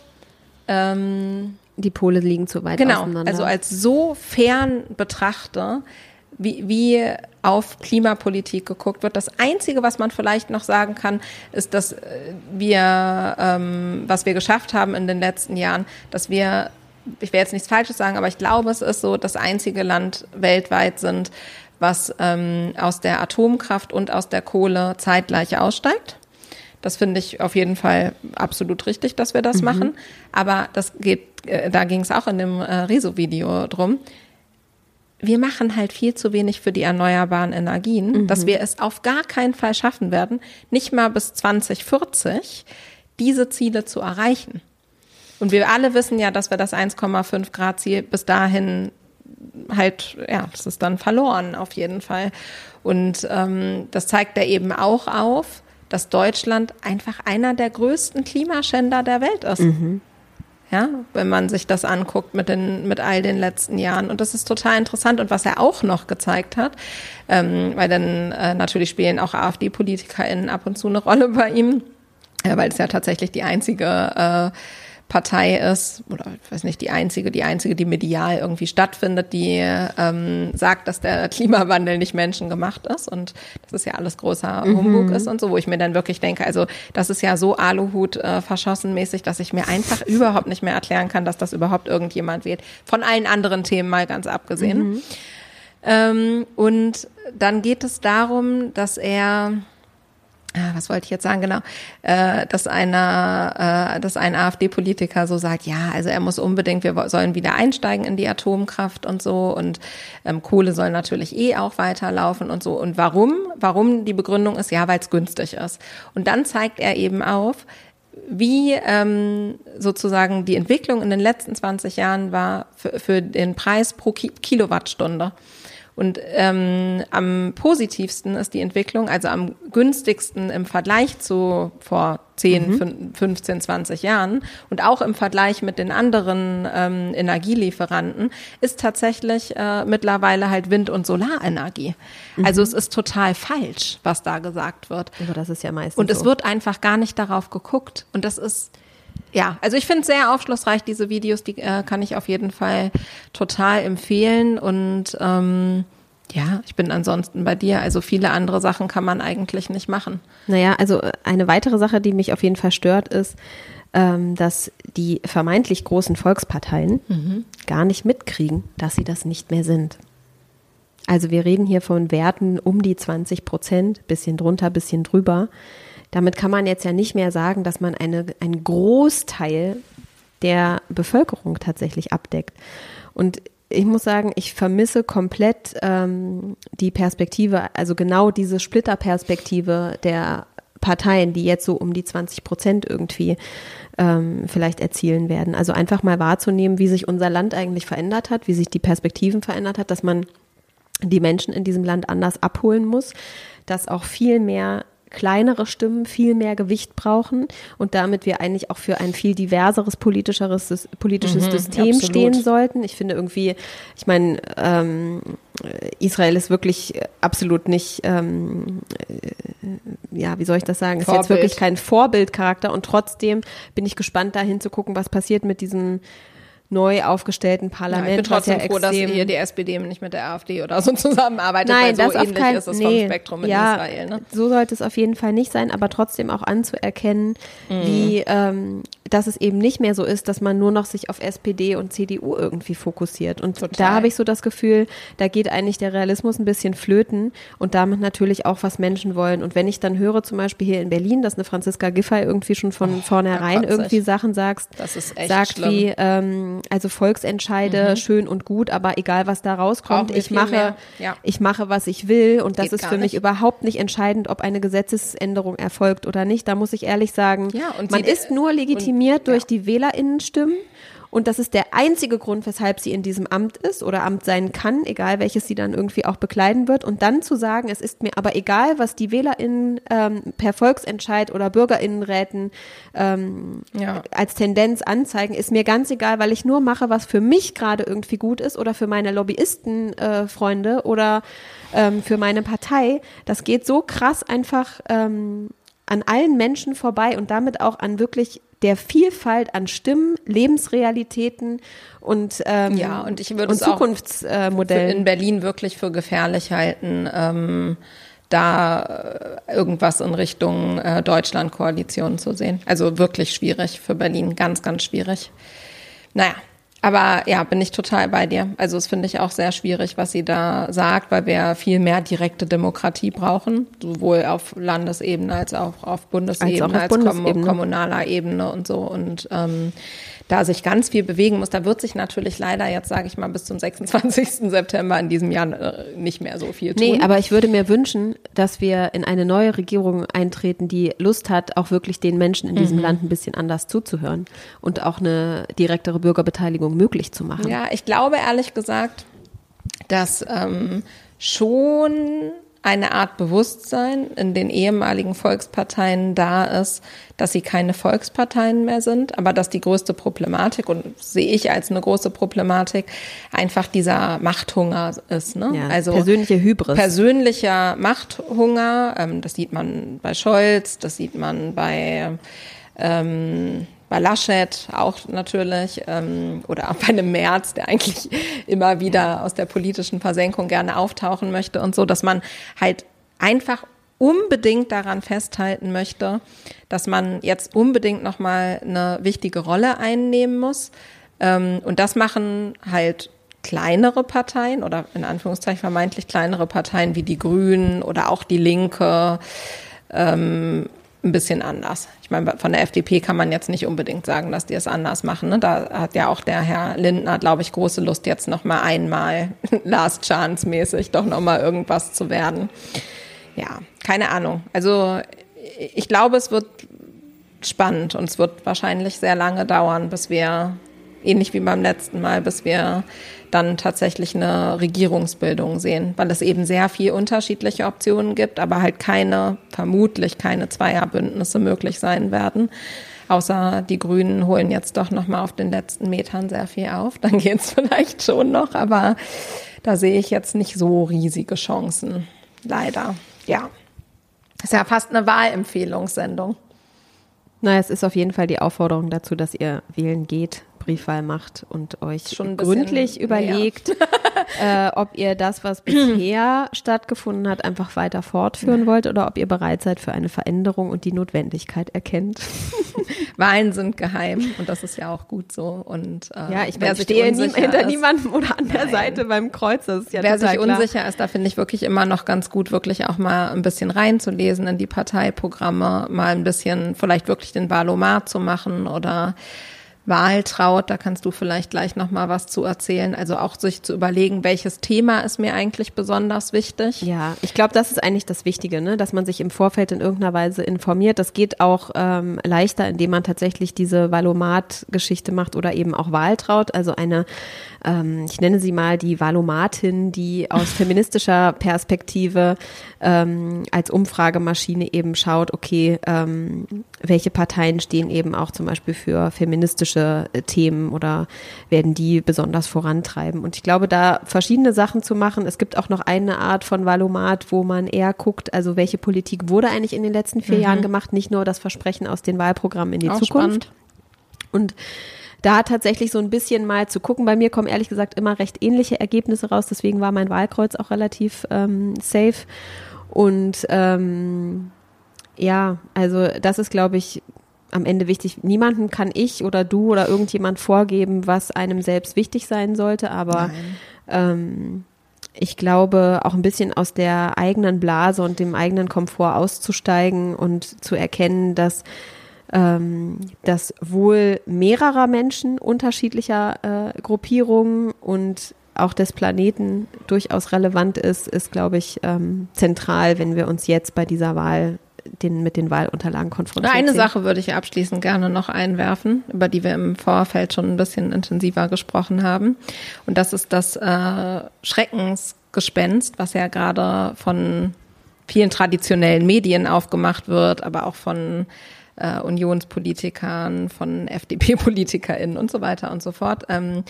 ähm, Die Pole liegen zu weit genau, auseinander. also als so fern betrachte, wie, wie auf Klimapolitik geguckt wird. Das Einzige, was man vielleicht noch sagen kann, ist, dass äh, wir, ähm, was wir geschafft haben in den letzten Jahren, dass wir, ich will jetzt nichts Falsches sagen, aber ich glaube, es ist so, das einzige Land weltweit sind, was ähm, aus der Atomkraft und aus der Kohle zeitgleich aussteigt. Das finde ich auf jeden Fall absolut richtig, dass wir das machen. Aber das geht, äh, da ging es auch in dem äh, Rezo-Video drum. Wir machen halt viel zu wenig für die erneuerbaren Energien, dass wir es auf gar keinen Fall schaffen werden, nicht mal bis 2040 diese Ziele zu erreichen. Und wir alle wissen ja, dass wir das 1,5 Grad Ziel bis dahin halt, ja, das ist dann verloren auf jeden Fall. Und ähm, das zeigt er eben auch auf, dass Deutschland einfach einer der größten Klimaschänder der Welt ist. Ja, wenn man sich das anguckt mit den, mit all den letzten Jahren. Und das ist total interessant. Und was er auch noch gezeigt hat, ähm, weil dann äh, natürlich spielen auch AfD-PolitikerInnen ab und zu eine Rolle bei ihm, äh, weil es ja tatsächlich die einzige äh, Partei ist, oder ich weiß nicht, die einzige, die einzige, die medial irgendwie stattfindet, die ähm, sagt, dass der Klimawandel nicht menschengemacht ist und das ist ja alles großer Humbug ist und so, wo ich mir dann wirklich denke, also das ist ja so Aluhut äh, verschossenmäßig, dass ich mir einfach überhaupt nicht mehr erklären kann, dass das überhaupt irgendjemand wählt. Von allen anderen Themen mal ganz abgesehen. Ähm, und dann geht es darum, dass er was wollte ich jetzt sagen, genau, äh, dass einer, äh, dass ein AfD-Politiker so sagt, ja, also er muss unbedingt, wir sollen wieder einsteigen in die Atomkraft und so und ähm, Kohle soll natürlich eh auch weiterlaufen und so. Und warum? Warum die Begründung ist, ja, weil es günstig ist. Und dann zeigt er eben auf, wie ähm, sozusagen die Entwicklung in den letzten 20 Jahren war für, für den Preis pro Ki Kilowattstunde. Und ähm, am positivsten ist die Entwicklung, also am günstigsten im Vergleich zu vor 10, fün- 15, 20 Jahren und auch im Vergleich mit den anderen ähm, Energielieferanten, ist tatsächlich äh, mittlerweile halt Wind- und Solarenergie. Also es ist total falsch, was da gesagt wird. Aber das ist ja meistens Und es so. wird einfach gar nicht darauf geguckt. Und das ist, ja, also ich finde es sehr aufschlussreich, diese Videos, die äh, kann ich auf jeden Fall total empfehlen. Und ähm, ja, ich bin ansonsten bei dir. Also viele andere Sachen kann man eigentlich nicht machen. Naja, also äh, eine weitere Sache, die mich auf jeden Fall stört, ist, ähm, dass die vermeintlich großen Volksparteien gar nicht mitkriegen, dass sie das nicht mehr sind. Also wir reden hier von Werten um die 20 Prozent, bisschen drunter, bisschen drüber. Damit kann man jetzt ja nicht mehr sagen, dass man eine, einen Großteil der Bevölkerung tatsächlich abdeckt. Und ich muss sagen, ich vermisse komplett ähm, die Perspektive, also genau diese Splitterperspektive der Parteien, die jetzt so um die 20 Prozent irgendwie ähm, vielleicht erzielen werden. Also einfach mal wahrzunehmen, wie sich unser Land eigentlich verändert hat, wie sich die Perspektiven verändert hat, dass man die Menschen in diesem Land anders abholen muss, dass auch viel mehr kleinere Stimmen viel mehr Gewicht brauchen und damit wir eigentlich auch für ein viel diverseres politischeres, politisches System absolut. stehen sollten. Ich finde irgendwie, ich meine, ähm, Israel ist wirklich absolut nicht, ähm, äh, ja, wie soll ich das sagen, ist jetzt wirklich kein Vorbildcharakter und trotzdem bin ich gespannt dahin zu gucken, was passiert mit diesem neu aufgestellten Ja, Parlament. ich bin trotzdem ja froh, dass hier die SPD nicht mit der AfD oder so *laughs* zusammenarbeitet, Nein, weil so ähnlich keinen ist es nee, vom Spektrum in ja, Israel. Ne? So sollte es auf jeden Fall nicht sein, aber trotzdem auch anzuerkennen, Mhm. wie, ähm, dass es eben nicht mehr so ist, dass man nur noch sich auf SPD und CDU irgendwie fokussiert. Und Total. da habe ich so das Gefühl, da geht eigentlich der Realismus ein bisschen flöten und damit natürlich auch, was Menschen wollen. Und wenn ich dann höre, zum Beispiel hier in Berlin, dass eine Franziska Giffey irgendwie schon von vornherein kotze ich. irgendwie Sachen Das ist echt sagt schlimm. Mhm. wie, ähm, also Volksentscheide, schön und gut, aber egal was da rauskommt, ich mache. Ja. ich mache, was ich will und das Geht ist gar für mich nicht. überhaupt nicht entscheidend, ob eine Gesetzesänderung erfolgt oder nicht. Da muss ich ehrlich sagen, Ja, und man sie- ist nur legitimiert, legitimiert durch die WählerInnenstimmen. Und das ist der einzige Grund, weshalb sie in diesem Amt ist oder Amt sein kann, egal welches sie dann irgendwie auch bekleiden wird. Und dann zu sagen, es ist mir aber egal, was die WählerInnen ähm, per Volksentscheid oder BürgerInnenräten ähm, Ja. als Tendenz anzeigen, ist mir ganz egal, weil ich nur mache, was für mich gerade irgendwie gut ist oder für meine Lobbyisten-Freunde äh, oder ähm, für meine Partei. Das geht so krass einfach ähm, an allen Menschen vorbei und damit auch an wirklich der Vielfalt an Stimmen, Lebensrealitäten und, ähm, Ja, und ich würde und es Zukunftsmodellen. in Berlin wirklich für gefährlich halten, ähm, da äh, irgendwas in Richtung äh, Deutschland-Koalition zu sehen. Also wirklich schwierig für Berlin, ganz, ganz schwierig. Naja, aber ja, bin ich total bei dir. Also das finde ich auch sehr schwierig, was sie da sagt, weil wir viel mehr direkte Demokratie brauchen, sowohl auf Landesebene als auch auf Bundesebene, Als auch auf als, Bundesebene. kommunaler Ebene und so. Und ähm, da sich ganz viel bewegen muss, da wird sich natürlich leider jetzt, sage ich mal, bis zum 26. September in diesem Jahr äh, nicht mehr so viel tun. Nee, aber ich würde mir wünschen, dass wir in eine neue Regierung eintreten, die Lust hat, auch wirklich den Menschen in diesem Land ein bisschen anders zuzuhören und auch eine direktere Bürgerbeteiligung möglich zu machen. Ja, ich glaube ehrlich gesagt, dass ähm, schon eine Art Bewusstsein in den ehemaligen Volksparteien da ist, dass sie keine Volksparteien mehr sind, aber dass die größte Problematik, und sehe ich als eine große Problematik, einfach dieser Machthunger ist. Ne? Ja, persönliche Hybris. Persönlicher Machthunger, ähm, das sieht man bei Scholz, das sieht man bei ähm, bei Laschet auch natürlich ähm, oder auch bei einem Merz, der eigentlich immer wieder aus der politischen Versenkung gerne auftauchen möchte und so, dass man halt einfach unbedingt daran festhalten möchte, dass man jetzt unbedingt noch mal eine wichtige Rolle einnehmen muss. Ähm, und das machen halt kleinere Parteien oder in Anführungszeichen vermeintlich kleinere Parteien wie die Grünen oder auch die Linke ähm, ein bisschen anders. Ich meine, von der FDP kann man jetzt nicht unbedingt sagen, dass die es anders machen. Ne? Da hat ja auch der Herr Lindner, glaube ich, große Lust, jetzt noch mal einmal *laughs* Last Chance mäßig doch noch mal irgendwas zu werden. Ja, keine Ahnung. Also ich glaube, es wird spannend und es wird wahrscheinlich sehr lange dauern, bis wir ähnlich wie beim letzten Mal, bis wir dann tatsächlich eine Regierungsbildung sehen, weil es eben sehr viel unterschiedliche Optionen gibt, aber halt keine, vermutlich keine Zweierbündnisse möglich sein werden. Außer die Grünen holen jetzt doch noch mal auf den letzten Metern sehr viel auf, dann *laughs* geht's vielleicht schon noch, aber da sehe ich jetzt nicht so riesige Chancen, leider. Ja, ist ja fast eine Wahlempfehlungssendung. Na, es ist auf jeden Fall die Aufforderung dazu, dass ihr wählen geht, Briefwahl macht und euch Schon gründlich überlegt, *laughs* äh, ob ihr das, was bisher stattgefunden hat, einfach weiter fortführen wollt oder ob ihr bereit seid für eine Veränderung und die Notwendigkeit erkennt. *laughs* Wahlen sind geheim und das ist ja auch gut so. Und äh, Ja, ich wer sich stehe nie, hinter ist- niemandem oder an der Nein. Seite beim Kreuz. Das ist ja Wer sich klar. unsicher ist, da finde ich wirklich immer noch ganz gut, wirklich auch mal ein bisschen reinzulesen in die Parteiprogramme, mal ein bisschen vielleicht wirklich den Wahlomat zu machen oder Wahltraut, da kannst du vielleicht gleich noch mal was zu erzählen. Also auch sich zu überlegen, welches Thema ist mir eigentlich besonders wichtig. Ja, ich glaube, das ist eigentlich das Wichtige, ne? dass man sich im Vorfeld in irgendeiner Weise informiert. Das geht auch ähm, leichter, indem man tatsächlich diese Valomat-Geschichte macht oder eben auch Wahltraut. Also eine, ähm, ich nenne sie mal die Valomatin, die aus feministischer Perspektive ähm, als Umfragemaschine eben schaut, okay, ähm, welche Parteien stehen eben auch zum Beispiel für feministische äh, Themen oder werden die besonders vorantreiben. Und ich glaube, da verschiedene Sachen zu machen. Es gibt auch noch eine Art von Valomat, wo man eher guckt, also welche Politik wurde eigentlich in den letzten vier Jahren gemacht, nicht nur das Versprechen aus den Wahlprogrammen in die Auch Zukunft. spannend. Und da tatsächlich so ein bisschen mal zu gucken. Bei mir kommen ehrlich gesagt immer recht ähnliche Ergebnisse raus. Deswegen war mein Wahlkreuz auch relativ ähm, safe. Und ähm, ja, also das ist, glaube ich, am Ende wichtig. Niemanden kann ich oder du oder irgendjemand vorgeben, was einem selbst wichtig sein sollte. Aber ähm, ich glaube, auch ein bisschen aus der eigenen Blase und dem eigenen Komfort auszusteigen und zu erkennen, dass ähm, das Wohl mehrerer Menschen unterschiedlicher äh, Gruppierungen und auch des Planeten durchaus relevant ist, ist, glaube ich, ähm, zentral, wenn wir uns jetzt bei dieser Wahl den, mit den Wahlunterlagen konfrontiert Eine sehen. Sache würde ich abschließend gerne noch einwerfen, über die wir im Vorfeld schon ein bisschen intensiver gesprochen haben. Und das ist das äh, Schreckensgespenst, was ja gerade von vielen traditionellen Medien aufgemacht wird, aber auch von äh, Unionspolitikern, von FDP-PolitikerInnen und so weiter und so fort, ähm,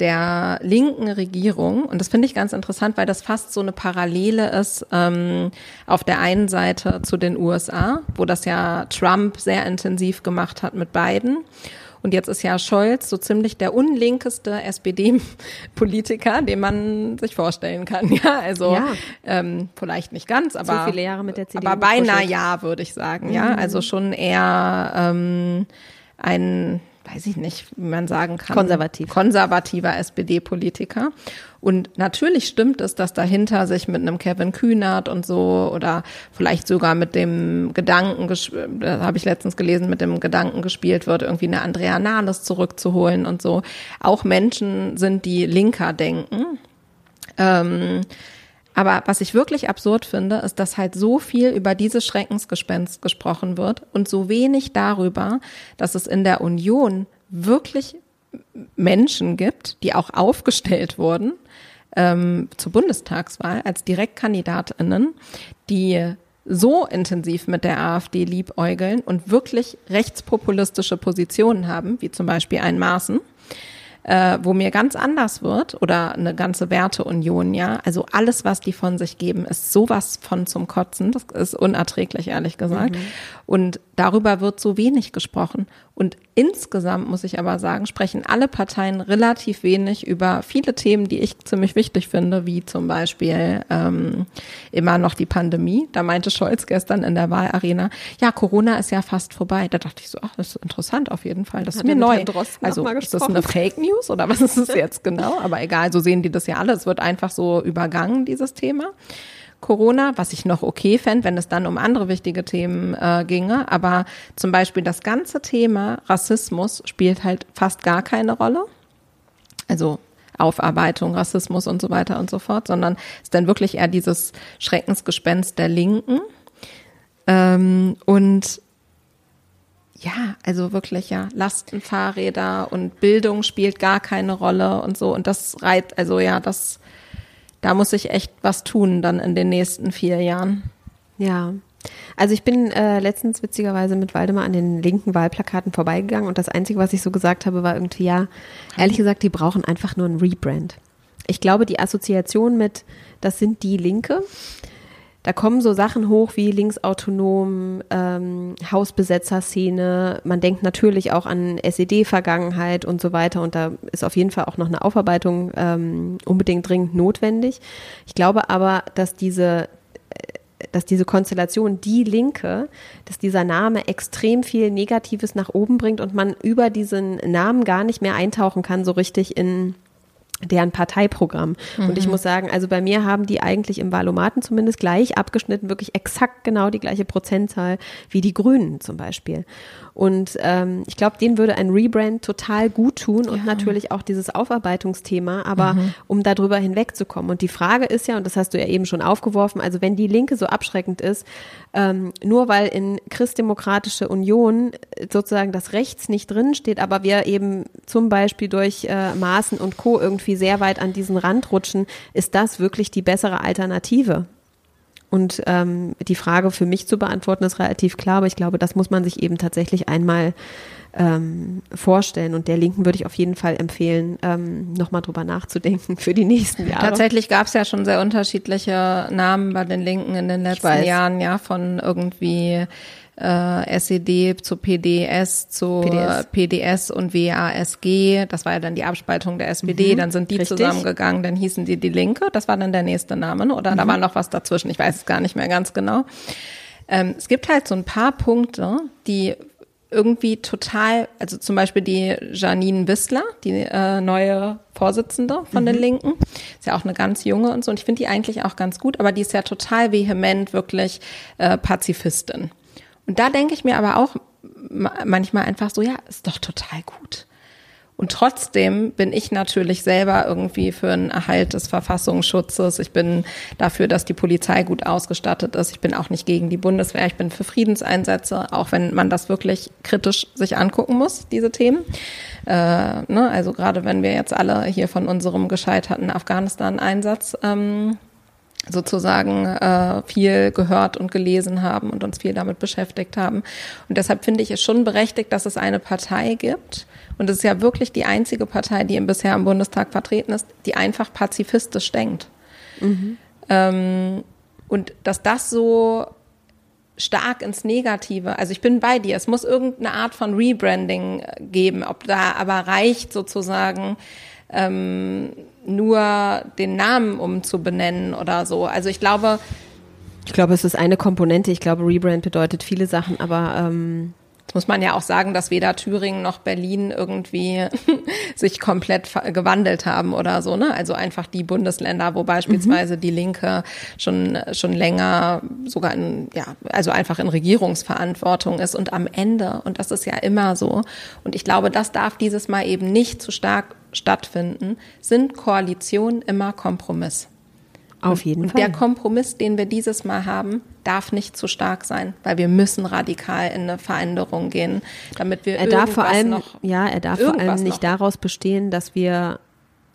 der linken Regierung. Und das finde ich ganz interessant, weil das fast so eine Parallele ist ähm, auf der einen Seite zu den USA, wo das ja Trump sehr intensiv gemacht hat mit Biden. Und jetzt ist ja Scholz so ziemlich der unlinkeste SPD-Politiker, *laughs* den man sich vorstellen kann. *laughs* Ja, also Ja. Ähm, vielleicht nicht ganz, aber viele Jahre mit der CDU aber beinahe ja, würde ich sagen. Ja, also schon eher ähm, ein, weiß ich nicht, wie man sagen kann, Konservativ. konservativer SPD-Politiker. Und natürlich stimmt es, dass dahinter sich mit einem Kevin Kühnert und so oder vielleicht sogar mit dem Gedanken, das habe ich letztens gelesen, mit dem Gedanken gespielt wird, irgendwie eine Andrea Nahles zurückzuholen und so. Auch Menschen sind, die linker denken. Ähm, aber was ich wirklich absurd finde, ist, dass halt so viel über dieses Schreckensgespenst gesprochen wird und so wenig darüber, dass es in der Union wirklich Menschen gibt, die auch aufgestellt wurden ähm, zur Bundestagswahl als Direktkandidatinnen, die so intensiv mit der AfD liebäugeln und wirklich rechtspopulistische Positionen haben, wie zum Beispiel ein Maaßen, äh, wo mir ganz anders wird oder eine ganze Werteunion, ja. Also alles, was die von sich geben, ist sowas von zum Kotzen. Das ist unerträglich, ehrlich gesagt. Und darüber wird so wenig gesprochen. Und insgesamt muss ich aber sagen, sprechen alle Parteien relativ wenig über viele Themen, die ich ziemlich wichtig finde, wie zum Beispiel ähm, immer noch die Pandemie. Da meinte Scholz gestern in der Wahlarena, ja, Corona ist ja fast vorbei. Da dachte ich so, ach, das ist interessant auf jeden Fall. Das ist Hat mir er mit neu. Also ist das eine Fake News oder was ist es jetzt genau? Aber egal, so sehen die das ja alle. Es wird einfach so übergangen, dieses Thema. Corona, was ich noch okay fände, wenn es dann um andere wichtige Themen äh, ginge. Aber zum Beispiel das ganze Thema Rassismus spielt halt fast gar keine Rolle. Also Aufarbeitung, Rassismus und so weiter und so fort, sondern ist dann wirklich eher dieses Schreckensgespenst der Linken. Ähm, und ja, also wirklich ja, Lastenfahrräder und Bildung spielt gar keine Rolle und so. Und das reiht, also ja, das, da muss ich echt was tun dann in den nächsten vier Jahren. Ja. Also ich bin äh, letztens witzigerweise mit Waldemar an den linken Wahlplakaten vorbeigegangen und das Einzige, was ich so gesagt habe, war irgendwie, ja, ehrlich gesagt, die brauchen einfach nur ein Rebrand. Ich glaube, die Assoziation mit, das sind die Linke, da kommen so Sachen hoch wie linksautonom, ähm, Hausbesetzerszene. Man denkt natürlich auch an SED-Vergangenheit und so weiter. Und da ist auf jeden Fall auch noch eine Aufarbeitung ähm, unbedingt dringend notwendig. Ich glaube aber, dass diese dass diese Konstellation die Linke, dass dieser Name extrem viel Negatives nach oben bringt und man über diesen Namen gar nicht mehr eintauchen kann, so richtig in deren Parteiprogramm. Und ich muss sagen, also bei mir haben die eigentlich im Wahlomaten zumindest gleich abgeschnitten, wirklich exakt genau die gleiche Prozentzahl wie die Grünen zum Beispiel. Und ähm, ich glaube, denen würde ein Rebrand total gut tun und natürlich auch dieses Aufarbeitungsthema, aber um darüber hinwegzukommen. Und die Frage ist ja, und das hast du ja eben schon aufgeworfen, also wenn die Linke so abschreckend ist, ähm, nur weil in Christdemokratische Union sozusagen das Rechts nicht drin steht, aber wir eben zum Beispiel durch äh, Maßen und Co. irgendwie sehr weit an diesen Rand rutschen, ist das wirklich die bessere Alternative? Und ähm, die Frage für mich zu beantworten ist relativ klar, aber ich glaube, das muss man sich eben tatsächlich einmal ähm, vorstellen. Und der Linken würde ich auf jeden Fall empfehlen, ähm, nochmal drüber nachzudenken für die nächsten Jahre. Tatsächlich gab es ja schon sehr unterschiedliche Namen bei den Linken in den letzten. Jahren, ja, von irgendwie äh, SED zu PDS zu PDS. PDS, und WASG. Das war ja dann die Abspaltung der SPD. dann sind die Mhm. richtig. zusammengegangen, dann hießen die die Linke. Das war dann der nächste Name, ne? oder Mhm. da war noch was dazwischen. Ich weiß es gar nicht mehr ganz genau. Ähm, es gibt halt so ein paar Punkte, die irgendwie total, also zum Beispiel die Janine Wissler, die äh, neue Vorsitzende von den Linken, ist ja auch eine ganz junge und so, und ich finde die eigentlich auch ganz gut, aber die ist ja total vehement wirklich äh, Pazifistin. Und da denke ich mir aber auch ma- manchmal einfach so, ja, ist doch total gut. Und trotzdem bin ich natürlich selber irgendwie für einen Erhalt des Verfassungsschutzes. Ich bin dafür, dass die Polizei gut ausgestattet ist. Ich bin auch nicht gegen die Bundeswehr. Ich bin für Friedenseinsätze, auch wenn man das wirklich kritisch sich angucken muss, diese Themen. Äh, ne? Also gerade wenn wir jetzt alle hier von unserem gescheiterten Afghanistan-Einsatz ähm, sozusagen äh, viel gehört und gelesen haben und uns viel damit beschäftigt haben. Und deshalb finde ich es schon berechtigt, dass es eine Partei gibt, und es ist ja wirklich die einzige Partei, die bisher im Bundestag vertreten ist, die einfach pazifistisch denkt. Mhm. Ähm, und dass das so stark ins Negative, also ich bin bei dir, es muss irgendeine Art von Rebranding geben, ob da aber reicht sozusagen ähm, nur den Namen umzubenennen oder so. Also ich glaube. Ich glaube, es ist eine Komponente. Ich glaube, Rebrand bedeutet viele Sachen, aber ähm Jetzt muss man ja auch sagen, dass weder Thüringen noch Berlin irgendwie *laughs* sich komplett gewandelt haben oder so, ne? Also einfach die Bundesländer, wo beispielsweise mhm. die Linke schon, schon länger sogar in, ja, also einfach in Regierungsverantwortung ist und am Ende, und das ist ja immer so, und ich glaube, das darf dieses Mal eben nicht zu stark stattfinden, sind Koalitionen immer Kompromiss. Auf jeden und Fall. Der Kompromiss, den wir dieses Mal haben, darf nicht zu stark sein, weil wir müssen radikal in eine Veränderung gehen, damit wir er darf vor allem noch, ja, er darf vor allem nicht daraus bestehen, dass wir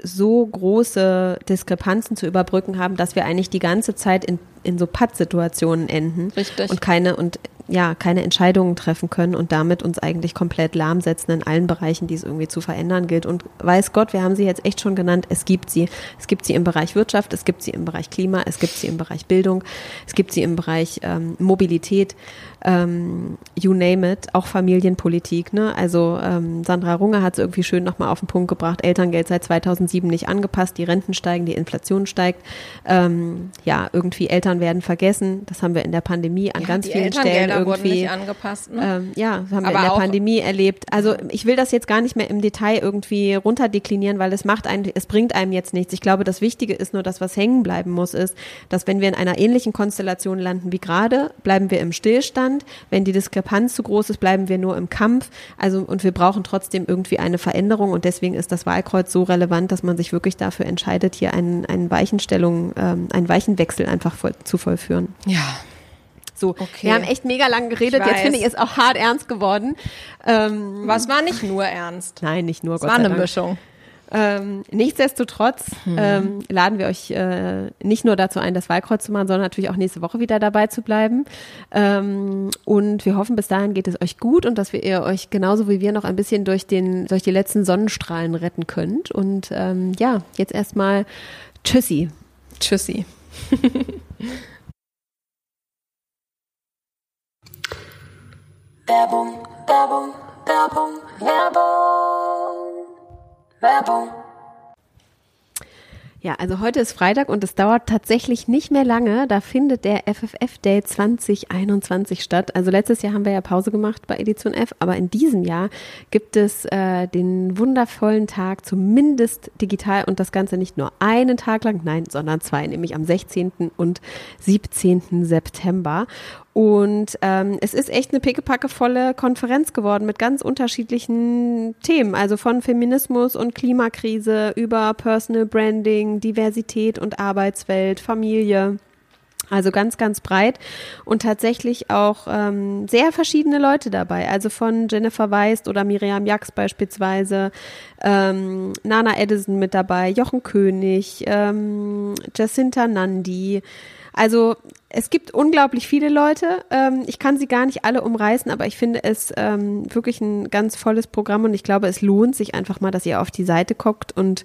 so große Diskrepanzen zu überbrücken haben, dass wir eigentlich die ganze Zeit in, in so Pattsituationen enden Richtig. und keine und ja, keine Entscheidungen treffen können und damit uns eigentlich komplett lahmsetzen in allen Bereichen, die es irgendwie zu verändern gilt. Und weiß Gott, wir haben sie jetzt echt schon genannt, es gibt sie. Es gibt sie im Bereich Wirtschaft, es gibt sie im Bereich Klima, es gibt sie im Bereich Bildung, es gibt sie im Bereich ähm, Mobilität ähm, you name it, auch Familienpolitik. Ne? Also ähm, Sandra Runge hat es irgendwie schön nochmal auf den Punkt gebracht, Elterngeld seit 2007 nicht angepasst, die Renten steigen, die Inflation steigt. Ähm, ja, irgendwie Eltern werden vergessen, das haben wir in der Pandemie an ja, ganz vielen Stellen irgendwie angepasst. Ne? Ähm, ja, haben Aber wir in der Pandemie erlebt. Also ich will das jetzt gar nicht mehr im Detail irgendwie runterdeklinieren, weil es macht einen, es bringt einem jetzt nichts. Ich glaube, das Wichtige ist nur, dass was hängen bleiben muss, ist, dass wenn wir in einer ähnlichen Konstellation landen wie gerade, bleiben wir im Stillstand Widerstand. Wenn die Diskrepanz zu groß ist, bleiben wir nur im Kampf. Also, und wir brauchen trotzdem irgendwie eine Veränderung. Und deswegen ist das Wahlkreuz so relevant, dass man sich wirklich dafür entscheidet, hier einen, einen Weichenstellung, ähm, einen Weichenwechsel einfach voll, zu vollführen. Ja. So, okay. wir haben echt mega lang geredet. Jetzt finde ich es auch hart ernst geworden. Ähm, Was war nicht nur ernst? Nein, nicht nur. Es war eine Dank. Mischung. Ähm, nichtsdestotrotz hm. ähm, laden wir euch äh, nicht nur dazu ein, das Wahlkreuz zu machen, sondern natürlich auch nächste Woche wieder dabei zu bleiben. Ähm, und wir hoffen, bis dahin geht es euch gut und dass wir ihr euch genauso wie wir noch ein bisschen durch, den, durch die letzten Sonnenstrahlen retten könnt. Und ähm, ja, jetzt erstmal Tschüssi. Tschüssi. *laughs* Werbung, Werbung, Werbung, Werbung. Werbung. Ja, also heute ist Freitag und es dauert tatsächlich nicht mehr lange. Da findet der FFF Day 2021 statt. Also letztes Jahr haben wir ja Pause gemacht bei Edition F, aber in diesem Jahr gibt es äh, den wundervollen Tag, zumindest digital und das Ganze nicht nur einen Tag lang, nein, sondern zwei, nämlich am 16. und 17. September. Und ähm, es ist echt eine pickepackevolle Konferenz geworden mit ganz unterschiedlichen Themen, also von Feminismus und Klimakrise über Personal Branding, Diversität und Arbeitswelt, Familie. Also ganz, ganz breit und tatsächlich auch ähm, sehr verschiedene Leute dabei. Also von Jennifer Weist oder Miriam Jax beispielsweise, ähm, Nana Edison mit dabei, Jochen König, ähm, Jacinta Nandi. Also es gibt unglaublich viele Leute. Ähm, ich kann sie gar nicht alle umreißen, aber ich finde es ähm, wirklich ein ganz volles Programm und ich glaube, es lohnt sich einfach mal, dass ihr auf die Seite guckt und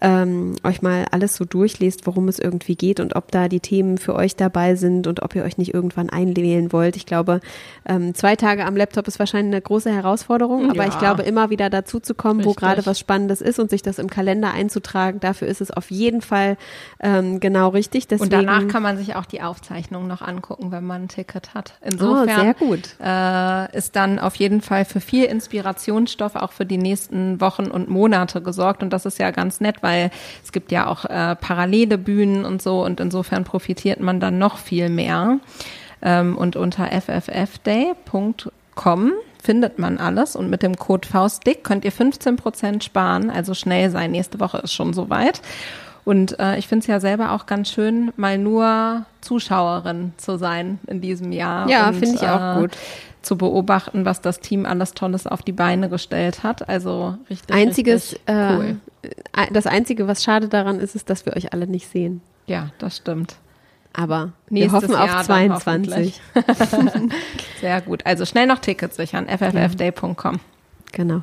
ähm, euch mal alles so durchlest, worum es irgendwie geht und ob da die Themen für euch dabei sind und ob ihr euch nicht irgendwann einwählen wollt. Ich glaube, zwei Tage am Laptop ist wahrscheinlich eine große Herausforderung, aber ja. ich glaube, immer wieder dazu zu kommen, Richtig. wo gerade was Spannendes ist und sich das im Kalender einzutragen, dafür ist es auf jeden Fall genau richtig. Deswegen, und danach kann man sich auch die Aufzeichnung Aufzeichnung noch angucken, wenn man ein Ticket hat. Insofern oh, sehr gut. Äh, ist dann auf jeden Fall für viel Inspirationsstoff auch für die nächsten Wochen und Monate gesorgt. Und das ist ja ganz nett, weil es gibt ja auch äh, parallele Bühnen und so. Und insofern profitiert man dann noch viel mehr. Ähm, und unter fffday.com findet man alles und mit dem Code Faustdick könnt ihr 15% sparen, also schnell sein. Nächste Woche ist schon soweit. Und äh, ich finde es ja selber auch ganz schön, mal nur Zuschauerin zu sein in diesem Jahr. Ja, finde ich auch äh, gut. Zu beobachten, was das Team alles Tolles auf die Beine gestellt hat. Also richtig, Einziges, richtig äh, cool. äh, das Einzige, was schade daran ist, ist, dass wir euch alle nicht sehen. Ja, das stimmt. Aber wir Nächstes hoffen auf Jahr dann 22. *laughs* Sehr gut. Also schnell noch Tickets sichern. fffday.com. Genau.